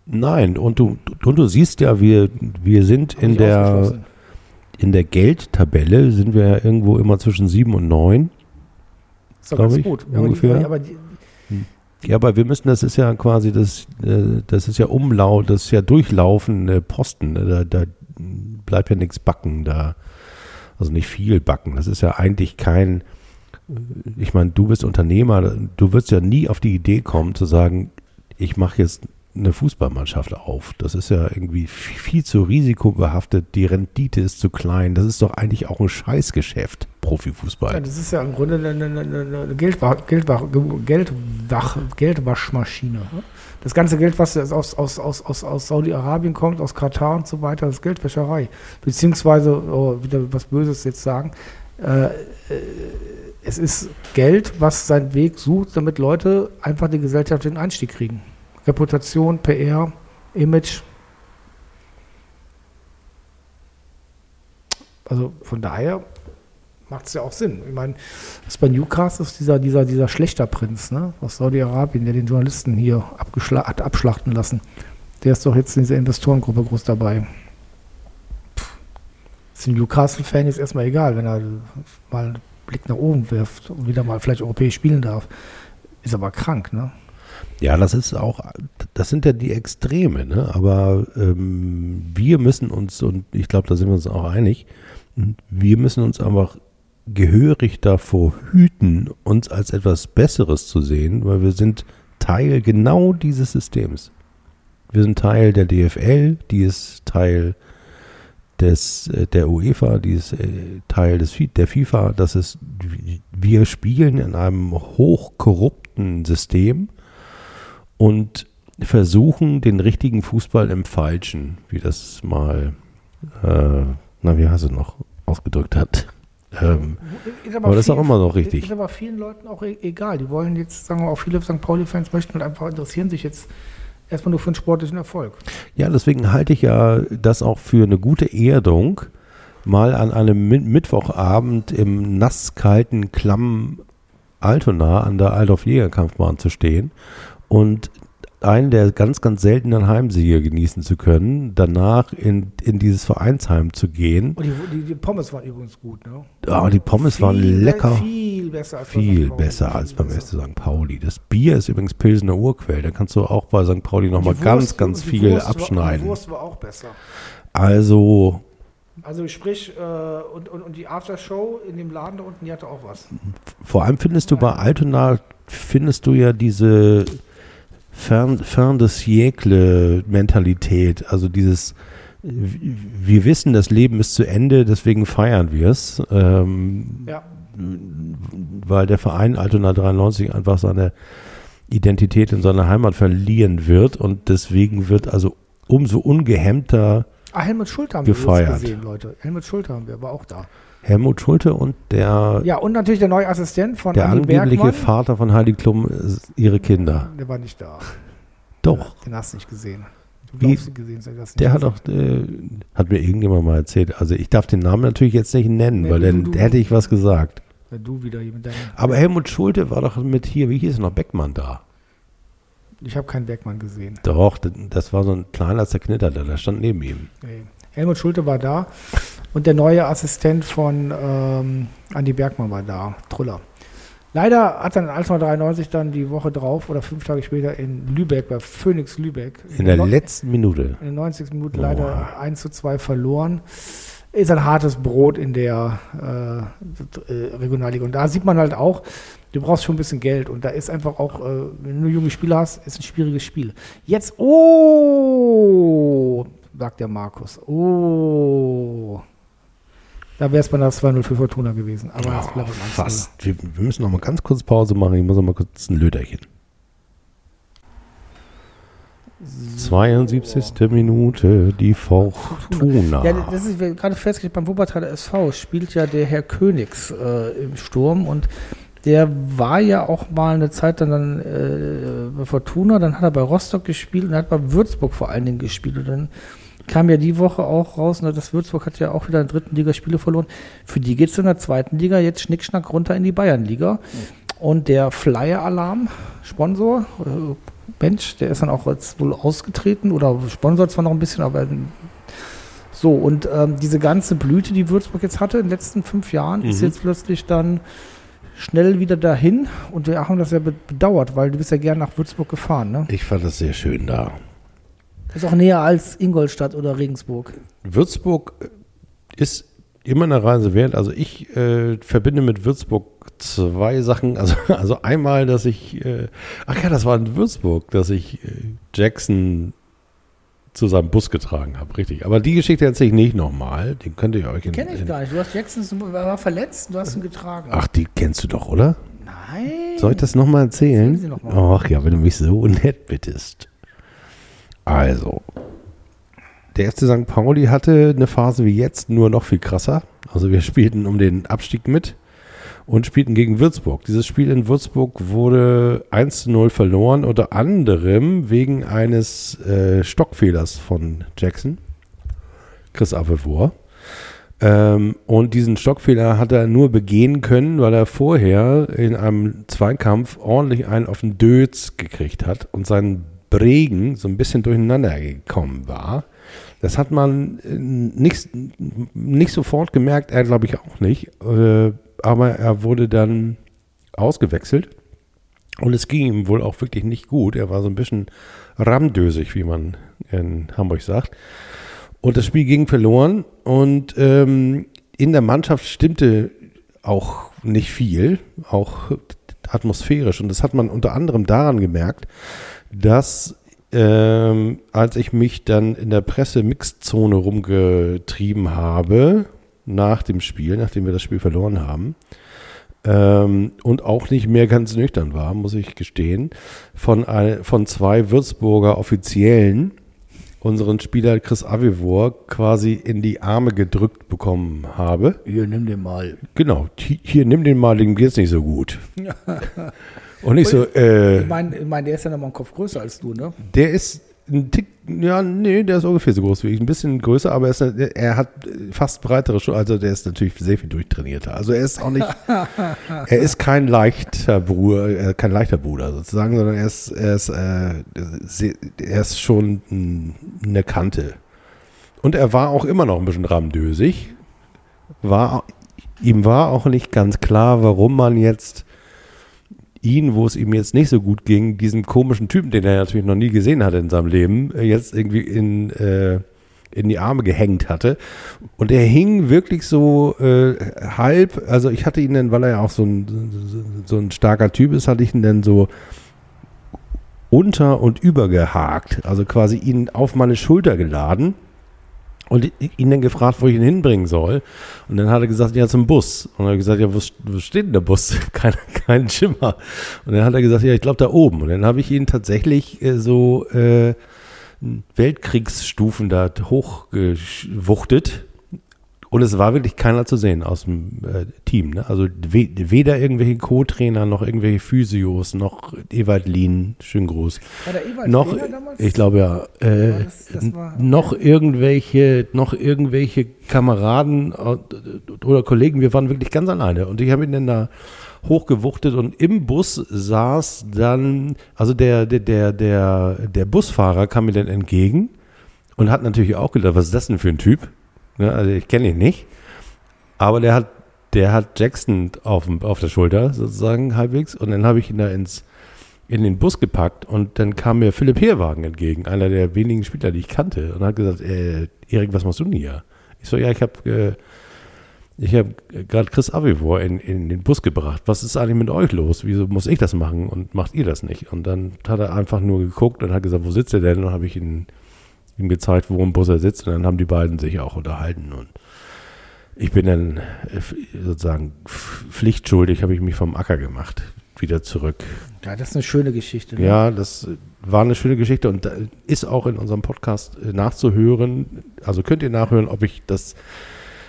[SPEAKER 2] Nein, und du, und du siehst ja, wir, wir sind in der, in der Geldtabelle sind wir ja irgendwo immer zwischen 7 und 9.
[SPEAKER 1] Ist doch ganz ich, gut.
[SPEAKER 2] Ungefähr. Aber die, hm. ja, aber wir müssen, das ist ja quasi, das, äh, das ist ja Umlaut, das ist ja durchlaufende Posten. Da, da bleibt ja nichts backen. Da, also nicht viel backen. Das ist ja eigentlich kein, ich meine, du bist Unternehmer, du wirst ja nie auf die Idee kommen zu sagen, ich mache jetzt eine Fußballmannschaft auf. Das ist ja irgendwie viel zu risikobehaftet. Die Rendite ist zu klein. Das ist doch eigentlich auch ein Scheißgeschäft, Profifußball. Ja,
[SPEAKER 1] das ist ja im Grunde eine, eine, eine Geldwa Geldwa Geldwach Geldwaschmaschine. Ne? Das ganze Geld, was aus, aus, aus, aus, aus Saudi-Arabien kommt, aus Katar und so weiter, das ist Geldwäscherei. Beziehungsweise, oh, wieder was Böses jetzt sagen, äh, äh, es ist Geld, was seinen Weg sucht, damit Leute einfach den gesellschaftlichen Einstieg kriegen. Reputation, PR, Image. Also von daher macht es ja auch Sinn. Ich meine, das bei Newcastle ist dieser, dieser, dieser Prinz ne, aus Saudi-Arabien, der den Journalisten hier hat abschlachten lassen. Der ist doch jetzt in dieser Investorengruppe groß dabei. Ist ein Newcastle-Fan jetzt erstmal egal, wenn er mal einen Blick nach oben wirft und wieder mal vielleicht europäisch spielen darf. Ist aber krank, ne?
[SPEAKER 2] Ja, das ist auch, das sind ja die Extreme, ne? aber ähm, wir müssen uns, und ich glaube, da sind wir uns auch einig, wir müssen uns einfach gehörig davor hüten, uns als etwas Besseres zu sehen, weil wir sind Teil genau dieses Systems. Wir sind Teil der DFL, die ist Teil des, äh, der UEFA, die ist äh, Teil des, der FIFA. Das ist, wir spielen in einem hochkorrupten System und versuchen, den richtigen Fußball im Falschen, wie das mal, äh, na, wie hast du noch ausgedrückt hat. Ähm,
[SPEAKER 1] Ist
[SPEAKER 2] aber das ist auch immer noch richtig.
[SPEAKER 1] Ist aber vielen Leuten auch e egal. Die wollen jetzt, sagen wir auch viele St. Pauli-Fans möchten halt einfach interessieren sich jetzt erstmal nur für den sportlichen Erfolg.
[SPEAKER 2] Ja, deswegen halte ich ja das auch für eine gute Erdung, mal an einem Mi- Mittwochabend im nasskalten Klamm Altona an der Althoff Jägerkampfbahn zu stehen und einen der ganz, ganz seltenen Heimsiege genießen zu können, danach in, in dieses Vereinsheim zu gehen.
[SPEAKER 1] Und die, die, die Pommes waren übrigens gut, ne?
[SPEAKER 2] Ah, die Pommes waren
[SPEAKER 1] Viel-
[SPEAKER 2] lecker.
[SPEAKER 1] Viel besser als bei
[SPEAKER 2] Viel
[SPEAKER 1] St. Pauli.
[SPEAKER 2] besser als beim. FC St. Pauli. Das Bier ist übrigens Pilsener Urquell. Da kannst du auch bei St. Pauli nochmal ganz, ganz viel
[SPEAKER 1] Wurst war-
[SPEAKER 2] abschneiden.
[SPEAKER 1] Die Wurst war auch besser.
[SPEAKER 2] Also
[SPEAKER 1] Also sprich, äh, und, und, und die Aftershow in dem Laden da unten, die hatte auch was.
[SPEAKER 2] Vor allem findest du bei Altona, findest du ja diese Fern, Fern des Siècle Mentalität, also dieses, wir wissen, das Leben ist zu Ende, deswegen feiern wir es, ähm,
[SPEAKER 1] Ja.
[SPEAKER 2] weil der Verein Altona 93 einfach seine Identität in seiner Heimat verlieren wird und deswegen wird also umso ungehemmter
[SPEAKER 1] Ah, Helmut Schulte haben wir
[SPEAKER 2] Gefeiert.
[SPEAKER 1] übrigens gesehen, Leute. Helmut Schulte haben wir, war auch da.
[SPEAKER 2] Helmut Schulte und der,
[SPEAKER 1] Ja, und natürlich der neue Assistent von
[SPEAKER 2] der
[SPEAKER 1] Andi
[SPEAKER 2] angebliche
[SPEAKER 1] Bergmann.
[SPEAKER 2] Vater von Heidi Klum, äh, ihre Kinder.
[SPEAKER 1] Der war nicht da.
[SPEAKER 2] Doch.
[SPEAKER 1] Den hast du nicht gesehen. Du
[SPEAKER 2] Wie-
[SPEAKER 1] glaubst ihn gesehen, hast du das nicht
[SPEAKER 2] Der hat auch, äh, hat mir irgendjemand mal erzählt. Also ich darf den Namen natürlich jetzt nicht nennen,
[SPEAKER 1] Nee,
[SPEAKER 2] weil
[SPEAKER 1] du-
[SPEAKER 2] dann
[SPEAKER 1] du-
[SPEAKER 2] hätte ich was gesagt.
[SPEAKER 1] Ja, du wieder hier mit deinem.
[SPEAKER 2] Aber Helmut Schulte war doch mit hier, wie hieß es noch, Beckmann da.
[SPEAKER 1] Ich habe keinen Bergmann gesehen.
[SPEAKER 2] Doch, das war so ein kleiner zerknitterter, der stand neben ihm.
[SPEAKER 1] Nee. Helmut Schulte war da und der neue Assistent von ähm, Andi Bergmann war da, Truller. Leider hat dann in Altona 93 dann die Woche drauf oder fünf Tage später in Lübeck, bei Phoenix Lübeck,
[SPEAKER 2] In der
[SPEAKER 1] no-
[SPEAKER 2] letzten Minute.
[SPEAKER 1] in der 90. Minute leider 1 zu 2 verloren. Ist ein hartes Brot in der äh, Regionalliga. Und da sieht man halt auch, du brauchst schon ein bisschen Geld. Und da ist einfach auch, äh, wenn du junge Spieler hast, ist ein schwieriges Spiel. Jetzt, oh, sagt der Markus. Oh. Da wäre es bei der 2-0 für Fortuna gewesen. Aber bleibt 1-0.
[SPEAKER 2] Fast. Wir, wir müssen noch mal ganz kurz Pause machen. Ich muss noch mal kurz ein Löterchen. 72. Minute, die Fortuna.
[SPEAKER 1] Ja, das ist gerade festgestellt, beim Wuppertaler SV spielt ja der Herr Königs äh, im Sturm und der war ja auch mal eine Zeit dann, dann äh, bei Fortuna, dann hat er bei Rostock gespielt und hat bei Würzburg vor allen Dingen gespielt und dann kam ja die Woche auch raus, ne, dass Würzburg hat ja auch wieder in der dritten Liga Spiele verloren. Für die geht es in der zweiten Liga jetzt schnickschnack runter in die Bayernliga. Und der Flyer-Alarm, Sponsor, äh, Mensch, der ist dann auch jetzt wohl ausgetreten oder sponsort zwar noch ein bisschen, aber so, und ähm, diese ganze Blüte, die Würzburg jetzt hatte in den letzten fünf Jahren, ist
[SPEAKER 2] Mhm.
[SPEAKER 1] jetzt plötzlich dann schnell wieder dahin. Und wir haben das ja be- bedauert, weil du bist ja gern nach Würzburg gefahren, ne?
[SPEAKER 2] Ich fand das sehr schön da.
[SPEAKER 1] Ist auch näher als Ingolstadt oder Regensburg.
[SPEAKER 2] Würzburg ist immer eine Reise wert. Also ich äh, verbinde mit Würzburg zwei Sachen. Also, <laughs> also einmal, dass ich, äh, ach ja, das war in Würzburg, dass ich äh, Jackson zu seinem Bus getragen habe, richtig. Aber die Geschichte erzähle ich nicht nochmal. Den könnt ihr euch in,
[SPEAKER 1] Kenn ich gar nicht. Du hast Jackson war verletzt, du hast ihn getragen.
[SPEAKER 2] Ach, die kennst du doch, oder?
[SPEAKER 1] Nein.
[SPEAKER 2] Soll ich das nochmal erzählen?
[SPEAKER 1] Noch mal.
[SPEAKER 2] Ach ja, wenn du mich so nett bittest. Also, der FC St. Pauli hatte eine Phase wie jetzt, nur noch viel krasser. Also wir spielten um den Abstieg mit und spielten gegen Würzburg. Dieses Spiel in Würzburg wurde 1 zu 0 verloren, unter anderem wegen eines äh, Stockfehlers von Jackson, Chris Avevor. Ähm, und diesen Stockfehler hat er nur begehen können, weil er vorher in einem Zweikampf ordentlich einen auf den Dötz gekriegt hat und sein Bregen so ein bisschen durcheinander gekommen war. Das hat man äh, nicht, nicht sofort gemerkt, er glaube ich auch nicht. Äh, aber er wurde dann ausgewechselt und es ging ihm wohl auch wirklich nicht gut. Er war so ein bisschen ramdösig, wie man in Hamburg sagt. Und das Spiel ging verloren und ähm, in der Mannschaft stimmte auch nicht viel, auch atmosphärisch. Und das hat man unter anderem daran gemerkt, dass ähm, als ich mich dann in der Presse-Mixzone rumgetrieben habe, nach dem Spiel, nachdem wir das Spiel verloren haben, ähm, und auch nicht mehr ganz nüchtern war, muss ich gestehen, von, ein, von zwei Würzburger Offiziellen unseren Spieler Chris Avivor quasi in die Arme gedrückt bekommen habe.
[SPEAKER 1] Hier, nimm den mal.
[SPEAKER 2] Genau, hi- hier, nimm den mal, dem geht's nicht so gut. <laughs> Und ich so, äh,
[SPEAKER 1] Ich meine, ich mein, der ist ja noch mal einen Kopf größer als du, ne?
[SPEAKER 2] der ist ein Tick, ja, nee, der ist ungefähr so groß wie ich. Ein bisschen größer, aber er, ist, er hat fast breitere Schuhe. Also der ist natürlich sehr viel durchtrainierter. Also er ist auch nicht, <laughs> er ist kein leichter Bruder, äh, kein leichter Bruder sozusagen, sondern er ist, er ist, äh, er ist schon ein- eine Kante. Und er war auch immer noch ein bisschen ramdösig. War, ihm war auch nicht ganz klar, warum man jetzt ihn, wo es ihm jetzt nicht so gut ging, diesen komischen Typen, den er natürlich noch nie gesehen hatte in seinem Leben, äh, jetzt irgendwie in, äh, in die Arme gehängt hatte. Und er hing wirklich so äh, halb, also ich hatte ihn dann, weil er ja auch so ein, so ein starker Typ ist, hatte ich ihn dann so unter und übergehakt, also quasi ihn auf meine Schulter geladen und ihn dann gefragt, wo ich ihn hinbringen soll. Und dann hat er gesagt, ja, zum Bus. Und dann habe ich gesagt, ja, wo, wo steht denn der Bus? <laughs> Kein, kein Schimmer. Und dann hat er gesagt, ja, ich glaube da oben. Und dann habe ich ihn tatsächlich äh, so äh, Weltkriegsstufen da hochgewuchtet. Und es war wirklich keiner zu sehen aus dem äh, Team. Ne? Also we weder irgendwelche Co-Trainer, noch irgendwelche Physios, noch Ewald Lien, schön groß.
[SPEAKER 1] War der Ewald
[SPEAKER 2] Noch,
[SPEAKER 1] damals?
[SPEAKER 2] ich glaube ja, äh,
[SPEAKER 1] das- das war-
[SPEAKER 2] noch irgendwelche, noch irgendwelche Kameraden äh, oder Kollegen, wir waren wirklich ganz alleine. Und ich habe ihn dann da hochgewuchtet und im Bus saß dann, also der, der, der, der, der Busfahrer kam mir dann entgegen und hat natürlich auch gedacht, was ist das denn für ein Typ? Ne, also ich kenne ihn nicht. Aber der hat, der hat Jackson auf, auf der Schulter sozusagen halbwegs und dann habe ich ihn da ins in den Bus gepackt und dann kam mir Philipp Heerwagen entgegen, einer der wenigen Spieler, die ich kannte, und hat gesagt, äh, Erik, was machst du denn hier? Ich so, ja, ich habe äh, ich gerade Chris Avivor in, in den Bus gebracht. Was ist eigentlich mit euch los? Wieso muss ich das machen und macht ihr das nicht? Und dann hat er einfach nur geguckt und hat gesagt, wo sitzt er denn? Und habe ich ihn, ihm gezeigt, wo im Bus er sitzt und dann haben die beiden sich auch unterhalten und ich bin dann äh, sozusagen pflichtschuldig, habe ich mich vom Acker gemacht, wieder zurück
[SPEAKER 1] Ja, das ist eine schöne Geschichte. Ne?
[SPEAKER 2] ja, das äh, war eine schöne Geschichte und ist auch in unserem Podcast äh, nachzuhören. Also könnt ihr nachhören, ob ich das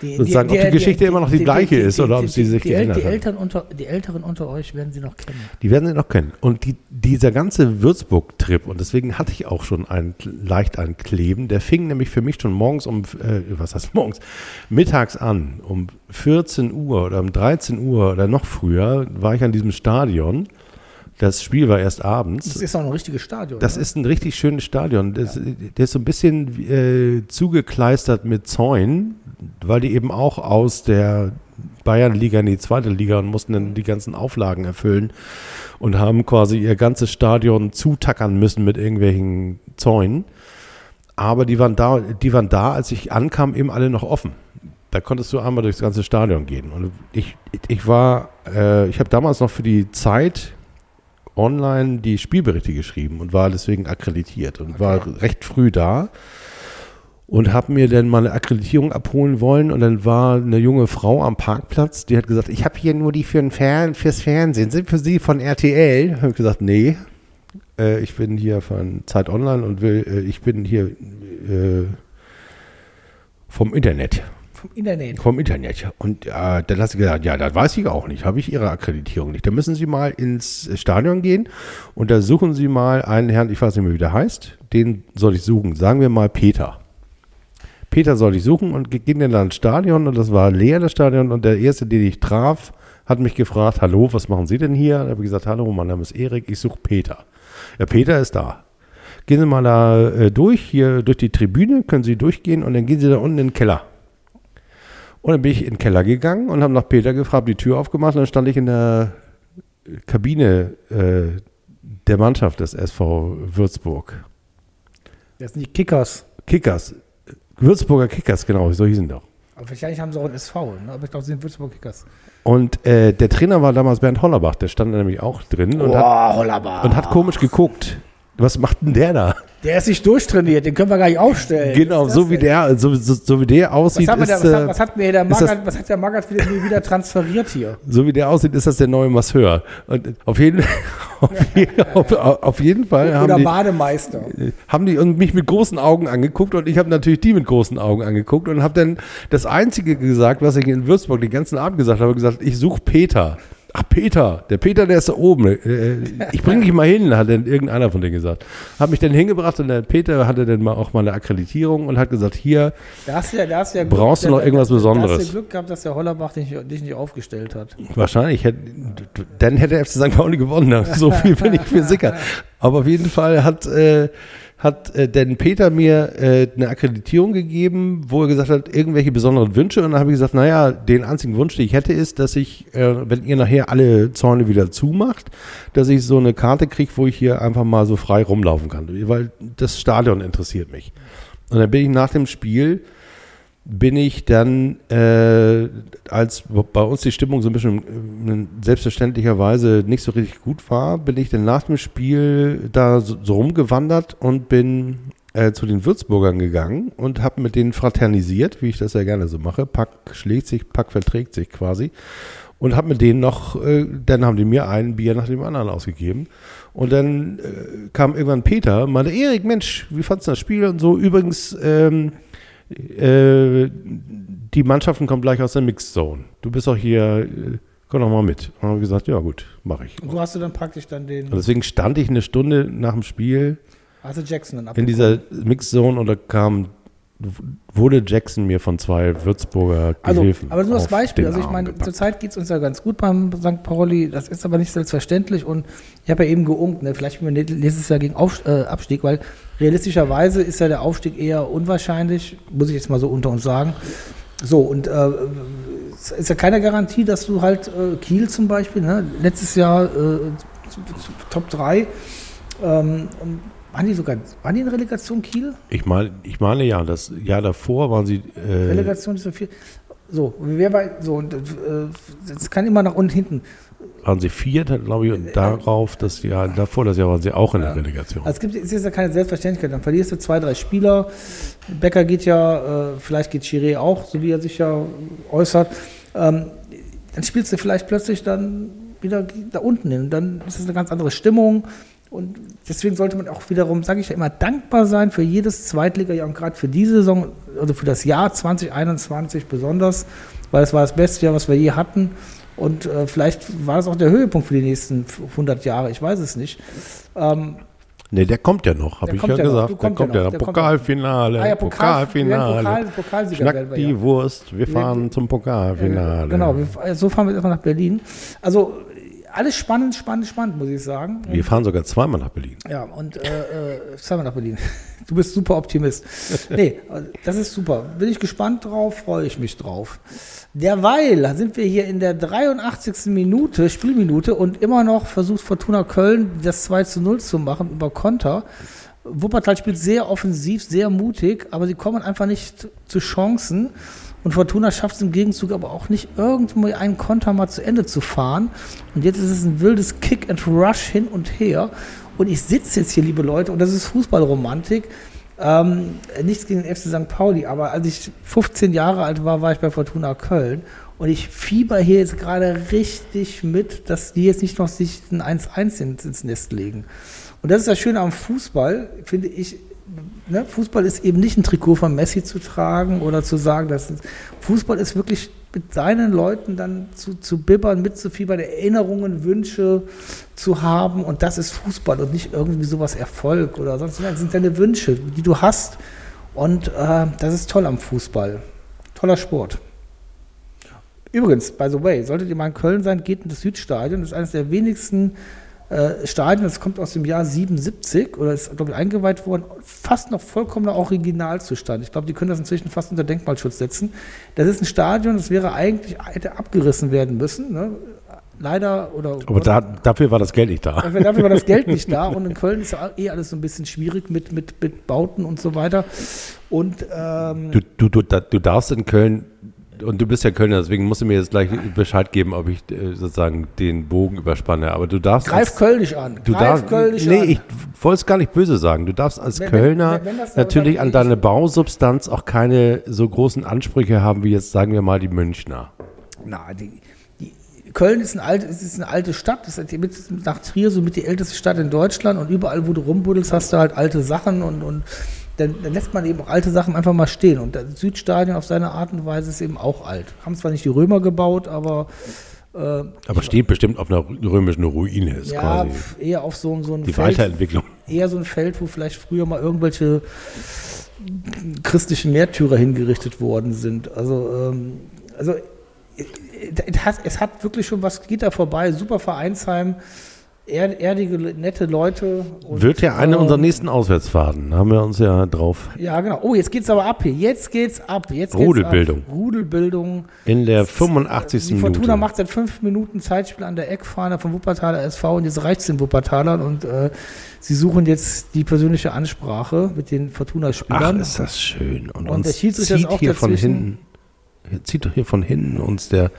[SPEAKER 2] sozusagen, ob die Geschichte immer noch die gleiche ist oder ob sie sich
[SPEAKER 1] die,
[SPEAKER 2] geändert
[SPEAKER 1] die
[SPEAKER 2] hat.
[SPEAKER 1] Eltern unter Die Älteren unter euch werden sie noch kennen.
[SPEAKER 2] Die werden Sie noch kennen. Und die, dieser ganze Würzburg-Trip, und deswegen hatte ich auch schon ein, leicht ein Kleben, der fing nämlich für mich schon morgens um, äh, was heißt morgens, mittags an. Um 14 Uhr oder um 13 Uhr oder noch früher war ich an diesem Stadion. Das Spiel war erst abends.
[SPEAKER 1] Das ist auch ein richtiges Stadion.
[SPEAKER 2] Das
[SPEAKER 1] ne?
[SPEAKER 2] ist ein richtig schönes Stadion. Das, Der ist so ein bisschen äh, zugekleistert mit Zäunen, weil die eben auch aus der Bayernliga in die zweite Liga und mussten dann die ganzen Auflagen erfüllen und haben quasi ihr ganzes Stadion zutackern müssen mit irgendwelchen Zäunen. Aber die waren da, die waren da, als ich ankam, eben alle noch offen. Da konntest du einmal durchs ganze Stadion gehen. Und ich, ich war, äh, ich habe damals noch für die Zeit online die Spielberichte geschrieben und war deswegen akkreditiert und war recht früh da und habe mir dann meine Akkreditierung abholen wollen und dann war eine junge Frau am Parkplatz, die hat gesagt, ich habe hier nur die für den Fern fürs Fernsehen. Sind für Sie von RTL? Habe ich gesagt, nee, äh, ich bin hier von Zeit Online und will, äh, ich bin hier äh, vom Internet.
[SPEAKER 1] Vom Internet.
[SPEAKER 2] Vom Internet. Und äh, dann hast du gesagt, ja, das weiß ich auch nicht. Habe ich Ihre Akkreditierung nicht. Da müssen Sie mal ins Stadion gehen und da suchen Sie mal einen Herrn, ich weiß nicht mehr, wie der heißt. Den soll ich suchen. Sagen wir mal Peter. Peter soll ich suchen und ging dann ins Stadion und das war leer, das Stadion. Und der Erste, den ich traf, hat mich gefragt, hallo, was machen Sie denn hier? Da habe ich gesagt, hallo, mein Name ist Erik, ich suche Peter. Ja, Peter ist da. Gehen Sie mal da äh, durch, hier durch die Tribüne, können Sie durchgehen und dann gehen Sie da unten in den Keller. Und dann bin ich in den Keller gegangen und habe nach Peter gefragt, die Tür aufgemacht und dann stand ich in der Kabine äh, der Mannschaft des SV Würzburg.
[SPEAKER 1] Das sind die Kickers.
[SPEAKER 2] Kickers. Würzburger Kickers, genau, so hießen doch.
[SPEAKER 1] Aber wahrscheinlich haben sie auch einen SV, ne? aber ich glaube, sie sind Würzburg Kickers.
[SPEAKER 2] Und äh, der Trainer war damals Bernd Hollerbach, der stand da nämlich auch drin und, hat, und hat komisch geguckt. Was macht denn der da?
[SPEAKER 1] Der ist nicht durchtrainiert, den können wir gar nicht aufstellen.
[SPEAKER 2] Genau,
[SPEAKER 1] Was
[SPEAKER 2] so wie
[SPEAKER 1] denn?
[SPEAKER 2] der, so, so, so wie der
[SPEAKER 1] Was
[SPEAKER 2] aussieht,
[SPEAKER 1] der,
[SPEAKER 2] ist,
[SPEAKER 1] was, hat,
[SPEAKER 2] äh,
[SPEAKER 1] was hat mir der
[SPEAKER 2] das-
[SPEAKER 1] Magath, was hat der Magath wieder, wieder transferiert hier?
[SPEAKER 2] so wie der aussieht, ist das der neue Masseur. Und auf jeden, <laughs> auf, auf, auf jeden Fall haben
[SPEAKER 1] Oder
[SPEAKER 2] die,
[SPEAKER 1] Bademeister.
[SPEAKER 2] haben die und mich mit großen Augen angeguckt und ich habe natürlich die mit großen Augen angeguckt und habe dann das Einzige gesagt, was ich in Würzburg den ganzen Abend gesagt habe, gesagt, ich suche Peter. Ach, Peter, der Peter, der ist da oben. Äh, Ich bringe <laughs> dich mal hin, hat dann irgendeiner von denen gesagt. Hat mich dann hingebracht und der Peter hatte dann mal auch mal eine Akkreditierung und hat gesagt, hier,
[SPEAKER 1] Da ja, da ja
[SPEAKER 2] Brauchst du noch irgendwas
[SPEAKER 1] Da hast
[SPEAKER 2] Besonderes?
[SPEAKER 1] du Glück gehabt, dass der Hollerbach dich, dich nicht aufgestellt hat.
[SPEAKER 2] wahrscheinlich hätte, dann hätte der FC St. Pauli gewonnen. So viel bin ich mir sicher. <laughs> Aber auf jeden Fall hat, äh, hat äh, denn Peter mir äh, eine Akkreditierung gegeben, wo er gesagt hat, irgendwelche besonderen Wünsche. Und dann habe ich gesagt, naja, den einzigen Wunsch, den ich hätte, ist, dass ich, äh, wenn ihr nachher alle Zäune wieder zumacht, dass ich so eine Karte kriege, wo ich hier einfach mal so frei rumlaufen kann. Weil das Stadion interessiert mich. Und dann bin ich nach dem Spiel bin ich dann, äh, als bei uns die Stimmung so ein bisschen äh, selbstverständlicherweise nicht so richtig gut war, bin ich dann nach dem Spiel da so, so rumgewandert und bin äh, zu den Würzburgern gegangen und habe mit denen fraternisiert, wie ich das ja gerne so mache. Pack schlägt sich, Pack verträgt sich quasi. Und habe mit denen noch, äh, dann haben die mir ein Bier nach dem anderen ausgegeben. Und dann äh, kam irgendwann Peter meinte, Erik, Mensch, wie fandst du das Spiel und so? Übrigens, ähm, äh, die Mannschaften kommen gleich aus der Mixed Zone. Du bist doch hier, äh, komm doch mal mit. Und dann habe ich gesagt, ja gut, mache ich.
[SPEAKER 1] Und so hast du dann praktisch dann den,
[SPEAKER 2] Und deswegen stand ich eine Stunde nach dem Spiel
[SPEAKER 1] du Jackson dann
[SPEAKER 2] in dieser Mixed Zone und da kam, wurde Jackson mir von zwei Würzburger
[SPEAKER 1] Also,
[SPEAKER 2] Gehilfen
[SPEAKER 1] aber nur das Beispiel. Also ich meine, zurzeit geht es uns ja ganz gut beim St. Pauli. Das ist aber nicht selbstverständlich. Und ich habe ja eben geunkt, ne? vielleicht spielen wir nächstes Jahr gegen Auf, äh, Abstieg, weil realistischerweise ist ja der Aufstieg eher unwahrscheinlich, muss ich jetzt mal so unter uns sagen. So, und äh, es ist ja keine Garantie, dass du halt äh, Kiel zum Beispiel, ne? letztes Jahr äh, Top 3, ähm, waren die sogar, waren die in Relegation Kiel?
[SPEAKER 2] Ich meine, ich meine ja, das Jahr davor waren sie. Äh,
[SPEAKER 1] Relegation ist so viel. So, wer bei, so, und, äh, es kann immer nach unten hinten.
[SPEAKER 2] waren sie Vierter, glaube ich, und darauf das Jahr davor, das Jahr waren sie auch in der Relegation.
[SPEAKER 1] Also es gibt, es ist ja keine Selbstverständlichkeit. Dann verlierst du zwei, drei Spieler. Becker geht ja, äh, vielleicht geht Chiré auch, so wie er sich ja äußert. Ähm, dann spielst du vielleicht plötzlich dann wieder da unten hin. Dann ist es eine ganz andere Stimmung. Und deswegen sollte man auch wiederum, sage ich ja immer, dankbar sein für jedes Zweitliga-Jahr und gerade für diese Saison, also für das Jahr 2021 besonders, weil es war das beste Jahr, was wir je hatten. Und äh, vielleicht war das auch der Höhepunkt für die nächsten 100 Jahre, ich weiß es nicht. Ähm,
[SPEAKER 2] Ne, der kommt ja noch, habe ich ja gesagt. Der
[SPEAKER 1] kommt
[SPEAKER 2] kommt
[SPEAKER 1] ja noch.
[SPEAKER 2] Pokalfinale,
[SPEAKER 1] Ah ja, Pokal-
[SPEAKER 2] Pokalfinale.
[SPEAKER 1] Pokal- Pokalsieger
[SPEAKER 2] Schnack
[SPEAKER 1] wir,
[SPEAKER 2] die
[SPEAKER 1] ja.
[SPEAKER 2] Wurst, wir fahren zum Pokalfinale.
[SPEAKER 1] Genau, wir, so fahren wir jetzt mal nach Berlin. Also alles spannend, spannend, spannend, muss ich sagen.
[SPEAKER 2] Wir fahren sogar zweimal nach Berlin.
[SPEAKER 1] Ja, und äh, äh, zweimal nach Berlin. <laughs> Du bist super Optimist. Nee, das ist super. Bin ich gespannt drauf, freue ich mich drauf. Derweil sind wir hier in der 83. Minute, Spielminute, und immer noch versucht Fortuna Köln das 2 zu 0 zu machen über Konter. Wuppertal spielt sehr offensiv, sehr mutig, aber sie kommen einfach nicht zu Chancen. Und Fortuna schafft es im Gegenzug aber auch nicht, irgendwo einen Konter mal zu Ende zu fahren. Und jetzt ist es ein wildes Kick and Rush hin und her. Und ich sitze jetzt hier, liebe Leute, und das ist Fußballromantik. Ähm, nichts gegen den FC St. Pauli, aber als ich 15 Jahre alt war, war ich bei Fortuna Köln. Und ich fieber hier jetzt gerade richtig mit, dass die jetzt nicht noch sich ein 1-1 ins, Nest legen. Und das ist das Schöne am Fußball, finde ich. Ne? Fußball ist eben nicht ein Trikot von Messi zu tragen oder zu sagen, dass Fußball ist wirklich mit seinen Leuten dann zu, zu bibbern, mitzufiebern, Erinnerungen, Wünsche zu haben. Und das ist Fußball und nicht irgendwie sowas Erfolg oder sonst was. Das sind deine Wünsche, die du hast. Und äh, das ist toll am Fußball. Toller Sport. Übrigens, by the way, solltet ihr mal in Köln sein, geht in das Südstadion. Das ist eines der wenigsten äh, Stadien, das kommt aus dem Jahr 77 oder ist, glaube ich, eingeweiht worden. Fast noch vollkommener Originalzustand. Ich glaube, die können das inzwischen fast unter Denkmalschutz setzen. Das ist ein Stadion, das wäre eigentlich, hätte abgerissen werden müssen. Ne? Leider oder.
[SPEAKER 2] Aber da, dafür war das Geld nicht da.
[SPEAKER 1] Dafür, dafür war das Geld nicht da <laughs> und in Köln ist ja eh alles so ein bisschen schwierig mit, mit, mit Bauten und so weiter. Und ähm,
[SPEAKER 2] Du, du, du, du darfst in Köln, und du bist ja Kölner, deswegen musst du mir jetzt gleich Bescheid geben, ob ich äh, sozusagen den Bogen überspanne. Aber du darfst.
[SPEAKER 1] greif Kölnisch an.
[SPEAKER 2] Du
[SPEAKER 1] greif
[SPEAKER 2] darfst,
[SPEAKER 1] Kölnisch
[SPEAKER 2] nee,
[SPEAKER 1] an.
[SPEAKER 2] ich wollte es gar nicht böse sagen. Du darfst als
[SPEAKER 1] Wenn- wenn-
[SPEAKER 2] Kölner
[SPEAKER 1] wenn das-
[SPEAKER 2] natürlich
[SPEAKER 1] wenn
[SPEAKER 2] an deine Bausubstanz auch keine so großen Ansprüche haben wie jetzt, sagen wir mal, die Münchner.
[SPEAKER 1] Na, die, die, Köln ist, ein alt, ist eine alte Stadt, das ist mit, nach Trier so mit die älteste Stadt in Deutschland und überall, wo du rumbuddelst, hast du halt alte Sachen und, und dann, dann lässt man eben auch alte Sachen einfach mal stehen. Und das Südstadion auf seine Art und Weise ist eben auch alt. Haben zwar nicht die Römer gebaut, aber äh,
[SPEAKER 2] Aber steht bestimmt auf einer römischen Ruine, ist
[SPEAKER 1] ja,
[SPEAKER 2] quasi
[SPEAKER 1] eher auf so, so ein
[SPEAKER 2] die
[SPEAKER 1] Feld,
[SPEAKER 2] Weiterentwicklung.
[SPEAKER 1] eher so ein Feld, wo vielleicht früher mal irgendwelche christlichen Märtyrer hingerichtet worden sind. Also, ähm, also es hat, es hat wirklich schon was, geht da vorbei, super Vereinsheim, er, erdige, nette Leute. und,
[SPEAKER 2] Wird ja eine
[SPEAKER 1] ähm,
[SPEAKER 2] unserer nächsten Auswärtsfahrten. Haben wir uns ja drauf
[SPEAKER 1] Ja, genau. Oh, jetzt geht's aber ab hier. Jetzt geht's ab. Jetzt geht's
[SPEAKER 2] Rudelbildung.
[SPEAKER 1] Ab. Rudelbildung.
[SPEAKER 2] in der 85.
[SPEAKER 1] Die Fortuna
[SPEAKER 2] Minute.
[SPEAKER 1] macht seit fünf Minuten Zeitspiel an der Eckfahne vom Wuppertaler SV und jetzt reicht es den Wuppertalern und äh, sie suchen jetzt die persönliche Ansprache mit den
[SPEAKER 2] Ach,
[SPEAKER 1] Fortuna-Spielern.
[SPEAKER 2] ist das schön. Und,
[SPEAKER 1] Und
[SPEAKER 2] uns
[SPEAKER 1] der Schiedsrichter ist
[SPEAKER 2] zieht
[SPEAKER 1] auch
[SPEAKER 2] hier von hinten, zieht doch hier von hinten uns der,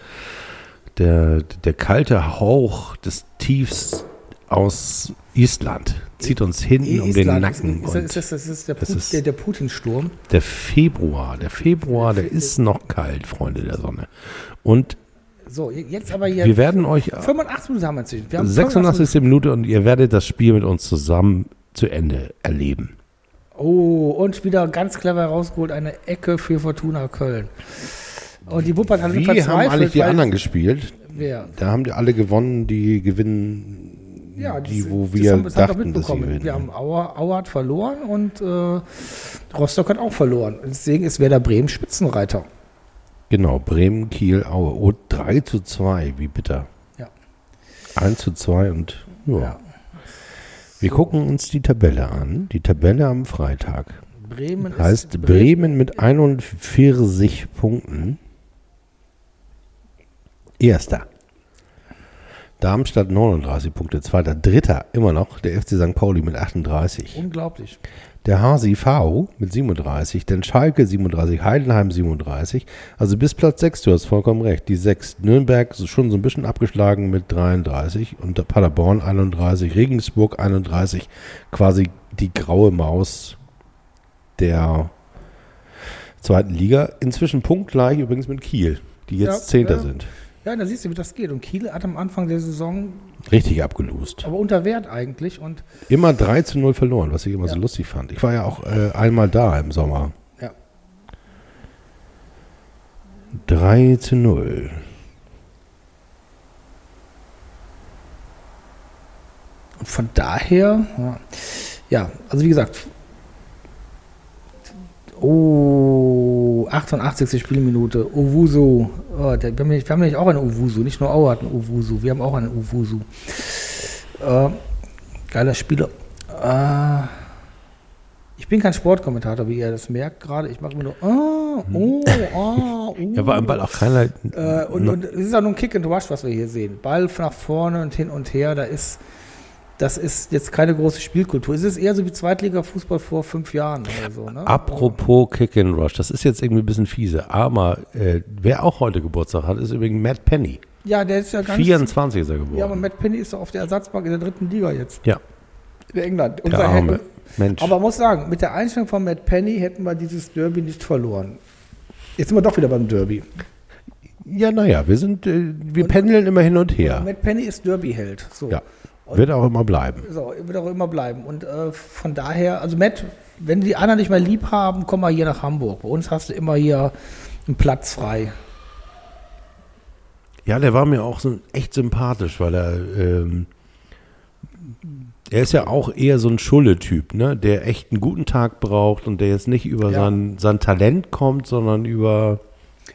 [SPEAKER 2] der, der kalte Hauch des Tiefs aus Island. Zieht uns hinten um den Nacken.
[SPEAKER 1] Ist, ist, ist, das ist der, Put, der, der Putin-Sturm.
[SPEAKER 2] der Februar, der Februar, der ist noch kalt, Freunde der Sonne. Und
[SPEAKER 1] So, jetzt aber hier.
[SPEAKER 2] wir werden euch
[SPEAKER 1] 85 Minuten haben wir inzwischen. Wir haben 85
[SPEAKER 2] 86. Minute und ihr werdet das Spiel mit uns zusammen zu Ende erleben.
[SPEAKER 1] Oh, und wieder ganz clever rausgeholt, eine Ecke für Fortuna Köln. Und die Wuppertaler sind
[SPEAKER 2] Wie haben alle die anderen gespielt?
[SPEAKER 1] Wer?
[SPEAKER 2] Da haben die alle gewonnen, die gewinnen,
[SPEAKER 1] Ja,
[SPEAKER 2] die,
[SPEAKER 1] das-
[SPEAKER 2] wo
[SPEAKER 1] das
[SPEAKER 2] wir
[SPEAKER 1] haben-
[SPEAKER 2] dachten, dass sie gewinnen.
[SPEAKER 1] Wir haben Auer, Auer hat verloren und äh, Rostock hat auch verloren. Deswegen ist Werder Bremen Spitzenreiter.
[SPEAKER 2] genau, Bremen, Kiel, Aue. Oh, 3 zu 2, wie bitter.
[SPEAKER 1] Ja.
[SPEAKER 2] 1 zu 2 und ja.
[SPEAKER 1] Ja.
[SPEAKER 2] Wir gucken uns die Tabelle an. Die Tabelle am Freitag.
[SPEAKER 1] Bremen
[SPEAKER 2] Heißt
[SPEAKER 1] ist
[SPEAKER 2] Bremen mit 41 Punkten. Erster. Darmstadt 39 Punkte. Zweiter. Dritter immer noch der FC St. Pauli mit 38.
[SPEAKER 1] Unglaublich.
[SPEAKER 2] Der HSV mit 37, dann Schalke 37, Heidenheim 37. Also bis Platz 6, du hast vollkommen recht. Die 6. Nürnberg ist schon so ein bisschen abgeschlagen mit 33 und der Paderborn 31, Regensburg 31. Quasi die graue Maus der zweiten Liga. Inzwischen punktgleich übrigens mit Kiel, die jetzt
[SPEAKER 1] Ja,
[SPEAKER 2] Zehnter
[SPEAKER 1] ja.
[SPEAKER 2] sind.
[SPEAKER 1] Ja, da siehst du, wie das geht. Und Kiel hat am Anfang der Saison
[SPEAKER 2] Richtig abgelost.
[SPEAKER 1] aber unter Wert eigentlich. Und
[SPEAKER 2] Immer 3 zu 0 verloren, was ich immer so
[SPEAKER 1] Ja.
[SPEAKER 2] lustig fand. Ich war ja auch äh, einmal da im Sommer.
[SPEAKER 1] ja,
[SPEAKER 2] 3 zu 0.
[SPEAKER 1] und von daher, ja, also wie gesagt, oh, 88. Spielminute, Owusu, oh, der, wir, haben nämlich, wir haben nämlich auch einen Owusu, nicht nur Auer hat einen Owusu, wir haben auch einen Owusu. Äh, geiler Spieler. Äh, ich bin kein Sportkommentator, wie ihr das merkt gerade. Ich mache immer nur, ah, oh, ah, oh. <laughs>
[SPEAKER 2] Ja, war im Ball auch keiner.
[SPEAKER 1] Äh, und, und es ist auch nur ein Kick and Rush, was wir hier sehen. Ball nach vorne und hin und her, da ist, das ist jetzt keine große Spielkultur. Es ist eher so wie Zweitliga-Fußball vor fünf Jahren oder so. Ne?
[SPEAKER 2] Apropos Kick and Rush, das ist jetzt irgendwie ein bisschen fiese, aber äh, wer auch heute Geburtstag hat, ist übrigens Matt Penny.
[SPEAKER 1] Ja, der ist ja ganz.
[SPEAKER 2] 24 ist er geworden.
[SPEAKER 1] Ja, aber Matt Penny ist doch auf der Ersatzbank in der dritten Liga jetzt.
[SPEAKER 2] Ja,
[SPEAKER 1] In England.
[SPEAKER 2] der
[SPEAKER 1] Unser
[SPEAKER 2] arme
[SPEAKER 1] Hack-
[SPEAKER 2] Mensch.
[SPEAKER 1] Aber man muss sagen, mit der Einstellung von Matt Penny hätten wir dieses Derby nicht verloren. Jetzt sind wir doch wieder beim Derby.
[SPEAKER 2] ja, naja, wir sind, äh, wir pendeln immer hin und her.
[SPEAKER 1] Matt Penny ist Derby-Held. So.
[SPEAKER 2] Ja, wird auch immer bleiben.
[SPEAKER 1] So, wird auch immer bleiben. Und äh, von daher, also Matt, wenn die anderen nicht mehr lieb haben, komm mal hier nach Hamburg. Bei uns hast du immer hier einen Platz frei.
[SPEAKER 2] Ja, der war mir auch so echt sympathisch, weil er, ähm, er ist ja auch eher so ein Schulle-Typ, ne? der echt einen guten Tag braucht und der jetzt nicht über
[SPEAKER 1] Ja.
[SPEAKER 2] sein, sein Talent kommt, sondern über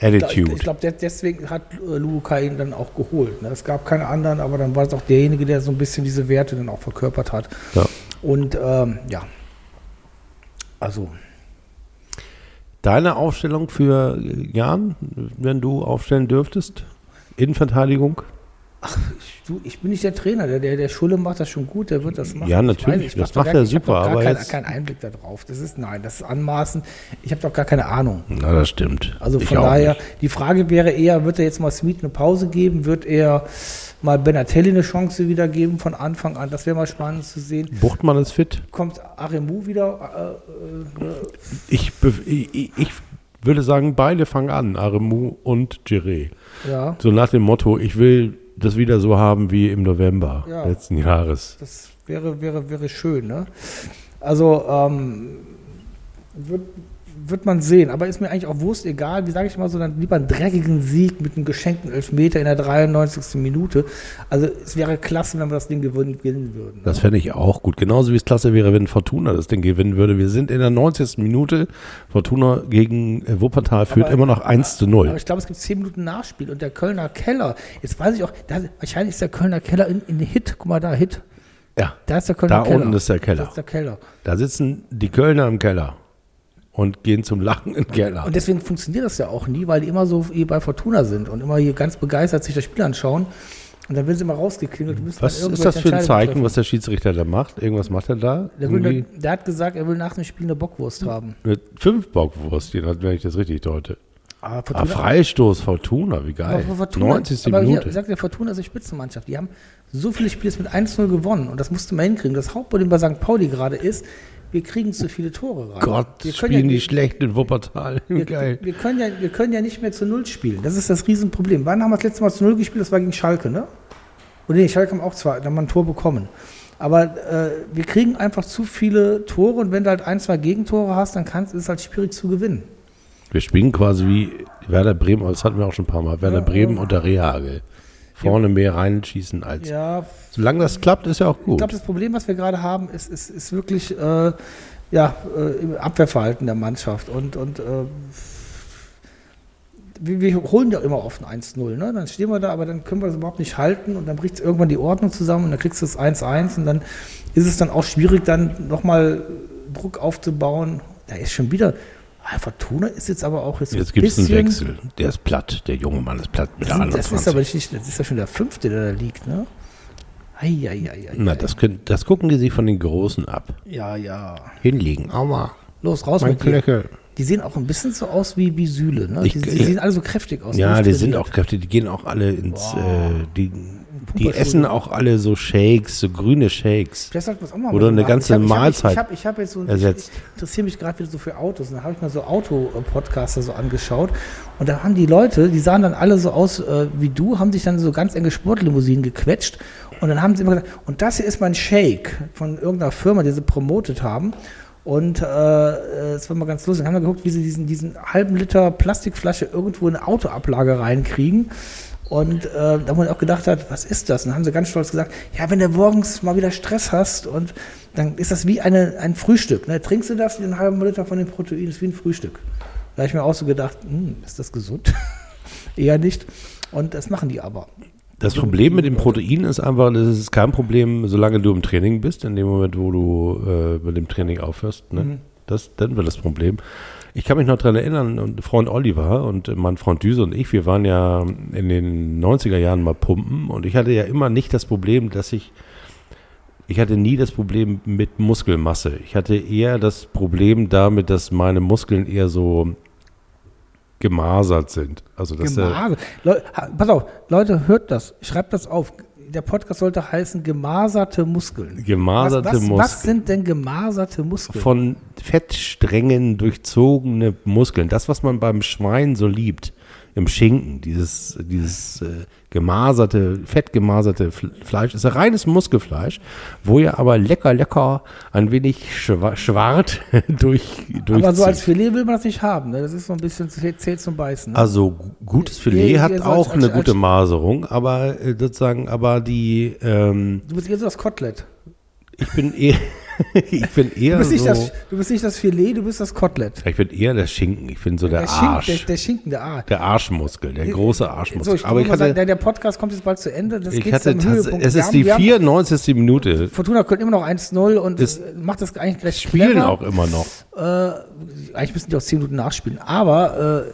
[SPEAKER 2] Attitude.
[SPEAKER 1] ich glaube, deswegen hat äh, Luca ihn dann auch geholt. Ne? Es gab keine anderen, aber dann war es auch derjenige, der so ein bisschen diese Werte dann auch verkörpert hat.
[SPEAKER 2] Ja.
[SPEAKER 1] Und ähm, ja, also
[SPEAKER 2] Deine Aufstellung für Jan, wenn du aufstellen dürftest? Innenverteidigung?
[SPEAKER 1] Ich, du, ich bin nicht der Trainer. Der, der, der Schulle macht das schon gut, der wird das machen.
[SPEAKER 2] Ja,
[SPEAKER 1] Ich
[SPEAKER 2] natürlich,
[SPEAKER 1] ich
[SPEAKER 2] das
[SPEAKER 1] hab doch
[SPEAKER 2] macht
[SPEAKER 1] gar-
[SPEAKER 2] er
[SPEAKER 1] ich
[SPEAKER 2] super,
[SPEAKER 1] doch gar
[SPEAKER 2] aber
[SPEAKER 1] keinen keinen Einblick darauf. Das ist, nein, das ist anmaßend. Ich habe doch gar keine Ahnung.
[SPEAKER 2] Na, das stimmt.
[SPEAKER 1] Also
[SPEAKER 2] Ich
[SPEAKER 1] von daher,
[SPEAKER 2] nicht.
[SPEAKER 1] die Frage wäre eher, wird er jetzt mal Smith eine Pause geben? Wird er mal Benatelli eine Chance wieder geben von Anfang an? Das wäre mal spannend zu sehen.
[SPEAKER 2] Buchtmann ist fit.
[SPEAKER 1] Kommt Aremu wieder? Äh, äh,
[SPEAKER 2] Ich, ich, ich würde sagen, beide fangen an, Aremu und Giré.
[SPEAKER 1] ja,
[SPEAKER 2] So nach dem Motto, ich will das wieder so haben wie im November
[SPEAKER 1] Ja.
[SPEAKER 2] letzten Jahres.
[SPEAKER 1] Das wäre, wäre, wäre schön, ne? Also, ähm, wird, wird man sehen. Aber ist mir eigentlich auch Wurst egal. Wie sage ich mal so, dann lieber einen dreckigen Sieg mit einem geschenkten Elfmeter in der 93. Minute. Also, es wäre klasse, wenn wir das Ding gewinnen, gewinnen würden.
[SPEAKER 2] Das fände ich auch gut. Genauso wie es klasse wäre, wenn Fortuna das Ding gewinnen würde. Wir sind in der 90. Minute. Fortuna gegen äh, Wuppertal führt
[SPEAKER 1] Aber-
[SPEAKER 2] immer noch 1 zu
[SPEAKER 1] Aber
[SPEAKER 2] 0.
[SPEAKER 1] ich glaube, es gibt 10 Minuten Nachspiel und der Kölner Keller, jetzt weiß ich auch, da, wahrscheinlich ist der Kölner Keller in, in Hit, guck mal da, Hit.
[SPEAKER 2] Ja,
[SPEAKER 1] Da ist der Kölner
[SPEAKER 2] da
[SPEAKER 1] Keller.
[SPEAKER 2] unten ist der
[SPEAKER 1] Da
[SPEAKER 2] Keller.
[SPEAKER 1] ist der Keller.
[SPEAKER 2] Da sitzen die Kölner im Keller und gehen zum Lachen im Keller.
[SPEAKER 1] Und deswegen funktioniert das ja auch nie, weil die immer so bei Fortuna sind und immer hier ganz begeistert sich das Spiel anschauen. Und dann werden sie immer rausgeklingelt. müssen
[SPEAKER 2] Was ist das für ein Zeichen,
[SPEAKER 1] Entscheidungen
[SPEAKER 2] was der Schiedsrichter da macht? Irgendwas macht er da?
[SPEAKER 1] treffen. Der, will, der hat gesagt, er will nach dem Spiel eine Bockwurst haben.
[SPEAKER 2] eine fünf Bockwurst, wenn ich das richtig deute.
[SPEAKER 1] Aber
[SPEAKER 2] Ah, Freistoß, Fortuna, wie geil.
[SPEAKER 1] Aber Fortuna,
[SPEAKER 2] 90.
[SPEAKER 1] aber
[SPEAKER 2] Minute.
[SPEAKER 1] hier sagt der Fortuna ist eine Spitzenmannschaft. Die haben so viele Spiele mit 1-0 gewonnen und das musste man hinkriegen. Das Hauptproblem bei St. Pauli gerade ist, wir kriegen zu viele Tore rein.
[SPEAKER 2] Gott,
[SPEAKER 1] wir
[SPEAKER 2] spielen
[SPEAKER 1] ja,
[SPEAKER 2] die schlecht in Wuppertal.
[SPEAKER 1] wir, <laughs>
[SPEAKER 2] Geil.
[SPEAKER 1] Wir können, ja, wir können ja nicht mehr zu Null spielen. Das ist das Riesenproblem. Wann haben wir das letzte Mal zu Null gespielt? Das war gegen Schalke, ne? Oder nee, Schalke haben auch zwei, da haben wir ein Tor bekommen. Aber äh, wir kriegen einfach zu viele Tore und wenn du halt ein, zwei Gegentore hast, dann kannst, ist es halt schwierig zu gewinnen.
[SPEAKER 2] Wir spielen quasi wie Werder Bremen, das hatten wir auch schon ein paar Mal. Werder
[SPEAKER 1] Ja,
[SPEAKER 2] Bremen
[SPEAKER 1] ja.
[SPEAKER 2] unter Rehagel. Vorne mehr reinschießen als.
[SPEAKER 1] Ja,
[SPEAKER 2] Solange das klappt, ist ja auch
[SPEAKER 1] Ich
[SPEAKER 2] gut.
[SPEAKER 1] glaube, das Problem, was wir gerade haben, ist, ist, ist wirklich äh, ja, äh, im Abwehrverhalten der Mannschaft. Und, und äh, wir, wir holen ja immer oft ein 1-0. Ne? Dann stehen wir da, aber dann können wir das überhaupt nicht halten und dann bricht irgendwann die Ordnung zusammen und dann kriegst du das 1-1 und dann ist es dann auch schwierig, dann nochmal Druck aufzubauen. Da ist schon wieder. Fortuna ist jetzt aber auch jetzt, so
[SPEAKER 2] Jetzt gibt es einen Wechsel. Der ist platt. Der junge Mann ist platt mit
[SPEAKER 1] Das,
[SPEAKER 2] der
[SPEAKER 1] sind, das ist
[SPEAKER 2] 21.
[SPEAKER 1] aber nicht, das ist ja schon der fünfte, der da liegt, ne? Eieieiei.
[SPEAKER 2] Na, das, können, das gucken die sich von den Großen ab.
[SPEAKER 1] Ja, ja.
[SPEAKER 2] Hinlegen. Aua.
[SPEAKER 1] Los, raus
[SPEAKER 2] Mein
[SPEAKER 1] mit dir.
[SPEAKER 2] Knöchel.
[SPEAKER 1] Die sehen auch ein bisschen so aus wie, wie Süle. Ne?
[SPEAKER 2] Ich-
[SPEAKER 1] die, die
[SPEAKER 2] ja.
[SPEAKER 1] sehen alle so kräftig aus.
[SPEAKER 2] Ja, die
[SPEAKER 1] durchtrainiert.
[SPEAKER 2] sind auch kräftig. Die gehen auch alle ins. Äh, die, die essen auch alle so Shakes, so grüne Shakes.
[SPEAKER 1] Vielleicht sollten wir es auch mal
[SPEAKER 2] Oder eine
[SPEAKER 1] machen.
[SPEAKER 2] ganze
[SPEAKER 1] ich hab,
[SPEAKER 2] Mahlzeit
[SPEAKER 1] Ich habe ich hab jetzt so,
[SPEAKER 2] ersetzt.
[SPEAKER 1] Ich interessiere mich gerade wieder so für Autos. Und da habe ich mal so Auto-Podcaster so angeschaut. Und da haben die Leute, die sahen dann alle so aus äh, wie du, haben sich dann so ganz enge Sportlimousinen gequetscht. Und dann haben sie immer gesagt, und das hier ist mein Shake von irgendeiner Firma, die sie promotet haben. Und äh, es war mal ganz lustig. Dann haben wir geguckt, wie sie diesen, diesen halben Liter Plastikflasche irgendwo in eine Autoablage reinkriegen. Und äh, da man auch gedacht hat, was ist das? Und dann haben sie ganz stolz gesagt, ja, wenn du morgens mal wieder Stress hast und dann ist das wie eine, ein Frühstück. Ne? Trinkst du das, den halben Liter von dem Protein, ist wie ein Frühstück. Da habe ich mir auch so gedacht, hm, ist das gesund? <laughs> Eher nicht. Und das machen die aber.
[SPEAKER 2] Das Problem mit dem Protein ist einfach, das ist kein Problem, solange du im Training bist, in dem Moment, wo du äh, mit dem Training aufhörst. Ne?
[SPEAKER 1] Mhm.
[SPEAKER 2] Das, dann wird das Problem. Ich kann mich noch daran erinnern, und Freund Oliver und mein Freund Düse und ich, wir waren ja in den 90er Jahren mal pumpen und ich hatte ja immer nicht das Problem, dass ich, ich hatte nie das Problem mit Muskelmasse. Ich hatte eher das Problem damit, dass meine Muskeln eher so gemasert sind. Also dass der,
[SPEAKER 1] Gemase. Leu ha- pass auf, Leute, hört das. Schreibt das auf. Der Podcast sollte heißen gemaserte Muskeln.
[SPEAKER 2] gemaserte
[SPEAKER 1] was, was,
[SPEAKER 2] Muskeln.
[SPEAKER 1] was sind denn gemaserte Muskeln?
[SPEAKER 2] von Fettsträngen durchzogene Muskeln. Das, was man beim Schwein so liebt, im Schinken, dieses, dieses äh, gemaserte, fettgemaserte Fl- Fleisch, ist reines Muskelfleisch, wo ja aber lecker, lecker ein wenig schwa schwart <laughs> durch, durchzieht.
[SPEAKER 1] Aber so als Filet will man das nicht haben. Ne? Das ist so ein bisschen zäh zum Beißen. Ne?
[SPEAKER 2] also gu- gutes Filet hat
[SPEAKER 1] so
[SPEAKER 2] auch
[SPEAKER 1] als-
[SPEAKER 2] eine
[SPEAKER 1] als-
[SPEAKER 2] gute
[SPEAKER 1] als-
[SPEAKER 2] Maserung, aber äh, sozusagen, aber die, ähm,
[SPEAKER 1] du bist eher so das Kotelett.
[SPEAKER 2] ich bin eher, <laughs> ich bin
[SPEAKER 1] Du
[SPEAKER 2] eher
[SPEAKER 1] bist, nicht
[SPEAKER 2] so,
[SPEAKER 1] das, du bist nicht das Filet, du bist das Kotelett.
[SPEAKER 2] ich bin eher der Schinken, ich bin so der,
[SPEAKER 1] Schinken,
[SPEAKER 2] Arsch.
[SPEAKER 1] der, der Schinken, der Arsch.
[SPEAKER 2] Der Arschmuskel, der große
[SPEAKER 1] So,
[SPEAKER 2] Arschmuskel.
[SPEAKER 1] ich
[SPEAKER 2] Aber ich
[SPEAKER 1] mal sagen,
[SPEAKER 2] hatte,
[SPEAKER 1] der, der Podcast kommt jetzt bald zu Ende. Das
[SPEAKER 2] ich hatte es ist
[SPEAKER 1] haben-
[SPEAKER 2] die
[SPEAKER 1] wir haben-
[SPEAKER 2] 94. Minute.
[SPEAKER 1] Fortuna könnte immer noch 1-0 und
[SPEAKER 2] Das-
[SPEAKER 1] äh, macht das eigentlich gleich
[SPEAKER 2] Spielen
[SPEAKER 1] clever.
[SPEAKER 2] auch immer noch.
[SPEAKER 1] Äh, eigentlich müssen die auch 10 Minuten nachspielen. Aber äh,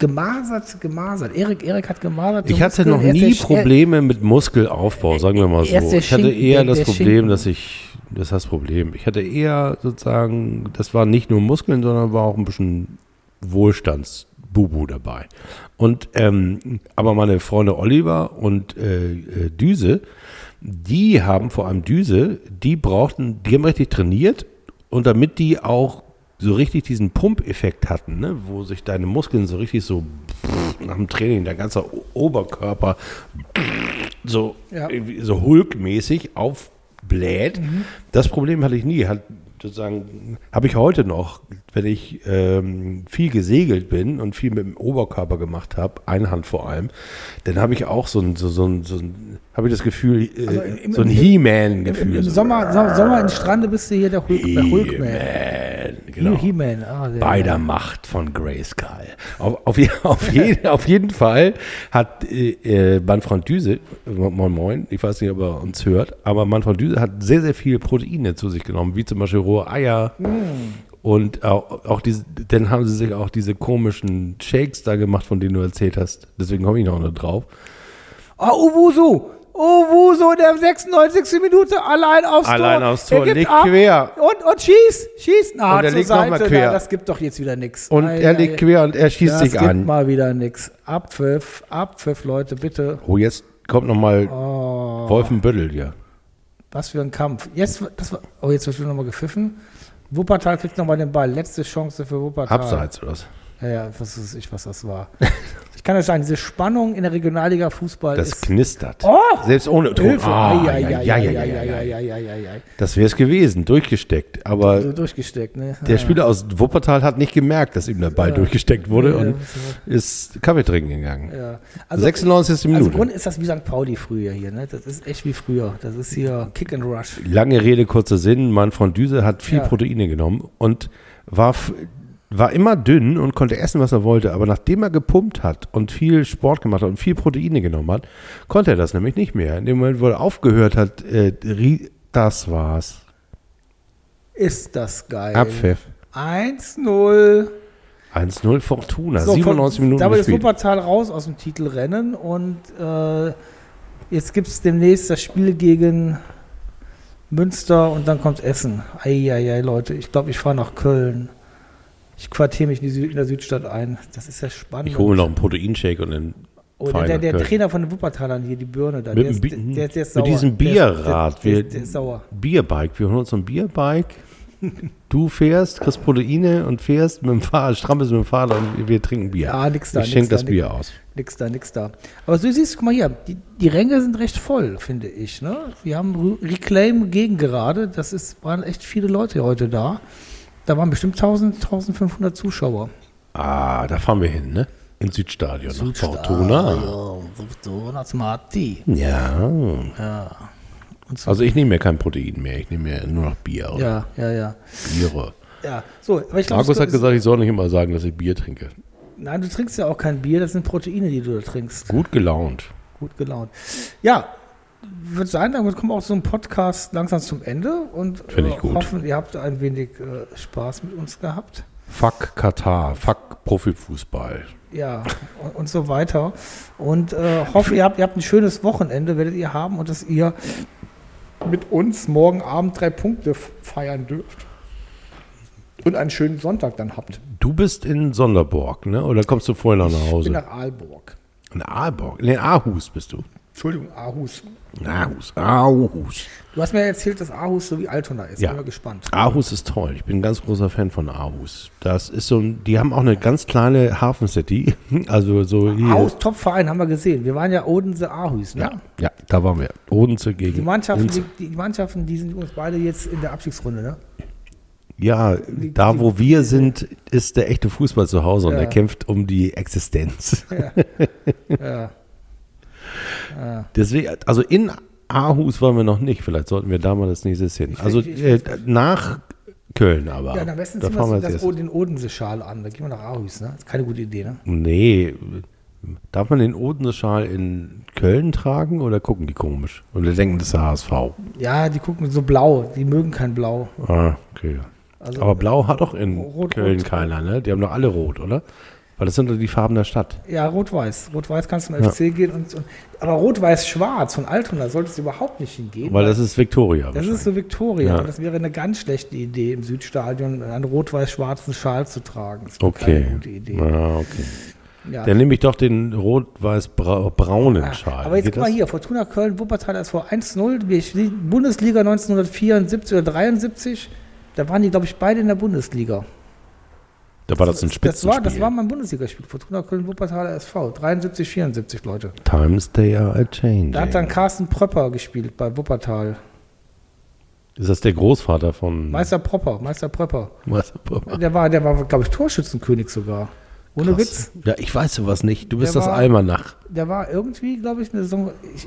[SPEAKER 1] gemasert, gemasert. Erik, Erik hat gemasert.
[SPEAKER 2] Ich hatte noch nie Probleme mit Muskelaufbau, sagen wir mal so. Ich hatte eher das Problem,
[SPEAKER 1] Schinken.
[SPEAKER 2] dass ich, das ist das Problem. Ich hatte eher sozusagen, das war nicht nur Muskeln, sondern war auch ein bisschen Wohlstandsbubu dabei. Und, ähm, aber meine Freunde Oliver und äh, äh, Düse, die haben vor allem Düse, die brauchten, die haben richtig trainiert und damit die auch so richtig diesen Pumpeffekt hatten, ne, wo sich deine Muskeln so richtig so nach dem Training, dein ganzer Oberkörper so,
[SPEAKER 1] Ja.
[SPEAKER 2] so Hulk-mäßig aufbläht. Das Problem hatte ich nie. Hat, sozusagen, habe ich heute noch, wenn ich ähm, viel gesegelt bin und viel mit dem Oberkörper gemacht habe, Einhand vor allem, dann habe ich auch so ein, so, so ein, so ein habe ich das Gefühl, äh,
[SPEAKER 1] Also im-
[SPEAKER 2] so ein He-Man-Gefühl.
[SPEAKER 1] Im,
[SPEAKER 2] so.
[SPEAKER 1] Sommer, Sommer, Sommer in Strande bist du hier der, Hulk, der Hulkman.
[SPEAKER 2] He-Man, genau.
[SPEAKER 1] He-Man. Ah,
[SPEAKER 2] Bei der Macht von Grayskull. Auf, auf, <laughs> auf, jeden, <laughs> auf jeden Fall hat äh, äh, Manfred Düse, moin moin, ich weiß nicht, ob er uns hört, aber Manfred Düse hat sehr, sehr viel Proteine zu sich genommen, wie zum Beispiel rohe Eier. Und auch, auch diese, dann haben sie sich auch diese komischen Shakes da gemacht, von denen du erzählt hast. Deswegen komme ich noch nicht drauf.
[SPEAKER 1] Ah, Uwusu. Uwusu in der 96. Minute allein aufs Tor.
[SPEAKER 2] Allein aufs Tor,
[SPEAKER 1] Er gibt
[SPEAKER 2] legt
[SPEAKER 1] ab
[SPEAKER 2] quer.
[SPEAKER 1] Und, und schießt. Schießt. Na,
[SPEAKER 2] Und er
[SPEAKER 1] zur
[SPEAKER 2] legt noch mal
[SPEAKER 1] Seite.
[SPEAKER 2] quer.
[SPEAKER 1] Na, das gibt doch jetzt wieder nix.
[SPEAKER 2] Und
[SPEAKER 1] Ei,
[SPEAKER 2] er
[SPEAKER 1] ei,
[SPEAKER 2] liegt quer und er schießt
[SPEAKER 1] das
[SPEAKER 2] sich
[SPEAKER 1] gibt
[SPEAKER 2] an.
[SPEAKER 1] mal wieder nix. Abpfiff. Abpfiff, Leute, bitte.
[SPEAKER 2] Oh, jetzt kommt nochmal
[SPEAKER 1] Oh,
[SPEAKER 2] Wolfenbüttel hier.
[SPEAKER 1] was für ein Kampf. Jetzt, das war, oh, jetzt wird nochmal gepfiffen. Wuppertal kriegt nochmal den Ball. Letzte Chance für Wuppertal.
[SPEAKER 2] Abseits oder was?
[SPEAKER 1] Ja, ja, was weiß ich, was das war. <laughs> ich kann euch sagen, diese Spannung in der Regionalliga Fußball
[SPEAKER 2] Das
[SPEAKER 1] ist
[SPEAKER 2] knistert.
[SPEAKER 1] Oh!
[SPEAKER 2] Selbst ohne Ton.
[SPEAKER 1] Hilfe.
[SPEAKER 2] Ja, ja, ja, ja, ja, ja. Das wäre es gewesen, durchgesteckt. Aber
[SPEAKER 1] So durchgesteckt, ne?
[SPEAKER 2] der
[SPEAKER 1] Ja.
[SPEAKER 2] Spieler aus Wuppertal hat nicht gemerkt, dass ihm der Ball
[SPEAKER 1] Ja.
[SPEAKER 2] durchgesteckt wurde
[SPEAKER 1] Ja,
[SPEAKER 2] und ist Kaffee trinken gegangen.
[SPEAKER 1] Ja.
[SPEAKER 2] 96.
[SPEAKER 1] Also
[SPEAKER 2] Minute.
[SPEAKER 1] im Grunde ist das wie St. Pauli früher hier, ne? Das ist echt wie früher. Das ist hier Kick and Rush.
[SPEAKER 2] Lange Rede, kurzer Sinn. Manfred Düse hat viel
[SPEAKER 1] Ja.
[SPEAKER 2] Proteine genommen und war, war immer dünn und konnte essen, was er wollte. Aber nachdem er gepumpt hat und viel Sport gemacht hat und viel Proteine genommen hat, konnte er das nämlich nicht mehr. In dem Moment, wo er aufgehört hat, äh, das war's.
[SPEAKER 1] Ist das geil.
[SPEAKER 2] Abpfiff.
[SPEAKER 1] 1-0.
[SPEAKER 2] 1-0 Fortuna,
[SPEAKER 1] So,
[SPEAKER 2] 97
[SPEAKER 1] von-
[SPEAKER 2] Minuten
[SPEAKER 1] Damit ist
[SPEAKER 2] gespielt.
[SPEAKER 1] Wuppertal raus aus dem Titelrennen und äh, jetzt gibt es demnächst das Spiel gegen Münster und dann kommt Essen. Eieiei, Leute, ich glaube, ich fahre nach Köln. Ich quartiere mich in, die Sü- in der Südstadt ein. Das ist ja spannend.
[SPEAKER 2] Ich hole noch einen Proteinshake und dann
[SPEAKER 1] Oh, der, der, der. Trainer von den Wuppertalern hier, die Birne da,
[SPEAKER 2] Mit,
[SPEAKER 1] der, ist, der, der, der ist
[SPEAKER 2] mit
[SPEAKER 1] sauer.
[SPEAKER 2] diesem
[SPEAKER 1] Der ist-
[SPEAKER 2] Bierrad.
[SPEAKER 1] Der,
[SPEAKER 2] wir,
[SPEAKER 1] der, ist sauer.
[SPEAKER 2] Bierbike. Wir holen uns ein Bierbike. Du fährst, kriegst Proteine und fährst mit dem Fahrrad, strampelst mit dem Fahrrad und wir, trinken Bier.
[SPEAKER 1] Ja, nix da.
[SPEAKER 2] ich schenke
[SPEAKER 1] da,
[SPEAKER 2] das
[SPEAKER 1] nix-
[SPEAKER 2] Bier aus.
[SPEAKER 1] Nix da, nix da. Aber so siehst du, guck mal hier, die, die Ränge sind recht voll, finde ich. Ne? Wir haben Re- Reclaim gegen gerade. Das ist, waren echt viele Leute heute da. Da waren bestimmt 1000, 1500 Zuschauer.
[SPEAKER 2] Ah, da fahren wir hin, ne? Ins Südstadion, nach Fortuna.
[SPEAKER 1] Ja, Fortuna zum Marti.
[SPEAKER 2] Ja.
[SPEAKER 1] Ja. So,
[SPEAKER 2] Also ich nehme mir kein Protein mehr, ich nehme mir nur noch Bier. oder
[SPEAKER 1] ja, ja, ja.
[SPEAKER 2] Biere.
[SPEAKER 1] Ja, so, aber ich glaube,
[SPEAKER 2] Markus hat gesagt, ich soll nicht immer sagen, dass ich Bier trinke.
[SPEAKER 1] nein, du trinkst ja auch kein Bier, das sind Proteine, die du da trinkst.
[SPEAKER 2] Gut gelaunt.
[SPEAKER 1] Gut gelaunt. Ja, würde sagen, damit kommen wir auch so ein Podcast langsam zum Ende und
[SPEAKER 2] Finde ich
[SPEAKER 1] äh,
[SPEAKER 2] gut.
[SPEAKER 1] hoffen, ihr habt ein wenig äh, Spaß mit uns gehabt.
[SPEAKER 2] Fuck Katar, fuck Profifußball.
[SPEAKER 1] Ja, und, und so weiter. Und äh, hoffe, ihr habt, ihr habt ein schönes Wochenende, werdet ihr haben und dass ihr mit uns morgen Abend drei Punkte feiern dürft. Und einen schönen Sonntag dann habt.
[SPEAKER 2] Du bist in Sonderborg, ne? Oder kommst du vorher noch nach
[SPEAKER 1] Ich bin
[SPEAKER 2] Hause?
[SPEAKER 1] nach Aalborg.
[SPEAKER 2] In Aalborg. In Aarhus bist du.
[SPEAKER 1] Entschuldigung, Aarhus.
[SPEAKER 2] Aarhus. Aarhus.
[SPEAKER 1] Du hast mir erzählt, dass Aarhus so wie Altona ist.
[SPEAKER 2] Ja.
[SPEAKER 1] Bin mal gespannt.
[SPEAKER 2] Aarhus ist toll. Ich bin ein ganz großer Fan von Aarhus. Das ist so ein, die haben auch eine ganz kleine Hafencity. <laughs> Also so hier.
[SPEAKER 1] Aarhus Top-Verein haben wir gesehen. Wir waren ja Odense Aarhus, ne?
[SPEAKER 2] Ja, ja, da waren wir. Odense gegen.
[SPEAKER 1] Die Mannschaften, die, die Mannschaften, die sind uns beide jetzt in der Abstiegsrunde, ne?
[SPEAKER 2] Ja, da wo wir sind, ist der echte Fußball zu Hause und
[SPEAKER 1] Ja.
[SPEAKER 2] er kämpft um die Existenz.
[SPEAKER 1] Ja. <laughs> ja.
[SPEAKER 2] Deswegen, also in Aarhus waren wir noch nicht. Vielleicht sollten wir da mal das nächste hin.
[SPEAKER 1] Ich-
[SPEAKER 2] Also
[SPEAKER 1] ich-
[SPEAKER 2] äh, nach Köln aber.
[SPEAKER 1] Ja, am besten
[SPEAKER 2] da
[SPEAKER 1] ziehen wir das, das, den Odense-Schal an. Da gehen wir nach Aarhus, ne? Ist keine gute Idee, ne?
[SPEAKER 2] Nee. Darf man den Odense-Schal in Köln tragen oder gucken die komisch? Oder denken, das ist der HSV?
[SPEAKER 1] Ja, die gucken so blau. Die mögen kein Blau.
[SPEAKER 2] Ah, okay.
[SPEAKER 1] Also,
[SPEAKER 2] Aber Blau hat doch in
[SPEAKER 1] Rot,
[SPEAKER 2] Köln
[SPEAKER 1] Rot.
[SPEAKER 2] keiner, ne? Die haben doch alle Rot, oder? Weil das sind doch die Farben der Stadt.
[SPEAKER 1] ja, Rot-Weiß. Rot-Weiß kannst du zum
[SPEAKER 2] Ja.
[SPEAKER 1] FC gehen. Und, und, aber Rot-Weiß-Schwarz von Altona solltest du überhaupt nicht hingehen.
[SPEAKER 2] Weil das ist Victoria.
[SPEAKER 1] das ist so Victoria.
[SPEAKER 2] Ja.
[SPEAKER 1] Das wäre eine ganz schlechte Idee, im Südstadion einen rot-weiß-schwarzen Schal zu tragen. Das
[SPEAKER 2] Okay.
[SPEAKER 1] keine gute Idee.
[SPEAKER 2] Ah, okay.
[SPEAKER 1] Ja.
[SPEAKER 2] Dann nehme ich doch den rot-weiß-braunen
[SPEAKER 1] Ah,
[SPEAKER 2] Schal.
[SPEAKER 1] Aber jetzt
[SPEAKER 2] Geht
[SPEAKER 1] guck mal
[SPEAKER 2] das?
[SPEAKER 1] hier, Fortuna Köln, Wuppertal SV 1-0, Wir spielen Bundesliga 1974 oder 73, da waren die, glaube ich, beide in der Bundesliga.
[SPEAKER 2] Da war das ein
[SPEAKER 1] Das
[SPEAKER 2] Spitzenspiel.
[SPEAKER 1] war, das war mein Bundesligaspiel. Fortuna Köln-Wuppertaler SV. 73, 74, Leute.
[SPEAKER 2] Times they are a changing.
[SPEAKER 1] Da hat dann Carsten Pröpper gespielt bei Wuppertal.
[SPEAKER 2] Ist das der Großvater von
[SPEAKER 1] Meister Propper, Meister Pröpper.
[SPEAKER 2] Meister Popper?
[SPEAKER 1] Der war, der war, glaube ich, Torschützenkönig sogar. Ohne Witz.
[SPEAKER 2] Ja, ich weiß sowas nicht. Du bist
[SPEAKER 1] Der
[SPEAKER 2] das
[SPEAKER 1] war-
[SPEAKER 2] Almanach.
[SPEAKER 1] Der war irgendwie, glaube ich, eine Saison. Ich,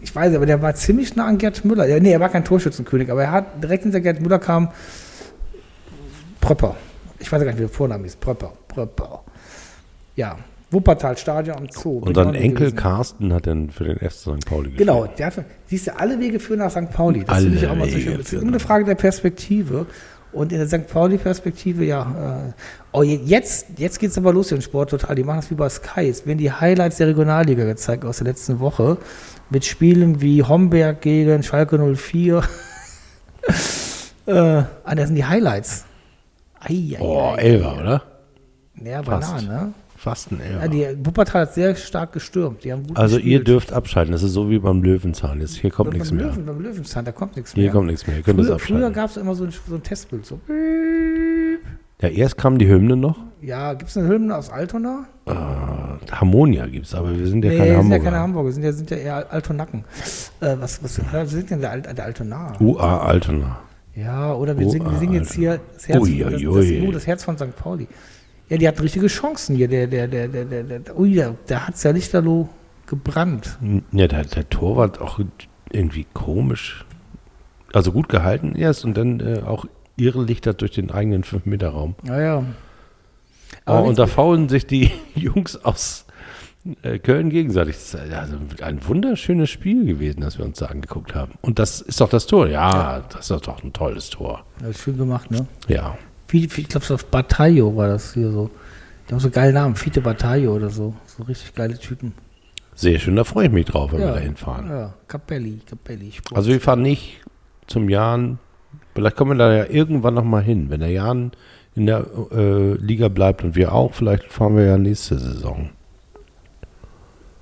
[SPEAKER 1] ich weiß, aber der war ziemlich nah an Gerd Müller. Ja, nee, er war kein Torschützenkönig, aber er hat direkt hinter Gerd Müller kam Pröpper. Ich weiß gar nicht, wie der Vorname ist. Pröpper. Pröpper. Ja. Wuppertal Stadion am Zoo.
[SPEAKER 2] Und sein Enkel
[SPEAKER 1] gewesen.
[SPEAKER 2] Carsten hat dann für den FC St. Pauli gespielt.
[SPEAKER 1] Genau, der hat, siehst du, alle Wege führen nach St. Pauli. Das finde ich auch mal so schön. Das ist eine Frage der Perspektive. Und in der St. Pauli-Perspektive, ja. Äh, oh, je- jetzt jetzt geht es aber los im Sport total. Die machen das wie bei Sky. Es werden die Highlights der Regionalliga gezeigt aus der letzten Woche. Mit Spielen wie Homberg gegen Schalke 04. <laughs> äh, ah, das sind die Highlights. Ei, ei,
[SPEAKER 2] Oh,
[SPEAKER 1] ei,
[SPEAKER 2] oder?
[SPEAKER 1] Ja,
[SPEAKER 2] Fast.
[SPEAKER 1] ne?
[SPEAKER 2] Fast ein
[SPEAKER 1] Ja,
[SPEAKER 2] Elfer.
[SPEAKER 1] die Wuppertal hat sehr stark gestürmt.
[SPEAKER 2] Also ihr
[SPEAKER 1] gespielt.
[SPEAKER 2] dürft abschalten. Das ist so wie beim Löwenzahn. Jetzt, hier kommt
[SPEAKER 1] beim
[SPEAKER 2] nichts mehr.
[SPEAKER 1] Löwen, beim Löwenzahn, da kommt nichts mehr.
[SPEAKER 2] Hier kommt nichts mehr. Ihr könnt es
[SPEAKER 1] Früher, früher
[SPEAKER 2] abschalten.
[SPEAKER 1] gab es immer so ein, so ein Testbild. So.
[SPEAKER 2] Ja, erst kam die Hymne noch.
[SPEAKER 1] Ja, gibt es eine Hymne aus Altona?
[SPEAKER 2] Äh, Harmonia gibt's, aber wir sind ja
[SPEAKER 1] nee,
[SPEAKER 2] keine
[SPEAKER 1] sind ja
[SPEAKER 2] Hamburger.
[SPEAKER 1] keine Hamburger, sind ja, sind ja eher Altonacken. Äh, was, was, was sind denn der, Al- der Altonaer?
[SPEAKER 2] UA Altona.
[SPEAKER 1] Ja, oder wir
[SPEAKER 2] Oh,
[SPEAKER 1] singen, wir singen jetzt hier das Herz,
[SPEAKER 2] Ui,
[SPEAKER 1] das,
[SPEAKER 2] ui,
[SPEAKER 1] das,
[SPEAKER 2] ui.
[SPEAKER 1] oh, das Herz von St. Pauli. Ja, die hatten richtige Chancen hier. Der, der, der, der, der, der, ui, der, der hat es ja lichterloh gebrannt.
[SPEAKER 2] Ja, der, der Torwart auch irgendwie komisch. Also gut gehalten erst und dann äh, auch irrelichtert durch den eigenen 5-Meter-Raum.
[SPEAKER 1] Ja, ja.
[SPEAKER 2] Oh,
[SPEAKER 1] Aber
[SPEAKER 2] und da faulen sich die <laughs> Jungs aus Köln gegenseitig. Das ist also ein wunderschönes Spiel gewesen, das wir uns da angeguckt haben. Und das ist doch das Tor. Ja, das ist doch ein tolles Tor.
[SPEAKER 1] das ist schön gemacht, ne?
[SPEAKER 2] Ja.
[SPEAKER 1] Ich glaube, so auf Bataille war das hier so. Die haben so geile Namen, Fiete Bataille oder so. So richtig geile Typen.
[SPEAKER 2] Sehr schön, da freue ich mich drauf, wenn wir
[SPEAKER 1] ja,
[SPEAKER 2] da hinfahren.
[SPEAKER 1] Ja, Capelli, Capelli. Sport.
[SPEAKER 2] Also wir fahren nicht zum Jan. Vielleicht kommen wir da ja irgendwann noch mal hin. Wenn der Jan in der äh, Liga bleibt und wir auch, vielleicht fahren wir ja nächste Saison.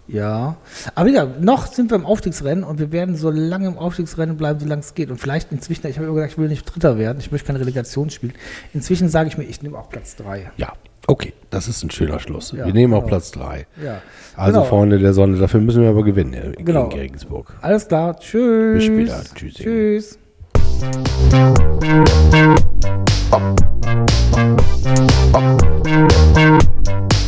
[SPEAKER 1] Ja. Aber ja, noch sind wir im Aufstiegsrennen und wir werden so lange im Aufstiegsrennen bleiben, solange es geht. Und vielleicht inzwischen, ich habe immer gesagt, ich will nicht Dritter werden, ich möchte keine Relegation spielen. Inzwischen sage ich mir, ich nehme auch Platz 3.
[SPEAKER 2] Ja, okay, das ist ein schöner Schluss.
[SPEAKER 1] Ja,
[SPEAKER 2] wir nehmen auch
[SPEAKER 1] genau.
[SPEAKER 2] Platz 3.
[SPEAKER 1] Ja.
[SPEAKER 2] Also
[SPEAKER 1] Genau.
[SPEAKER 2] Freunde der Sonne, dafür müssen wir aber gewinnen äh, gegen
[SPEAKER 1] Genau.
[SPEAKER 2] Regensburg.
[SPEAKER 1] Alles klar, tschüss.
[SPEAKER 2] Bis später. Tschüssing.
[SPEAKER 1] Tschüss.
[SPEAKER 3] St. Pauli